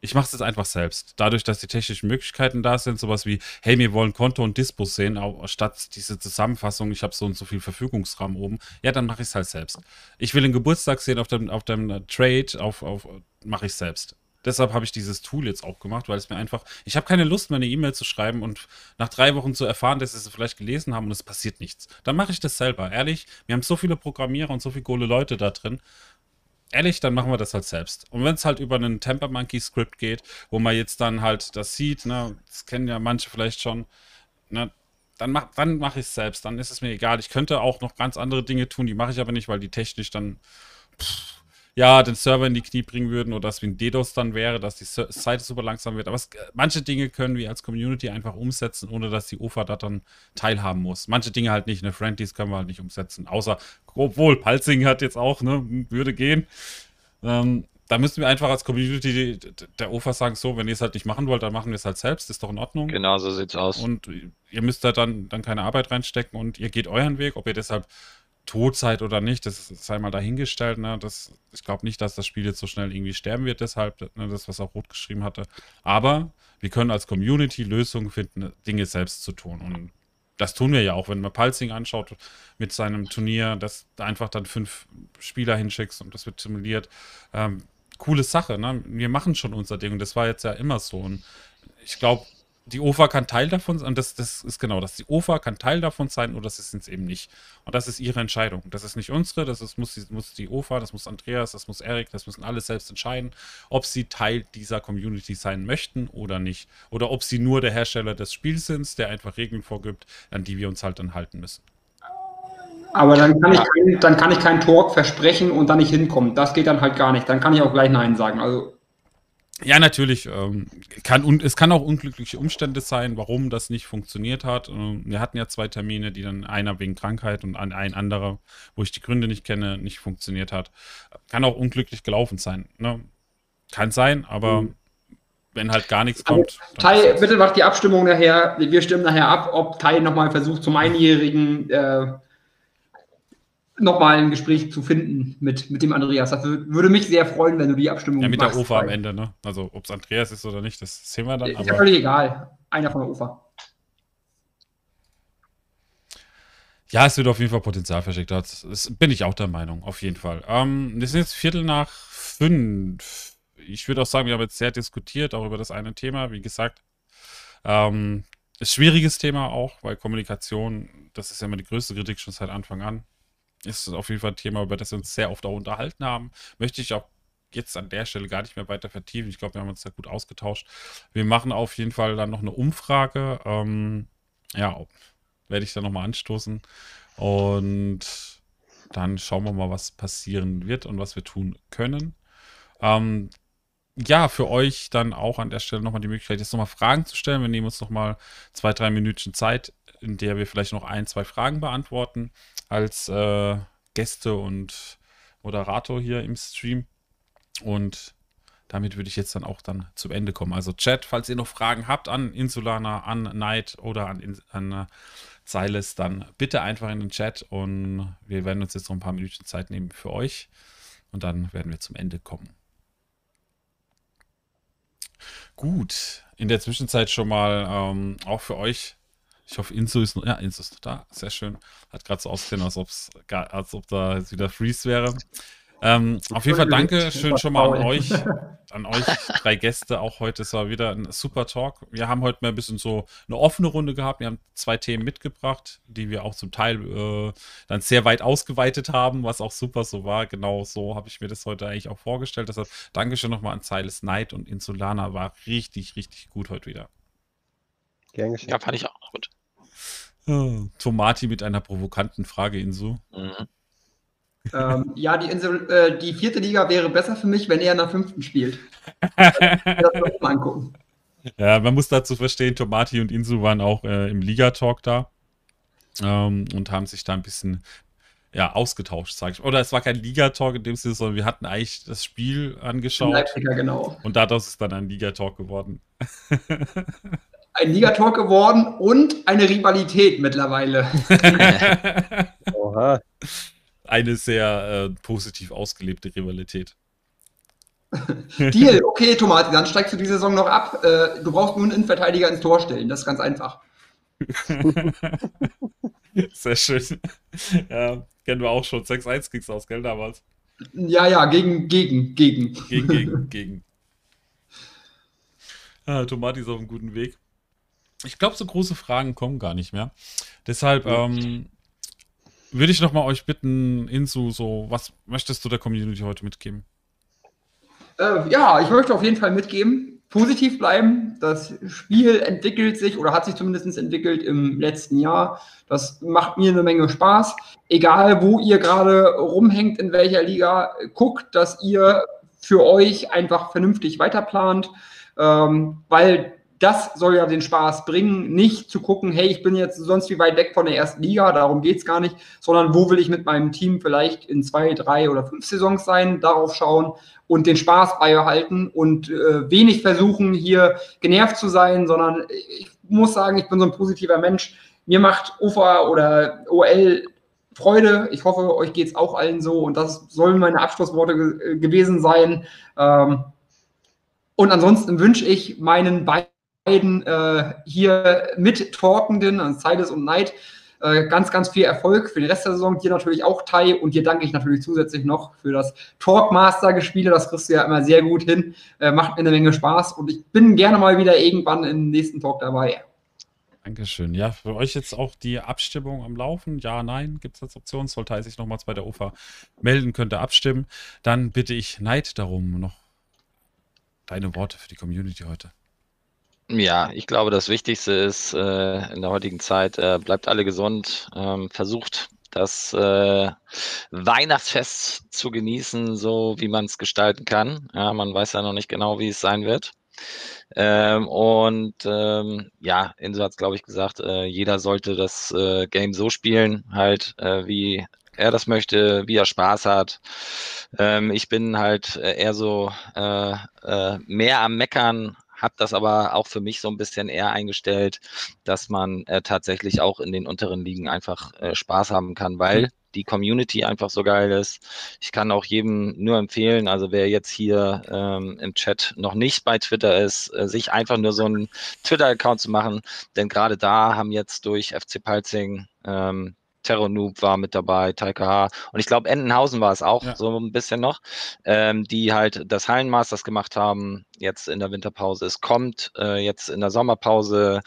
ich mache es jetzt einfach selbst. Dadurch, dass die technischen Möglichkeiten da sind, sowas wie, hey, wir wollen Konto und Dispo sehen, auch statt diese Zusammenfassung, ich habe so und so viel Verfügungsraum oben, ja, dann mache ich es halt selbst. Ich will den Geburtstag sehen auf dem, auf dem Trade, auf, auf mache ich selbst. Deshalb habe ich dieses Tool jetzt auch gemacht, weil es mir einfach, ich habe keine Lust, meine E-Mail zu schreiben und nach drei Wochen zu erfahren, dass sie es vielleicht gelesen haben und es passiert nichts. Dann mache ich das selber. Ehrlich, wir haben so viele Programmierer und so viele coole Leute da drin ehrlich, dann machen wir das halt selbst. Und wenn es halt über einen Temper Monkey Script geht, wo man jetzt dann halt das sieht, ne, das kennen ja manche vielleicht schon, ne, dann mach, dann mache ich es selbst. Dann ist es mir egal. Ich könnte auch noch ganz andere Dinge tun, die mache ich aber nicht, weil die technisch dann pff, ja, den Server in die Knie bringen würden oder dass wie ein DDoS dann wäre, dass die Seite super langsam wird. Aber es, manche Dinge können wir als Community einfach umsetzen, ohne dass die UFA da dann teilhaben muss. Manche Dinge halt nicht. Eine Friendlies können wir halt nicht umsetzen. Außer, obwohl, Palzing hat jetzt auch, ne, würde gehen. Ähm, da müssen wir einfach als Community der UFA sagen, so, wenn ihr es halt nicht machen wollt, dann machen wir es halt selbst, ist doch in Ordnung. Genau, so sieht's aus. Und ihr müsst da dann, dann keine Arbeit reinstecken und ihr geht euren Weg, ob ihr deshalb tot seid oder nicht, das sei mal dahingestellt. Ne? Das, ich glaube nicht, dass das Spiel jetzt so schnell irgendwie sterben wird, deshalb, ne, das, was auch Rot geschrieben hatte. Aber wir können als Community Lösungen finden, Dinge selbst zu tun. Und das tun wir ja auch, wenn man Pulsing anschaut mit seinem Turnier, dass da einfach dann fünf Spieler hinschickst und das wird simuliert. Ähm, coole Sache, ne? Wir machen schon unser Ding und das war jetzt ja immer so. Und ich glaube, die OFA kann Teil davon sein, und das, das ist genau das. Die OFA kann Teil davon sein oder das ist es eben nicht. Und das ist ihre Entscheidung. Das ist nicht unsere, das ist, muss, die, muss die OFA, das muss Andreas, das muss Erik, das müssen alle selbst entscheiden, ob sie Teil dieser Community sein möchten oder nicht. Oder ob sie nur der Hersteller des Spiels sind, der einfach Regeln vorgibt, an die wir uns halt dann halten müssen. Aber dann kann, ich kein, dann kann ich keinen Talk versprechen und dann nicht hinkommen. Das geht dann halt gar nicht. Dann kann ich auch gleich Nein sagen. Also ja, natürlich. Ähm, kann, und es kann auch unglückliche Umstände sein, warum das nicht funktioniert hat. Ähm, wir hatten ja zwei Termine, die dann einer wegen Krankheit und ein anderer, wo ich die Gründe nicht kenne, nicht funktioniert hat. Kann auch unglücklich gelaufen sein. Ne? Kann sein, aber mhm. wenn halt gar nichts kommt. Tai, bitte macht die Abstimmung nachher. Wir stimmen nachher ab, ob Tai nochmal versucht, zum Einjährigen äh, nochmal ein Gespräch zu finden mit, mit dem Andreas. Das würde mich sehr freuen, wenn du die Abstimmung Ja, mit machst, der UFA am Ende, ne? Also, ob es Andreas ist oder nicht, das sehen wir dann. Ist ja völlig egal. Einer von der UFA. Ja, es wird auf jeden Fall Potenzial verschickt. Das, das bin ich auch der Meinung, auf jeden Fall. Ähm, wir sind jetzt Viertel nach fünf. Ich würde auch sagen, wir haben jetzt sehr diskutiert, auch über das eine Thema. Wie gesagt, ähm, ist schwieriges Thema auch, weil Kommunikation, das ist ja immer die größte Kritik schon seit Anfang an ist auf jeden Fall ein Thema, über das wir uns sehr oft auch unterhalten haben. Möchte ich auch jetzt an der Stelle gar nicht mehr weiter vertiefen. Ich glaube, wir haben uns da gut ausgetauscht. Wir machen auf jeden Fall dann noch eine Umfrage. Ähm, ja, werde ich dann nochmal anstoßen. Und dann schauen wir mal, was passieren wird und was wir tun können. Ähm, ja, für euch dann auch an der Stelle nochmal die Möglichkeit, jetzt nochmal Fragen zu stellen. Wir nehmen uns nochmal zwei, drei Minuten Zeit, in der wir vielleicht noch ein, zwei Fragen beantworten als äh, Gäste und Moderator hier im Stream. Und damit würde ich jetzt dann auch dann zum Ende kommen. Also Chat, falls ihr noch Fragen habt an Insulana, an Knight oder an, an uh, Silas, dann bitte einfach in den Chat und wir werden uns jetzt noch ein paar Minuten Zeit nehmen für euch und dann werden wir zum Ende kommen. Gut, in der Zwischenzeit schon mal ähm, auch für euch ich hoffe, Inso ist noch. Ja, Inso ist noch da. Sehr schön. Hat gerade so ausgesehen, als, als ob da jetzt wieder Freeze wäre. Ähm, auf jeden Fall danke schön schon mal an euch, an euch drei Gäste auch heute. Es war wieder ein super Talk. Wir haben heute mal ein bisschen so eine offene Runde gehabt. Wir haben zwei Themen mitgebracht, die wir auch zum Teil äh, dann sehr weit ausgeweitet haben, was auch super so war. Genau so habe ich mir das heute eigentlich auch vorgestellt. Deshalb danke schön nochmal an Silas Knight und Insulana. War richtig, richtig gut heute wieder. Gern geschehen. Ja, fand ich auch gut. Tomati mit einer provokanten Frage, Insu. Mhm. Ähm, ja, die, Insel, äh, die vierte Liga wäre besser für mich, wenn er in der fünften spielt. <laughs> das mal angucken. Ja, man muss dazu verstehen, Tomati und Insu waren auch äh, im Liga-Talk da ähm, und haben sich da ein bisschen ja, ausgetauscht, sage ich. Oder es war kein Liga-Talk in dem Sinne, sondern wir hatten eigentlich das Spiel angeschaut. Leipziger, genau. Und daraus ist dann ein Liga-Talk geworden. <laughs> ein Ligator geworden und eine Rivalität mittlerweile. <laughs> Oha. Eine sehr äh, positiv ausgelebte Rivalität. <laughs> Deal, okay, Tomati, dann steigst du die Saison noch ab. Äh, du brauchst nur einen Innenverteidiger ins Tor stellen, das ist ganz einfach. <laughs> Sehr schön. Ja, kennen wir auch schon. 6-1 kriegst du aus, gell, damals? Ja, ja, gegen, gegen, gegen. Gegen, gegen, <laughs> gegen. Ah, Tomati ist auf einem guten Weg. Ich glaube, so große Fragen kommen gar nicht mehr. Deshalb ähm, würde ich nochmal euch bitten, Insu, so, was möchtest du der Community heute mitgeben? Äh, ja, ich möchte auf jeden Fall mitgeben, positiv bleiben. Das Spiel entwickelt sich oder hat sich zumindest entwickelt im letzten Jahr. Das macht mir eine Menge Spaß. Egal, wo ihr gerade rumhängt, in welcher Liga, guckt, dass ihr für euch einfach vernünftig weiterplant, ähm, weil das soll ja den Spaß bringen, nicht zu gucken, hey, ich bin jetzt sonst wie weit weg von der ersten Liga, darum geht es gar nicht, sondern wo will ich mit meinem Team vielleicht in zwei, drei oder fünf Saisons sein, darauf schauen und den Spaß beibehalten und äh, wenig versuchen, hier genervt zu sein, sondern ich muss sagen, ich bin so ein positiver Mensch. Mir macht UFA oder OL Freude. Ich hoffe, euch geht es auch allen so und das sollen meine Abschlussworte ge gewesen sein. Ähm, und ansonsten wünsche ich meinen beiden äh, hier mittalkenden, also Silas und Knight, äh, ganz, ganz viel Erfolg für den Rest der Saison. Dir natürlich auch, Tai. Und dir danke ich natürlich zusätzlich noch für das Talkmaster-Gespiele. Das kriegst du ja immer sehr gut hin. Äh, macht mir eine Menge Spaß. Und ich bin gerne mal wieder irgendwann im nächsten Talk dabei. Dankeschön. Ja, für euch jetzt auch die Abstimmung am Laufen. Ja, nein, gibt es als Option. Sollte er sich nochmals bei der UFA melden, könnt ihr abstimmen. Dann bitte ich Neid darum, noch deine Worte für die Community heute. Ja, ich glaube, das Wichtigste ist äh, in der heutigen Zeit, äh, bleibt alle gesund, ähm, versucht das äh, Weihnachtsfest zu genießen, so wie man es gestalten kann. Ja, man weiß ja noch nicht genau, wie es sein wird. Ähm, und ähm, ja, Inso hat es, glaube ich, gesagt, äh, jeder sollte das äh, Game so spielen, halt, äh, wie er das möchte, wie er Spaß hat. Ähm, ich bin halt eher so äh, äh, mehr am Meckern habe das aber auch für mich so ein bisschen eher eingestellt, dass man äh, tatsächlich auch in den unteren Ligen einfach äh, Spaß haben kann, weil mhm. die Community einfach so geil ist. Ich kann auch jedem nur empfehlen, also wer jetzt hier ähm, im Chat noch nicht bei Twitter ist, äh, sich einfach nur so einen Twitter-Account zu machen, denn gerade da haben jetzt durch FC Palzing ähm, Terranoob war mit dabei, Taika H. Und ich glaube, Entenhausen war es auch ja. so ein bisschen noch, ähm, die halt das Hallenmasters gemacht haben, jetzt in der Winterpause. Es kommt äh, jetzt in der Sommerpause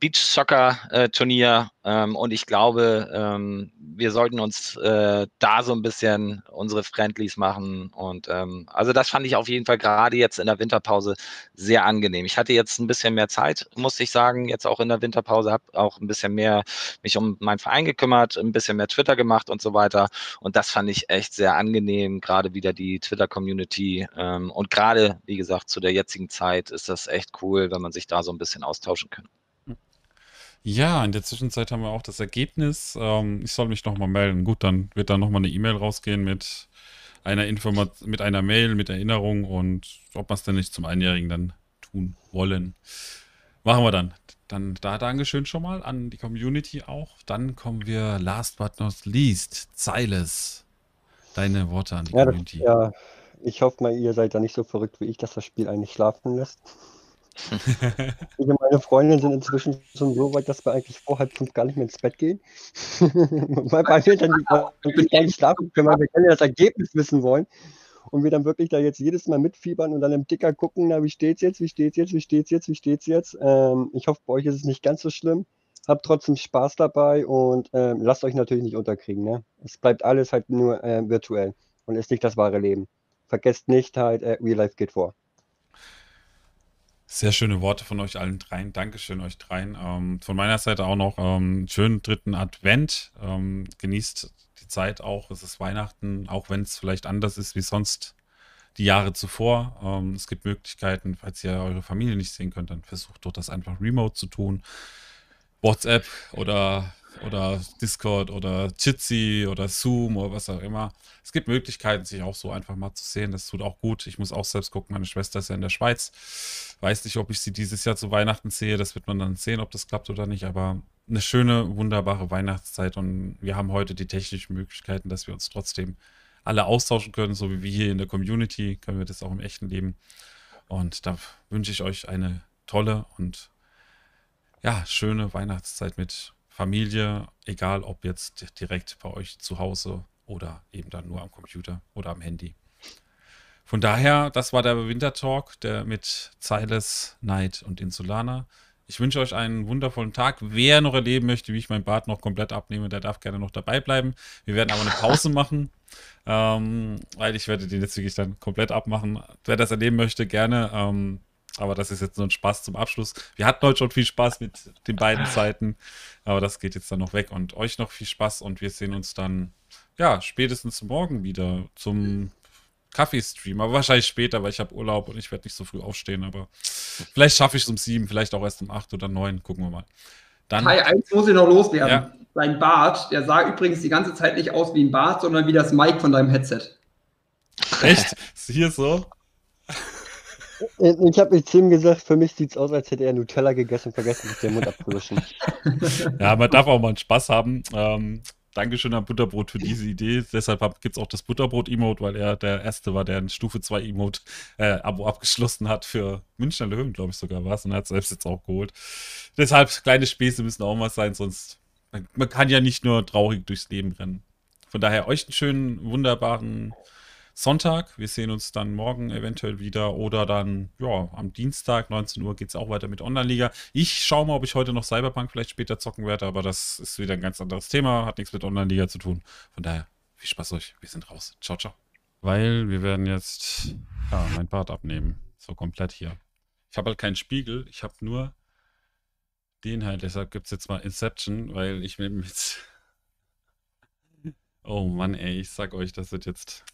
Beach Soccer äh, Turnier ähm, und ich glaube, ähm, wir sollten uns äh, da so ein bisschen unsere Friendlies machen und ähm, also das fand ich auf jeden Fall gerade jetzt in der Winterpause sehr angenehm. Ich hatte jetzt ein bisschen mehr Zeit, muss ich sagen, jetzt auch in der Winterpause, habe auch ein bisschen mehr mich um meinen Verein gekümmert, ein bisschen mehr Twitter gemacht und so weiter und das fand ich echt sehr angenehm, gerade wieder die Twitter-Community ähm, und gerade, wie gesagt, zu der jetzigen Zeit ist das echt cool, wenn man sich da so ein bisschen austauschen kann. Ja, in der Zwischenzeit haben wir auch das Ergebnis. Ähm, ich soll mich nochmal melden. Gut, dann wird da nochmal eine E-Mail rausgehen mit einer Information, mit einer Mail, mit Erinnerung und ob wir es denn nicht zum Einjährigen dann tun wollen. Machen wir dann. Dann da Dankeschön schon mal an die Community auch. Dann kommen wir last but not least. Zeiles. Deine Worte an die ja, Community. Das, ja, ich hoffe mal, ihr seid da nicht so verrückt wie ich, dass das Spiel eigentlich schlafen lässt. <laughs> meine Freundin sind inzwischen schon so weit, dass wir eigentlich vor halb fünf gar nicht mehr ins Bett gehen. <laughs> weil wir dann wirklich gar nicht schlafen können, weil wir gerne das Ergebnis wissen wollen. Und wir dann wirklich da jetzt jedes Mal mitfiebern und dann im Dicker gucken, na, wie steht's jetzt, wie steht's jetzt, wie steht's jetzt, wie steht's jetzt. Ähm, ich hoffe, bei euch ist es nicht ganz so schlimm. Habt trotzdem Spaß dabei und ähm, lasst euch natürlich nicht unterkriegen. Ne? Es bleibt alles halt nur äh, virtuell und ist nicht das wahre Leben. Vergesst nicht halt, äh, Real Life geht vor. Sehr schöne Worte von euch allen dreien. Dankeschön euch dreien. Ähm, von meiner Seite auch noch ähm, schönen dritten Advent. Ähm, genießt die Zeit auch. Es ist Weihnachten, auch wenn es vielleicht anders ist wie sonst die Jahre zuvor. Ähm, es gibt Möglichkeiten, falls ihr eure Familie nicht sehen könnt, dann versucht doch das einfach remote zu tun. WhatsApp oder oder Discord oder Jitsi oder Zoom oder was auch immer. Es gibt Möglichkeiten, sich auch so einfach mal zu sehen. Das tut auch gut. Ich muss auch selbst gucken. Meine Schwester ist ja in der Schweiz. Weiß nicht, ob ich sie dieses Jahr zu Weihnachten sehe. Das wird man dann sehen, ob das klappt oder nicht. Aber eine schöne, wunderbare Weihnachtszeit. Und wir haben heute die technischen Möglichkeiten, dass wir uns trotzdem alle austauschen können, so wie wir hier in der Community. Können wir das auch im echten Leben. Und da wünsche ich euch eine tolle und ja, schöne Weihnachtszeit mit Familie, egal ob jetzt direkt bei euch zu Hause oder eben dann nur am Computer oder am Handy. Von daher, das war der Wintertalk der mit Silas, Knight und Insulana. Ich wünsche euch einen wundervollen Tag. Wer noch erleben möchte, wie ich mein Bart noch komplett abnehme, der darf gerne noch dabei bleiben. Wir werden aber eine Pause machen, ähm, weil ich werde den jetzt wirklich dann komplett abmachen. Wer das erleben möchte, gerne. Ähm, aber das ist jetzt nur ein Spaß zum Abschluss. Wir hatten heute schon viel Spaß mit den beiden <laughs> Seiten, aber das geht jetzt dann noch weg. Und euch noch viel Spaß und wir sehen uns dann, ja, spätestens morgen wieder zum Kaffeestream. Aber wahrscheinlich später, weil ich habe Urlaub und ich werde nicht so früh aufstehen. Aber vielleicht schaffe ich es um sieben, vielleicht auch erst um acht oder neun. Gucken wir mal. Dann, Kai, eins muss ich noch loswerden. Ja. Dein Bart, der sah übrigens die ganze Zeit nicht aus wie ein Bart, sondern wie das Mic von deinem Headset. Echt? Ist hier so? Ich habe mit Tim gesagt, für mich sieht es aus, als hätte er Nutella gegessen und vergessen, sich den Mund abzuwischen. <laughs> ja, man darf auch mal einen Spaß haben. Ähm, Dankeschön an Butterbrot für diese Idee. Deshalb gibt es auch das Butterbrot-Emote, weil er der Erste war, der ein Stufe 2 Emote äh, Abo abgeschlossen hat für Münchner Löwen, glaube ich sogar war es. Und hat es selbst jetzt auch geholt. Deshalb, kleine Späße müssen auch mal sein, sonst man, man kann ja nicht nur traurig durchs Leben rennen. Von daher euch einen schönen, wunderbaren Sonntag. Wir sehen uns dann morgen eventuell wieder oder dann, ja, am Dienstag, 19 Uhr, geht es auch weiter mit Online-Liga. Ich schaue mal, ob ich heute noch Cyberpunk vielleicht später zocken werde, aber das ist wieder ein ganz anderes Thema, hat nichts mit Online-Liga zu tun. Von daher, viel Spaß euch. Wir sind raus. Ciao, ciao. Weil wir werden jetzt, ja, mein Bart abnehmen. So komplett hier. Ich habe halt keinen Spiegel, ich habe nur den halt. Deshalb gibt es jetzt mal Inception, weil ich mir jetzt. <laughs> Oh Mann, ey, ich sag euch, das wird jetzt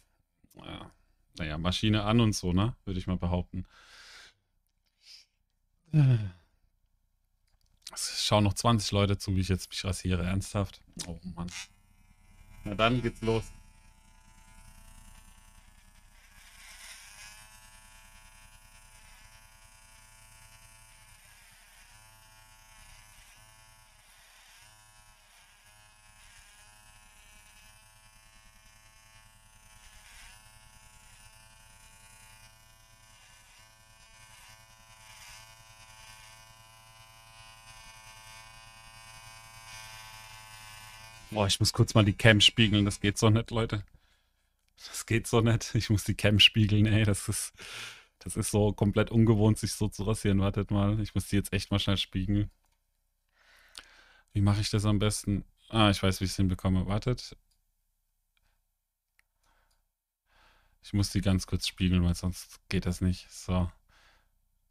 ja, naja, Maschine an und so, ne? Würde ich mal behaupten. Es schauen noch 20 Leute zu, wie ich jetzt mich rasiere. Ernsthaft? Oh Mann. Na dann geht's los. Boah, ich muss kurz mal die Cam spiegeln. Das geht so nicht, Leute. Das geht so nicht. Ich muss die Cam spiegeln, ey. Das ist, das ist so komplett ungewohnt, sich so zu rasieren. Wartet mal. Ich muss die jetzt echt mal schnell spiegeln. Wie mache ich das am besten? Ah, ich weiß, wie ich es hinbekomme. Wartet. Ich muss die ganz kurz spiegeln, weil sonst geht das nicht. So.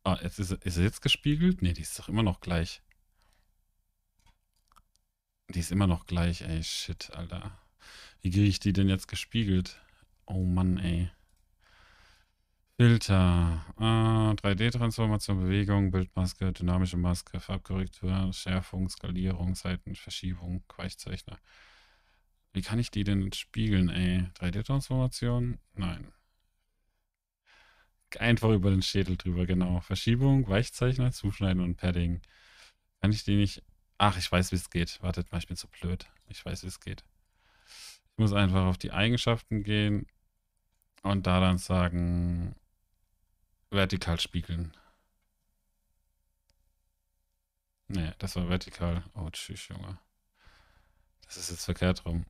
Ah, jetzt ist, ist sie jetzt gespiegelt? Ne, die ist doch immer noch gleich. Die ist immer noch gleich, ey. Shit, Alter. Wie kriege ich die denn jetzt gespiegelt? Oh Mann, ey. Filter. Ah, 3D-Transformation, Bewegung, Bildmaske, dynamische Maske, Farbkorrektur, Schärfung, Skalierung, Seitenverschiebung, Weichzeichner. Wie kann ich die denn spiegeln, ey? 3D-Transformation? Nein. Einfach über den Schädel drüber, genau. Verschiebung, Weichzeichner, Zuschneiden und Padding. Kann ich die nicht Ach, ich weiß, wie es geht. Wartet mal, ich bin so blöd. Ich weiß, wie es geht. Ich muss einfach auf die Eigenschaften gehen und da dann sagen, vertikal spiegeln. Nee, das war vertikal. Oh, tschüss, Junge. Das ist jetzt verkehrt rum.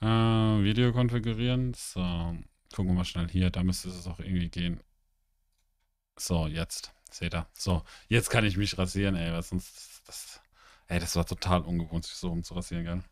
Äh, Video konfigurieren. So, gucken wir mal schnell hier. Da müsste es auch irgendwie gehen. So, jetzt. Seht ihr? So, jetzt kann ich mich rasieren, ey, was sonst... Das, Ey, das war total ungewohnt, sich so rumzurasieren, gell?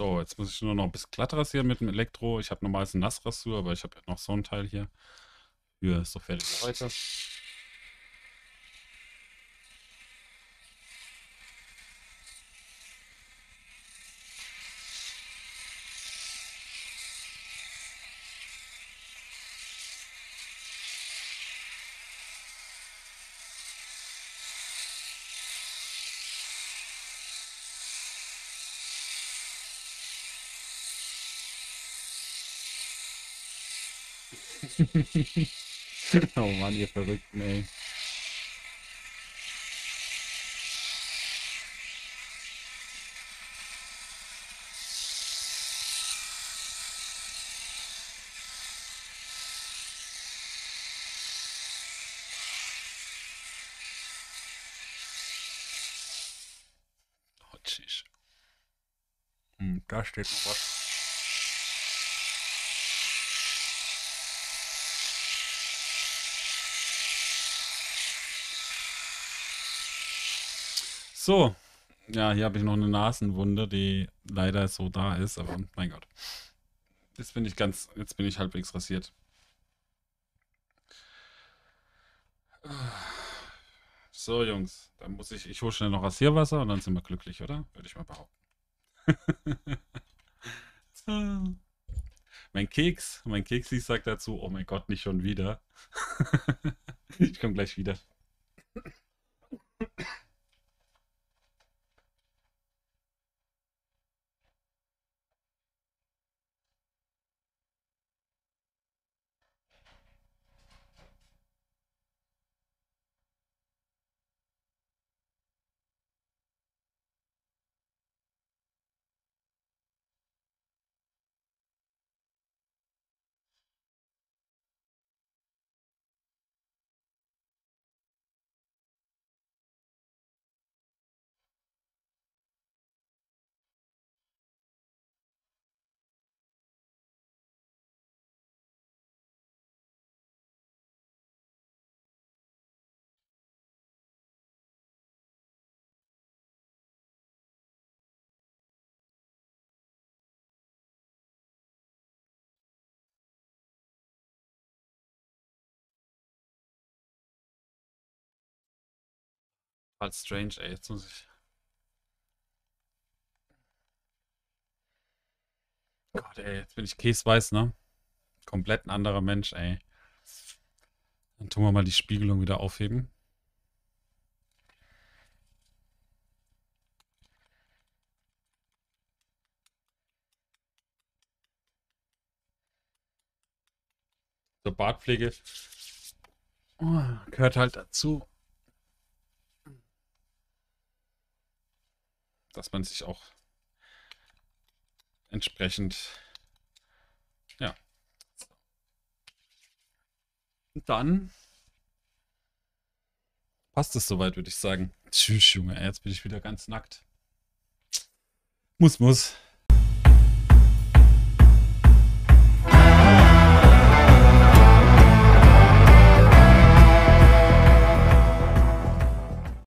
So, jetzt muss ich nur noch ein bisschen glatt rasieren mit dem Elektro. Ich habe normalerweise eine Nassrasur, aber ich habe noch so ein Teil hier für so fertige Leute. <laughs> oh Mann, ihr Verrückten, ey. Oh, hm, da steht was. So, ja, hier habe ich noch eine Nasenwunde, die leider so da ist, aber mein Gott. Jetzt bin ich ganz, jetzt bin ich halbwegs rasiert. So, Jungs, dann muss ich, ich hole schnell noch Rasierwasser und dann sind wir glücklich, oder? Würde ich mal behaupten. <laughs> Mein Keks, mein Keksi sagt dazu, oh mein Gott, nicht schon wieder. <laughs> ich komme gleich wieder. Halt strange, ey. Jetzt muss ich. Gott, ey, jetzt bin ich käseweiß, ne? Komplett ein anderer Mensch, ey. Dann tun wir mal die Spiegelung wieder aufheben. So, Bartpflege oh, gehört halt dazu. Dass man sich auch entsprechend, ja. Dann passt es soweit, würde ich sagen. Tschüss, Junge, jetzt bin ich wieder ganz nackt. Muss, muss.